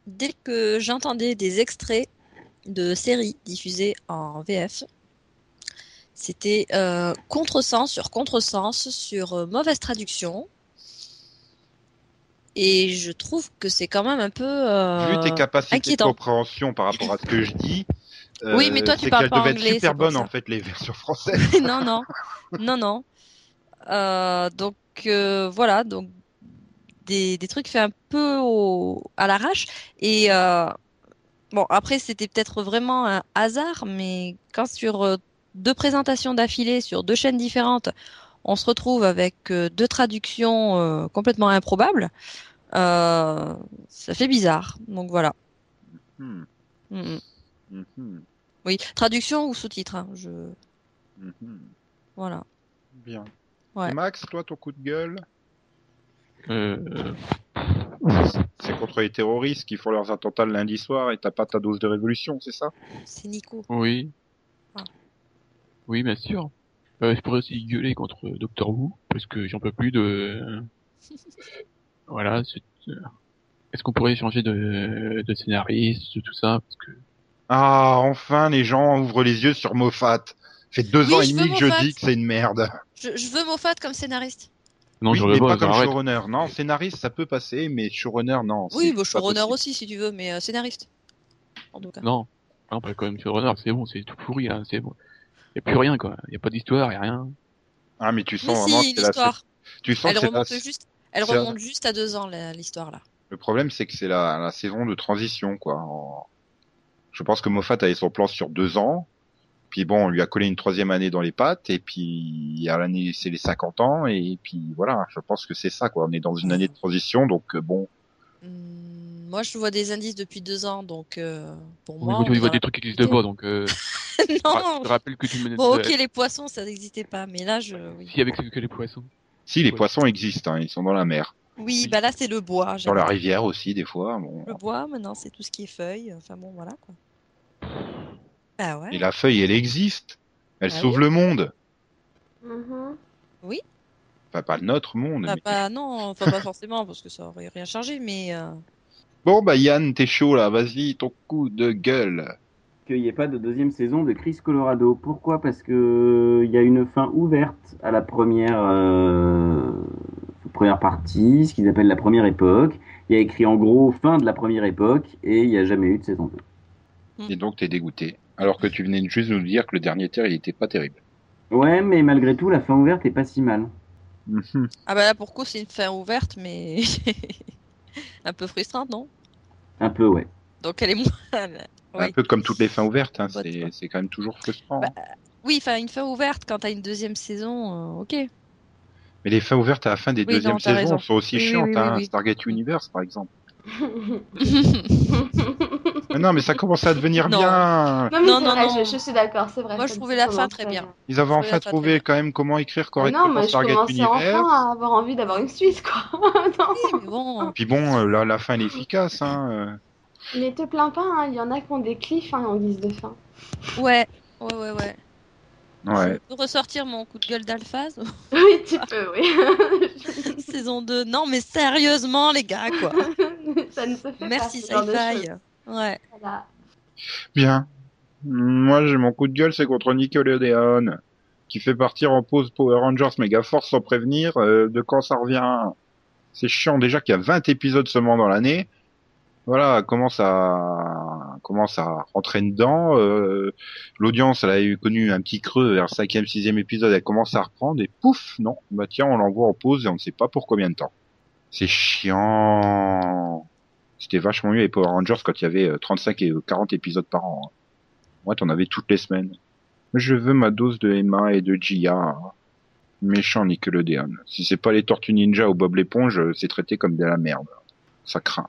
Speaker 5: dès que j'entendais des extraits de séries diffusées en VF, c'était euh, contresens sur contresens sur euh, mauvaise traduction. Et je trouve que c'est quand même un peu. euh,
Speaker 1: Vu tes capacités
Speaker 5: inquiétant.
Speaker 1: de compréhension par rapport à ce que je dis,
Speaker 5: Oui, mais toi, tu
Speaker 1: c'est
Speaker 5: parles pas anglais,
Speaker 1: super
Speaker 5: c'est
Speaker 1: bonnes
Speaker 5: ça.
Speaker 1: en fait les versions françaises.
Speaker 5: non, non, non, non. Euh, donc euh, voilà, donc des, des trucs faits un peu au, à l'arrache. Et euh, bon, après, c'était peut-être vraiment un hasard, mais quand sur euh, deux présentations d'affilée sur deux chaînes différentes, on se retrouve avec euh, deux traductions euh, complètement improbables, euh, ça fait bizarre. Donc voilà.
Speaker 1: Hmm,
Speaker 5: Mm, mm.
Speaker 1: hmm, hmm,
Speaker 5: Oui, traduction ou sous-titre. hein, je voilà.
Speaker 1: Bien.
Speaker 5: Ouais.
Speaker 1: Max, toi, ton coup de gueule, c'est contre les terroristes qui font leurs attentats le lundi soir et t'as pas ta dose de révolution, c'est ça?
Speaker 5: C'est Nico.
Speaker 3: oui.
Speaker 5: Ah.
Speaker 3: Oui, bien sûr. Euh, je pourrais aussi gueuler contre Doctor Who, parce que j'en peux plus de... voilà, c'est- euh, est-ce qu'on pourrait changer de, de scénariste, de tout ça, parce que...
Speaker 1: Ah, enfin, les gens ouvrent les yeux sur Moffat. Fait deux
Speaker 5: Oui,
Speaker 1: ans et demi que je dis que c'est une merde.
Speaker 5: Je, je veux Moffat comme scénariste.
Speaker 3: Non,
Speaker 1: oui,
Speaker 3: je
Speaker 1: mais
Speaker 3: pas,
Speaker 1: pas comme
Speaker 3: arrête.
Speaker 1: showrunner. Non, scénariste, ça peut passer, mais showrunner, non.
Speaker 5: Oui, bah, showrunner aussi si tu veux, mais euh, scénariste. En tout cas.
Speaker 3: Non, non, pas quand même showrunner, c'est bon, c'est tout pourri, hein, c'est bon. Y a plus rien, quoi. Y a pas d'histoire, y a rien.
Speaker 1: Ah, mais tu
Speaker 5: Mais
Speaker 1: sens vraiment
Speaker 5: si,
Speaker 1: que c'est la...
Speaker 5: histoire.
Speaker 1: Tu sens
Speaker 5: Elle
Speaker 1: que c'est la...
Speaker 5: remonte juste. Elle remonte juste à deux ans l'histoire là.
Speaker 1: Le problème, c'est que c'est la, la saison de transition, quoi. En- Je pense que Moffat avait son plan sur deux ans. Puis bon, on lui a collé une troisième année dans les pattes. Et puis, à l'année, c'est les 50 ans. Et puis, voilà. Je pense que c'est ça, quoi. On est dans une année de transition. Donc, euh, bon.
Speaker 5: Hum, moi, je vois des indices depuis deux ans, donc euh, pour moi.
Speaker 3: au niveau des trucs qui existent pas, donc... Euh,
Speaker 5: non.
Speaker 3: je te rappelle que tu me...
Speaker 5: Bon, ok, les poissons, ça n'existait pas, mais là, je. Oui,
Speaker 3: Si, avec que les poissons.
Speaker 1: Si, les
Speaker 3: Ouais.
Speaker 1: poissons existent. Hein, ils sont dans la mer.
Speaker 5: oui bah là, c'est le bois.
Speaker 1: Dans la rivière aussi, des fois. Bon.
Speaker 5: Le bois, maintenant, c'est tout ce qui est feuilles. Enfin bon, voilà quoi. Bah ouais.
Speaker 1: Et la feuille, elle existe. Elle
Speaker 5: Ah
Speaker 1: sauve
Speaker 5: oui.
Speaker 1: le monde.
Speaker 4: Mhm.
Speaker 1: Enfin, pas notre monde.
Speaker 5: Ah
Speaker 1: mais-
Speaker 5: bah non, enfin pas forcément, parce que ça aurait rien changé, mais. euh,
Speaker 1: Bon, bah, Yann, t'es chaud, là. Vas-y, ton coup de gueule.
Speaker 2: qu'il n'y ait pas de deuxième saison de Chris Colorado. Pourquoi? Parce que il y a une fin ouverte à la première, euh, première partie, ce qu'ils appellent la première époque. Il y a écrit en gros fin de la première époque et il n'y a jamais eu de saison 2.
Speaker 1: Et donc, t'es dégoûté. Alors que tu venais juste nous dire que le dernier tiers, il était pas terrible.
Speaker 2: Ouais, mais malgré tout, la fin ouverte est pas si mal.
Speaker 1: Mhm.
Speaker 5: Ah bah là, pour coup, c'est une fin ouverte, mais. un peu frustrante, non?
Speaker 2: Un peu, ouais.
Speaker 5: Donc elle est moins.
Speaker 1: Un peu comme toutes les fins ouvertes, hein, c'est quand même toujours frustrant.
Speaker 5: Bah, Oui, enfin, une fin ouverte quand t'as une deuxième saison, euh, ok.
Speaker 1: Mais les fins ouvertes à la fin des
Speaker 5: Oui,
Speaker 1: deuxièmes
Speaker 5: non,
Speaker 1: saisons
Speaker 5: raison.
Speaker 1: sont aussi
Speaker 5: Oui, oui,
Speaker 1: chiantes.
Speaker 5: oui,
Speaker 1: hein.
Speaker 5: oui, oui.
Speaker 1: Stargate Universe, par exemple. Mais non, mais ça commence à devenir
Speaker 5: Non.
Speaker 1: bien.
Speaker 4: Non, mais
Speaker 5: Non, non,
Speaker 4: vrai,
Speaker 5: non.
Speaker 4: Je, je suis d'accord, c'est vrai.
Speaker 5: Moi, je trouvais la fin très bien.
Speaker 1: Ils avaient enfin
Speaker 5: la fin,
Speaker 1: trouvé quand même comment écrire
Speaker 4: Ah
Speaker 1: correctement
Speaker 4: non, mais je
Speaker 1: Stargate
Speaker 4: commençais
Speaker 1: Universe.
Speaker 4: enfin à avoir envie d'avoir une Suisse, quoi. non.
Speaker 5: Oui, mais bon.
Speaker 1: Puis bon, euh, là, la fin elle est efficace. Hein.
Speaker 4: Mais te plains pas, hein, il y en a qui ont des cliffs hein, en guise de fin.
Speaker 5: Ouais, ouais, ouais, ouais.
Speaker 1: Ouais.
Speaker 5: Je peux ressortir mon coup de gueule d'Alphaz
Speaker 4: Oui, tu peux, oui.
Speaker 5: Saison 2. Non, mais sérieusement, les gars, quoi.
Speaker 4: ça ne se fait
Speaker 5: Merci,
Speaker 4: pas. ce
Speaker 5: Ouais.
Speaker 4: Voilà.
Speaker 1: Bien. Moi, j'ai mon coup de gueule, c'est contre Nickelodeon, qui fait partir en pause Power Rangers Megaforce sans prévenir euh, de quand ça revient? C'est chiant déjà qu'il y a 20 épisodes seulement dans l'année. Voilà, commence à commence à rentrer dedans. euh, L'audience, elle a eu connu un petit creux vers le cinquième, sixième épisode, elle commence à reprendre et pouf, non, bah tiens, on l'envoie en pause et on ne sait pas pour combien de temps. C'est chiant. C'était vachement mieux les Power Rangers quand il y avait euh, 35 et 40 épisodes par an. hein. Moi, t'en avais toutes les semaines. Je veux ma dose de Emma et de Gia. Méchant Nickelodeon. Si c'est pas les Tortues Ninja ou Bob l'éponge, euh, c'est traité comme de la merde. Ça craint.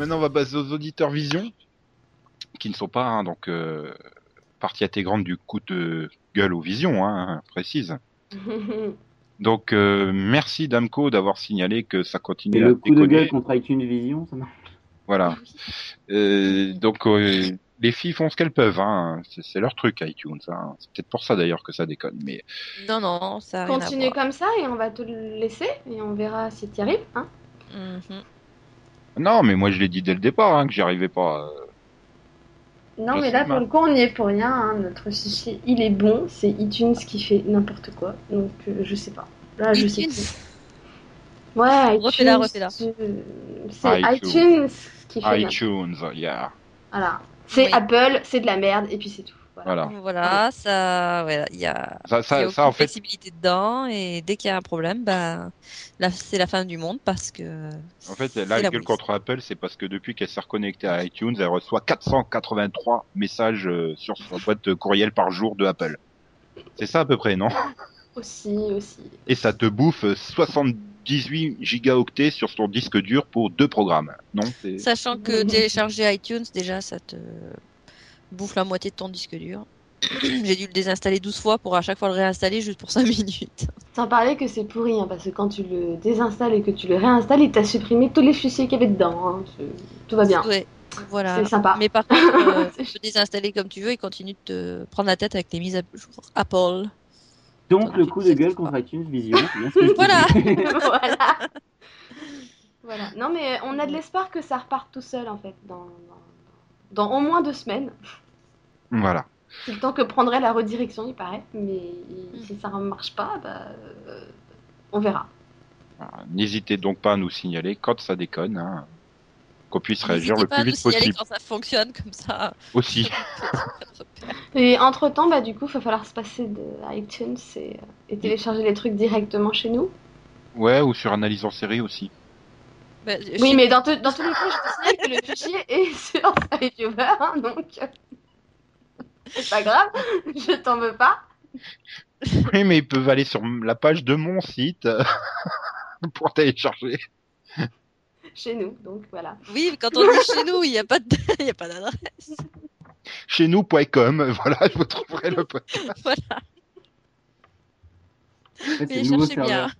Speaker 1: Maintenant, on va passer aux auditeurs Vision, qui ne sont pas hein, donc euh, partie intégrante du coup de gueule aux Visions, hein, précise. Donc, euh, merci Damco d'avoir signalé que ça continue
Speaker 2: Et
Speaker 1: à
Speaker 2: le coup de gueule contre iTunes Vision, ça marche.
Speaker 1: Voilà. Euh, donc, euh, les filles font ce qu'elles peuvent. Hein. C'est leur truc, iTunes. Hein. C'est peut-être pour ça d'ailleurs que ça déconne. Mais
Speaker 5: Non, non, ça a rien à
Speaker 4: Continue
Speaker 5: voir.
Speaker 4: comme ça et on va te le laisser et on verra si tu arrives. Hein.
Speaker 5: Mhm.
Speaker 1: Non, mais moi je l'ai dit dès le départ hein, que j'y arrivais pas. euh.
Speaker 4: Non,
Speaker 1: Je
Speaker 4: mais là, pour le coup, on n'y est pour rien. hein. Notre fichier, il est bon. C'est iTunes qui fait n'importe quoi. Donc, euh, je sais pas. Là, je sais plus. Ouais, iTunes.
Speaker 5: Refais-la, refais-la.
Speaker 4: C'est
Speaker 1: iTunes.
Speaker 4: iTunes qui fait. n'importe-
Speaker 1: iTunes, yeah.
Speaker 4: Voilà. C'est
Speaker 5: Oui.
Speaker 4: Apple, c'est de la merde, et puis c'est tout. Voilà.
Speaker 1: Voilà.
Speaker 5: Voilà, ça, voilà, il y a,
Speaker 1: Ça,
Speaker 5: il y a
Speaker 1: ça, fait,
Speaker 5: flexibilité dedans et dès qu'il y a un problème, bah, c'est la fin du monde parce que.
Speaker 1: en fait, là,
Speaker 5: la
Speaker 1: la gueule
Speaker 5: police.
Speaker 1: contre Apple, c'est parce que depuis qu'elle s'est reconnectée à iTunes, elle reçoit 483 messages euh, sur sa boîte courriel par jour de Apple. C'est ça à peu près, non?
Speaker 4: Aussi, aussi.
Speaker 1: Et ça te bouffe 78 gigaoctets sur son disque dur pour deux programmes. Non,
Speaker 5: Sachant que télécharger iTunes, déjà, ça te bouffe la moitié de ton disque dur. J'ai dû le désinstaller 12 fois pour à chaque fois le réinstaller juste pour 5 minutes.
Speaker 4: Sans parler que c'est pourri, hein, parce que quand tu le désinstalles et que tu le réinstalles, il t'a supprimé tous les fichiers qu'il y avait dedans. hein. Tout va bien.
Speaker 5: Ouais, voilà.
Speaker 4: C'est sympa.
Speaker 5: Mais par contre, euh, tu peux désinstaller comme tu veux et continue de te prendre la tête avec les mises à jour Apple.
Speaker 2: Donc le coup de gueule contre iTunes Vision,
Speaker 5: Voilà.
Speaker 4: voilà. voilà. Non, mais on a de l'espoir que ça reparte tout seul, en fait, dans, dans, dans au moins deux semaines.
Speaker 1: voilà.
Speaker 4: C'est le temps que prendrait la redirection, il paraît. Mais si ça ne marche pas, bah, euh, on verra.
Speaker 1: N'hésitez donc pas à nous signaler quand ça déconne, hein, qu'on puisse réagir le plus vite
Speaker 5: signaler
Speaker 1: possible.
Speaker 5: quand ça fonctionne comme ça.
Speaker 1: Aussi.
Speaker 4: Et entre temps, bah, du coup, il va falloir se passer de iTunes et, euh, et télécharger les trucs directement chez nous.
Speaker 1: Ouais, ou sur analyse en série aussi.
Speaker 5: Bah,
Speaker 4: Oui, mais dans, dans tous les cas, je te signale que le fichier est sur SciViewer, hein, donc euh, c'est pas grave, je t'en veux pas.
Speaker 1: Oui, mais ils peuvent aller sur la page de mon site pour télécharger.
Speaker 4: Chez nous, donc voilà.
Speaker 5: Oui, mais quand on dit chez nous, il n'y a pas de- il y a pas d'adresse.
Speaker 1: Chez nous.com, voilà, vous trouverez le podcast.
Speaker 5: Voilà.
Speaker 2: En fait,
Speaker 5: Mais cherchez bien.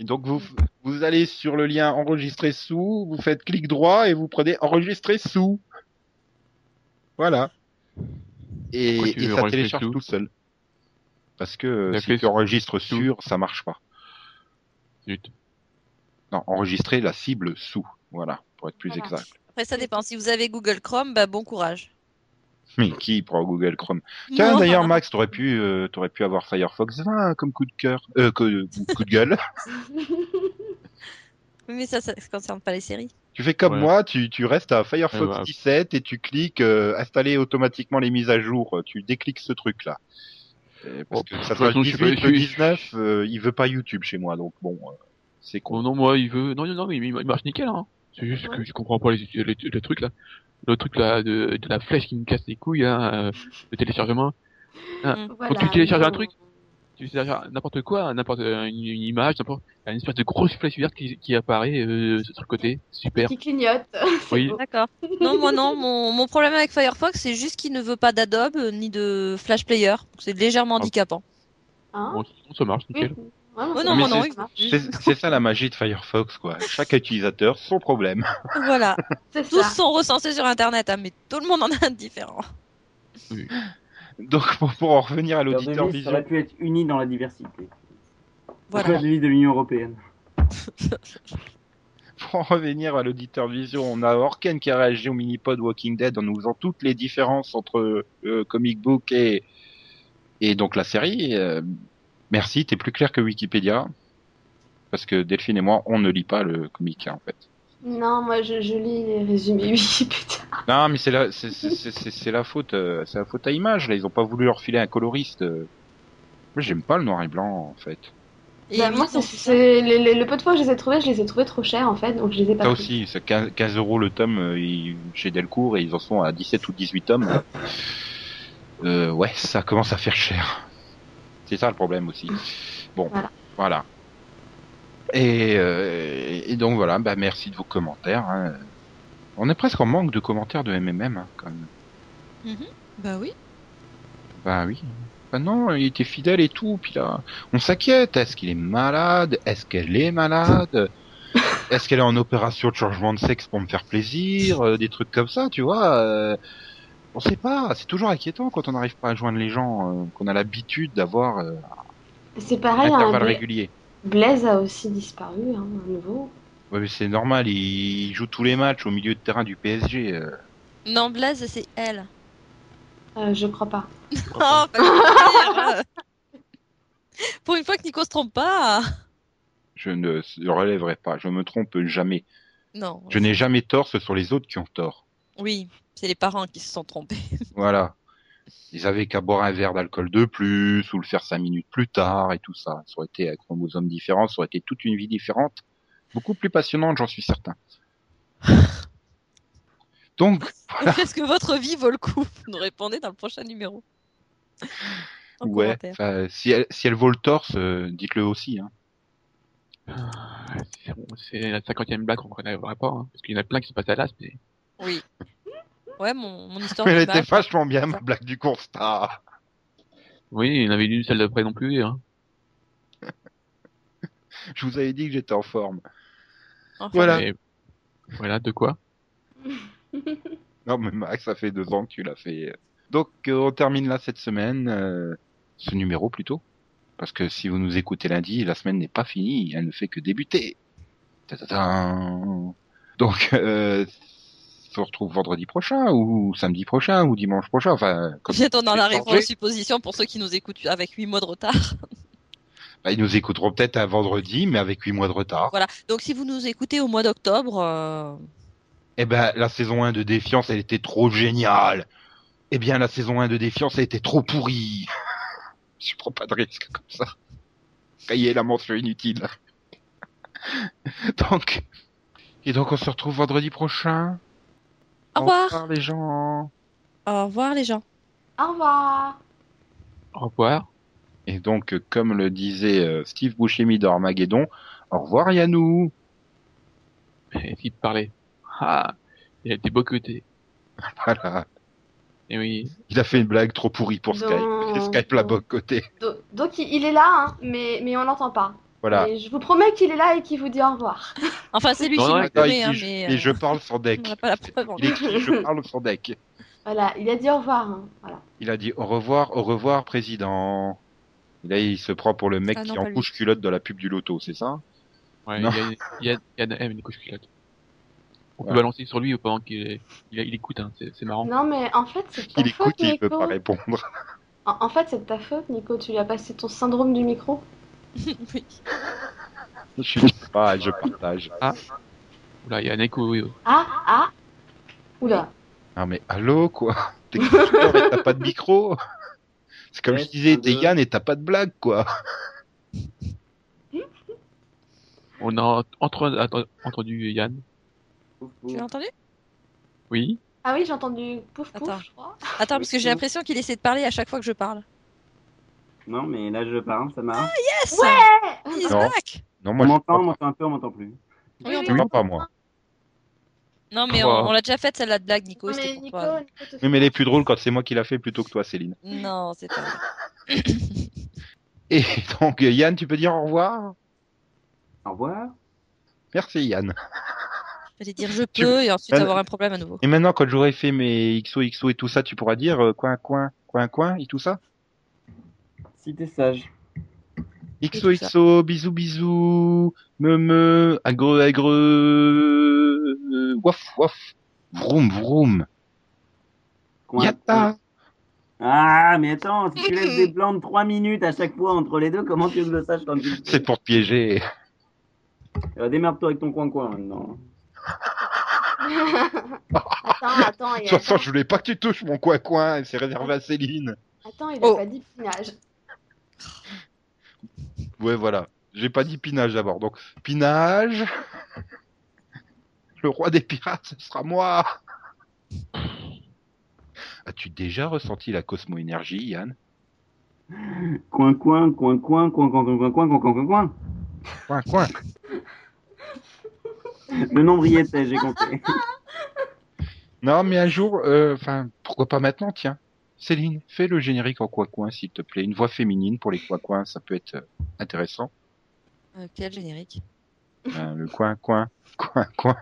Speaker 1: Et donc vous, vous allez sur le lien enregistrer sous, vous faites clic droit et vous prenez enregistrer sous. Voilà. Et, et ça
Speaker 3: enregistrer
Speaker 1: télécharge
Speaker 3: tout
Speaker 1: tout seul. Parce que si tu enregistres sur, ça marche pas.
Speaker 3: Zut.
Speaker 1: Non, enregistrer la cible sous. Voilà, pour être plus
Speaker 4: Voilà.
Speaker 1: exact.
Speaker 5: Après, ça dépend. Si vous avez Google Chrome, bah, bon courage.
Speaker 1: Mais qui prend Google Chrome? Tiens, d'ailleurs, Max, t'aurais pu, euh, t'aurais pu avoir Firefox 20 comme coup de cœur, euh, coup, coup de gueule.
Speaker 5: Mais ça, ça ne concerne pas les séries.
Speaker 1: Tu fais comme
Speaker 3: Ouais.
Speaker 1: moi, tu, tu restes à Firefox
Speaker 3: Ouais, bah.
Speaker 1: 17 et tu cliques euh, installer automatiquement les mises à jour. Tu décliques ce truc-là. Euh, Parce
Speaker 3: Oh,
Speaker 1: que ça sera le
Speaker 3: façon, je suis
Speaker 1: 18,
Speaker 3: pas-
Speaker 1: le
Speaker 3: je suis-
Speaker 1: 19, euh, il veut pas YouTube chez moi, donc bon, euh, c'est
Speaker 3: Oh
Speaker 1: con.
Speaker 3: non, moi, il veut. Non, non, non, mais il il marche nickel, hein. C'est juste que je comprends pas les, les, les trucs là. Le truc là de, de la flèche qui me casse les couilles, hein, euh, le téléchargement.
Speaker 5: Mm.
Speaker 4: Voilà,
Speaker 3: tu télécharges un truc Tu télécharges n'importe quoi, n'importe euh, une, une image, n'importe. Il y a une espèce de grosse flèche verte qui, qui apparaît euh, sur le côté. Super.
Speaker 4: Qui clignote.
Speaker 3: Oui.
Speaker 5: D'accord. Non, moi non. Mon, mon problème avec Firefox, c'est juste qu'il ne veut pas d'Adobe euh, ni de Flash Player. C'est légèrement
Speaker 3: Ah.
Speaker 5: handicapant.
Speaker 4: Hein?
Speaker 3: Bon, ça marche, nickel.
Speaker 5: Oh non, non.
Speaker 1: c'est- ça la magie de Firefox, quoi. Chaque utilisateur, son problème.
Speaker 5: Voilà. Tous
Speaker 4: ça.
Speaker 5: sont recensés sur Internet, hein, mais tout le monde en a un différent.
Speaker 1: Donc, pour, pour en revenir à l'auditeur vision,
Speaker 2: aurait pu être unis dans la diversité.
Speaker 5: Voilà.
Speaker 2: C'est la devise de l'Union Européenne.
Speaker 1: pour en revenir à l'auditeur vision, on a Orken qui a réagi au mini-pod Walking Dead en nous faisant toutes les différences entre euh, comic book et, et donc la série. Euh, merci, t'es plus clair que Wikipédia. Parce que Delphine et moi, on ne lit pas le comic, en fait.
Speaker 4: Non, moi je, je lis les résumés Wikipédia.
Speaker 1: Non, mais c'est la, c'est, c'est, c'est, c'est- c'est la faute, euh, c'est la faute à image, là. Ils ont pas voulu leur filer un coloriste. euh. Moi, j'aime pas le noir et blanc, en fait.
Speaker 5: Et
Speaker 4: Bah, moi, c'est les- le peu de fois que je les ai trouvés, je les ai trouvés trop chers en fait, donc je les ai pas
Speaker 1: Ça
Speaker 4: pris.
Speaker 1: aussi, c'est 15, 15 euros le tome euh, ils- chez Delcourt et ils en sont à 17 ou 18 tomes. Euh, ouais, ça commence à faire cher. C'est ça le problème aussi. Bon,
Speaker 4: Voilà.
Speaker 1: voilà. Et, euh, et donc voilà, bah merci de vos commentaires. hein. On est presque en manque de commentaires de MMM hein, quand même.
Speaker 5: Bah oui.
Speaker 1: Bah oui. Bah non, il était fidèle et tout, puis là, on s'inquiète. Est-ce qu'il est malade? Est-ce qu'elle est malade? Est-ce qu'elle est en opération de changement de sexe pour me faire plaisir? Euh, Des trucs comme ça, tu vois. euh, on sait pas. C'est toujours inquiétant quand on n'arrive pas à joindre les gens euh, qu'on a l'habitude d'avoir euh,
Speaker 4: C'est pareil, hein,
Speaker 1: intervalles
Speaker 4: Bla-
Speaker 1: réguliers.
Speaker 4: Blaise a aussi disparu, hein, à nouveau.
Speaker 1: Ouais, mais c'est normal. Il joue tous les matchs au milieu de terrain du PSG. euh.
Speaker 5: Non, Blaze, c'est elle.
Speaker 4: Euh, je crois pas.
Speaker 5: Oh, pas. Pour une fois que Nico se trompe pas.
Speaker 1: Je ne relèverai pas. Je me trompe jamais.
Speaker 5: Non.
Speaker 1: Je n'ai jamais tort. Ce sont les autres qui ont tort.
Speaker 5: Oui, c'est les parents qui se sont trompés.
Speaker 1: Voilà. Ils avaient qu'à boire un verre d'alcool de plus ou le faire cinq minutes plus tard et tout ça. Ça aurait été un chromosome différent, ça aurait été toute une vie différente. Beaucoup plus passionnante, j'en suis certain. Donc,
Speaker 5: Est-ce que votre vie vaut le coup Vous nous répondez dans le prochain numéro. En
Speaker 1: ouais, si elle, si elle vaut le torse, euh, dites-le aussi. Hein.
Speaker 3: Ah, c'est la cinquantième blague qu'on connaîtra pas, hein, parce qu'il y en a plein qui se passent à l'as, mais
Speaker 5: Oui. Ouais, mon, mon histoire
Speaker 1: Mais elle était vachement bien, ma blague du constat.
Speaker 3: oui, il en avait une celle d'après non plus, hein.
Speaker 1: Je vous avais dit que j'étais en forme.
Speaker 5: Enfin,
Speaker 1: Voilà.
Speaker 3: Mais voilà, de quoi?
Speaker 1: Non, mais Max, ça fait deux ans que tu l'as fait. Donc, euh, on termine là cette semaine, euh, ce numéro plutôt. Parce que si vous nous écoutez lundi, la semaine n'est pas finie, elle ne fait que débuter. Ta-ta-ta. Donc, euh, se retrouve vendredi prochain, ou samedi prochain, ou dimanche prochain. Enfin,
Speaker 5: en
Speaker 1: c'est
Speaker 5: arrive
Speaker 1: changé.
Speaker 5: aux suppositions pour ceux qui nous écoutent avec 8 mois de retard.
Speaker 1: Bah, ils nous écouteront peut-être un vendredi, mais avec huit mois de retard.
Speaker 5: Voilà. Donc si vous nous écoutez au mois d'octobre, euh,
Speaker 1: Eh ben, la saison 1 de Défiance, elle était trop géniale. Eh bien, la saison 1 de Défiance, elle était trop pourrie. Je prends pas de risque comme ça. Cahier la mention inutile. donc, et donc on se retrouve vendredi prochain?
Speaker 5: Au revoir.
Speaker 1: les gens.
Speaker 5: Au revoir les gens.
Speaker 4: Au revoir.
Speaker 3: Au revoir.
Speaker 1: Et donc, comme le disait euh, Steve Buscemi d'Armageddon, au revoir Yannou.
Speaker 3: Et s'il parlait. Ah, il a été bocoté.
Speaker 1: Voilà.
Speaker 3: Et oui.
Speaker 1: Il a fait une blague trop pourrie pour Skype. Et Skype l'a bocoté.
Speaker 4: Do- Donc il il est là, hein, mais, mais on l'entend pas.
Speaker 1: Voilà.
Speaker 4: Et je vous promets qu'il est là et qu'il vous dit au revoir.
Speaker 5: Enfin c'est lui
Speaker 3: Non,
Speaker 5: qui
Speaker 1: il
Speaker 5: connaît, hein,
Speaker 1: et
Speaker 5: euh,
Speaker 1: je parle sans deck.
Speaker 5: on n'a pas la preuve.
Speaker 1: Il écrit je parle sans deck.
Speaker 4: Voilà, il a dit au revoir. hein. Voilà.
Speaker 1: Il a dit au revoir, au revoir, président. Et là, il se prend pour le mec
Speaker 5: Ah non,
Speaker 1: qui
Speaker 5: pas
Speaker 1: en couche culotte dans la pub du loto, c'est ça?
Speaker 3: Ouais,
Speaker 1: Non.
Speaker 3: il y a, il y a, il y a, une couche culotte. On peut
Speaker 1: Ouais.
Speaker 3: balancer sur lui pendant qu'il il, il écoute, hein. c'est marrant.
Speaker 4: Non, mais en fait, c'est ta
Speaker 1: Il écoute,
Speaker 4: faute,
Speaker 1: il peut
Speaker 4: Nico.
Speaker 1: pas répondre.
Speaker 4: En, en fait, c'est de ta faute, Nico. Tu lui as passé ton syndrome du micro.
Speaker 5: oui.
Speaker 1: Je suis pas, je partage.
Speaker 3: Oula, il y a Neko. oui.
Speaker 4: Ah, ah. Oula.
Speaker 1: Ah mais allô quoi? T'es conducteur et t'as pas de micro? C'est comme
Speaker 2: Ouais,
Speaker 1: je disais,
Speaker 2: un,
Speaker 1: t'es. Yann et t'as pas de blague quoi.
Speaker 3: On a entre, entendu Yann.
Speaker 5: Tu l'as entendu?
Speaker 3: Oui.
Speaker 4: Ah oui, j'ai entendu pouf pouf,
Speaker 5: Attends.
Speaker 4: je crois.
Speaker 5: Attends, parce que j'ai l'impression qu'il essaie de parler à chaque fois que je parle.
Speaker 2: Non, mais là je parle, ça marche.
Speaker 5: Yes
Speaker 4: Ouais
Speaker 5: He's
Speaker 1: Non.
Speaker 5: back
Speaker 1: Non,
Speaker 2: on
Speaker 1: moi je
Speaker 2: m'entend, on m'entend un peu, on m'entend plus.
Speaker 5: Oui, on
Speaker 1: pas. Non, pas moi.
Speaker 5: Non, mais on, on l'a déjà faite celle-là de blague, Nico.
Speaker 4: Mais
Speaker 5: C'était pour
Speaker 4: Nico,
Speaker 5: toi.
Speaker 4: Nico te
Speaker 1: Oui, mais elle est plus drôle quand c'est moi qui l'a fait plutôt que toi, Céline.
Speaker 5: Non, c'est pas vrai.
Speaker 1: Et donc, Yann, tu peux dire au revoir?
Speaker 2: Au revoir.
Speaker 1: Merci Yann.
Speaker 5: Fallait dire je
Speaker 1: Tu-
Speaker 5: peux et ensuite
Speaker 1: Elle-
Speaker 5: avoir un problème à nouveau.
Speaker 1: Et maintenant, quand j'aurai fait mes XOXO et tout ça, tu pourras dire euh, coin, coin, coin, coin et tout ça?
Speaker 2: Si t'es sage.
Speaker 1: XOXO, bisous, bisous, me, me, agreux, agreux, euh, waf, waf, vroom, vroom,
Speaker 2: Coin,
Speaker 1: yatta.
Speaker 2: Ah, mais attends, si tu laisses des blancs de 3 minutes à chaque fois entre les deux, comment tu veux que je le sache quand tu le
Speaker 1: C'est pour te piéger.
Speaker 2: Euh, Démerde-toi avec ton coin-coin maintenant.
Speaker 4: attends, attends,
Speaker 1: De toute façon, je voulais pas que tu touches mon coin, coin, c'est réservé à Céline.
Speaker 4: attends, il a
Speaker 5: Oh.
Speaker 4: pas dit pinage.
Speaker 1: Ouais, voilà. J'ai pas dit pinage d'abord. Donc, pinage. Le roi des pirates, ce sera moi. As-tu déjà ressenti la cosmo-énergie, Yann
Speaker 2: Coin-coin, coin-coin, coin-coin, coin-coin, coin-coin, coin-coin, coin.
Speaker 1: Coin, coin.
Speaker 2: Le nombre y était, j'ai compté.
Speaker 1: Non, mais un jour, euh, enfin, pourquoi pas maintenant, tiens. Céline, fais le générique en coin-coin, s'il te plaît. Une voix féminine pour les coin-coin, ça peut être euh, intéressant.
Speaker 5: Euh, quel générique
Speaker 1: Euh, le coin-coin, coin-coin.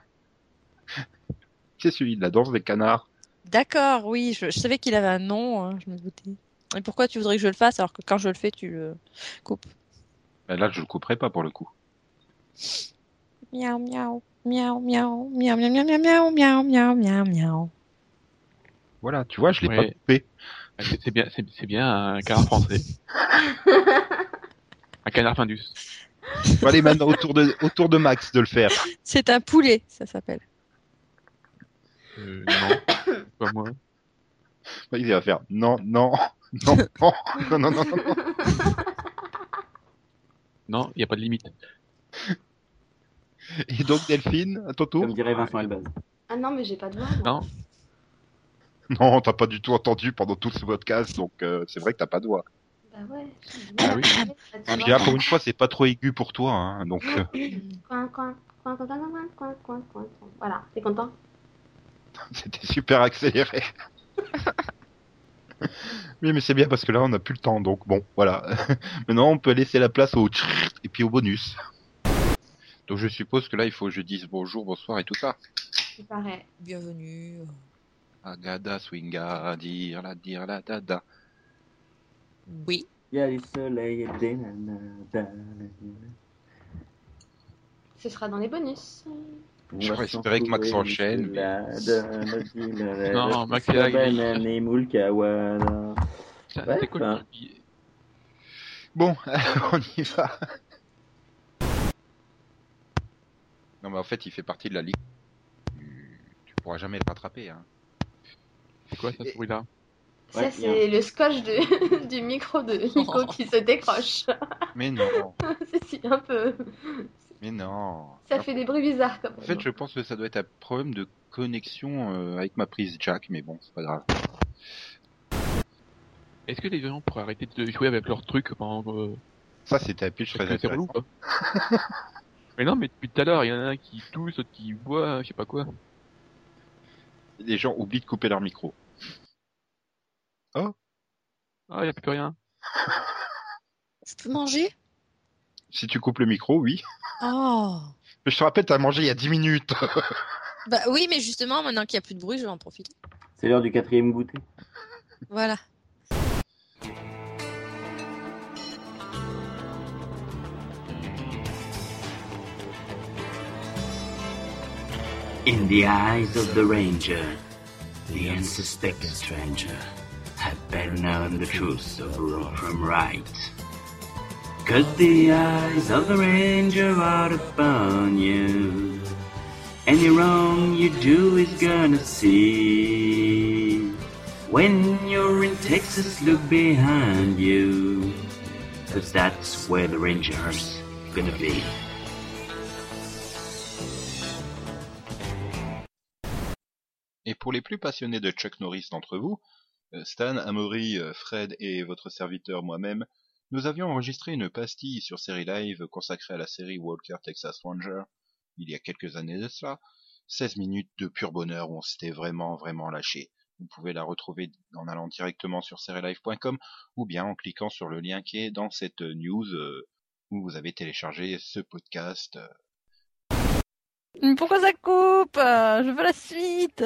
Speaker 1: C'est celui de la danse des canards.
Speaker 5: D'accord, oui, je, je savais qu'il avait un nom, hein, je me doutais. Et pourquoi tu voudrais que je le fasse alors que quand je le fais, tu le coupes
Speaker 1: Ben là, je le couperai pas pour le coup.
Speaker 5: Miaou, miaou, miaou, miaou, miaou, miaou, miaou, miaou, miaou, miaou, miaou.
Speaker 1: Voilà, tu vois, je l'ai pas coupé.
Speaker 3: C'est bien, c'est bien un canard français. un canard findus.
Speaker 1: Bon, allez, maintenant, autour de, autour de Max de le faire.
Speaker 5: C'est un poulet, ça s'appelle.
Speaker 3: Euh, non, pas moi.
Speaker 1: Bah, il va faire non, non, non, non, non, non, non, non. Non,
Speaker 3: il n'y a pas de limite.
Speaker 1: Et donc, Delphine, à ton
Speaker 2: Ça dirait Vincent Elbaz.
Speaker 4: Ah non, mais j'ai pas de voix.
Speaker 3: Non,
Speaker 1: Non, t'as pas du tout entendu pendant tout ce podcast, donc euh, c'est vrai que t'as pas de voix.
Speaker 4: Bah ouais.
Speaker 3: Ah oui.
Speaker 4: ah,
Speaker 1: puis pour une fois, c'est pas trop aigu pour toi, hein, donc.
Speaker 4: Voilà, t'es content?
Speaker 1: C'était super accéléré. oui, mais c'est bien parce que là, on n'a plus le temps, donc bon, voilà. Maintenant, on peut laisser la place au et puis au bonus. Donc, je suppose que là, il faut que je dise bonjour, bonsoir et tout ça.
Speaker 4: Il paraît.
Speaker 5: Bienvenue.
Speaker 1: Agada, swinga, dire la, dire la, dada.
Speaker 5: Oui.
Speaker 2: Il y a du soleil et des nanas.
Speaker 4: Ce sera dans les bonus.
Speaker 1: J'aurais espéré que Max enchaîne, mais-
Speaker 3: Non, Max est là, c'est cool.
Speaker 1: Bon, on y va. Non, mais en fait, il fait partie de la ligue. Tu, tu pourras jamais le rattraper, hein.
Speaker 3: C'est quoi ça, ce bruit-là
Speaker 4: Ça,
Speaker 2: Ouais,
Speaker 4: c'est le scotch de... du micro de Nico qui se décroche.
Speaker 1: Mais non,
Speaker 4: c'est si, un peu.
Speaker 1: mais non.
Speaker 4: Ça fait des bruits bizarres comme
Speaker 1: En fait, je pense que ça doit être un problème de connexion euh, avec ma prise jack, mais bon, c'est pas grave.
Speaker 3: Est-ce que les gens pourraient arrêter de jouer avec leurs trucs pendant que
Speaker 1: Ça, c'était un pitch très intéressant.
Speaker 3: quoi Mais non, mais depuis tout à l'heure, il y en a un qui tousse, l'autre qui boit, je sais pas quoi.
Speaker 1: Les gens oublient de couper leur micro.
Speaker 3: Ah, il y a plus rien.
Speaker 5: Je peux manger?
Speaker 1: Si tu coupes le micro, oui.
Speaker 5: Oh.
Speaker 1: Mais je te rappelle, t'as mangé il y a 10 minutes.
Speaker 5: Bah oui, mais justement, maintenant qu'il n'y a plus de bruit, je vais en profiter.
Speaker 2: C'est l'heure du quatrième goûter.
Speaker 5: Voilà.
Speaker 2: In the eyes of the ranger, the unsuspecting stranger better known the truth of wrong from right. Cause the eyes of the ranger are upon you. Any wrong you do is gonna see. When you're in Texas, look behind you. Cause that's where the ranger's gonna be.
Speaker 1: Et pour les plus passionnés de Chuck Norris d'entre vous, Stan, Amaury, euh, Fred et votre serviteur moi-même, nous avions enregistré une pastille sur Série Live consacrée à la série Walker Texas Ranger, il y a quelques années de cela, 16 minutes de pur bonheur où on s'était vraiment vraiment lâché. Vous pouvez la retrouver en allant directement sur serielive.com ou bien en cliquant sur le lien qui est dans cette news euh, où vous avez téléchargé ce podcast.
Speaker 7: Pourquoi ça coupe? Je veux la suite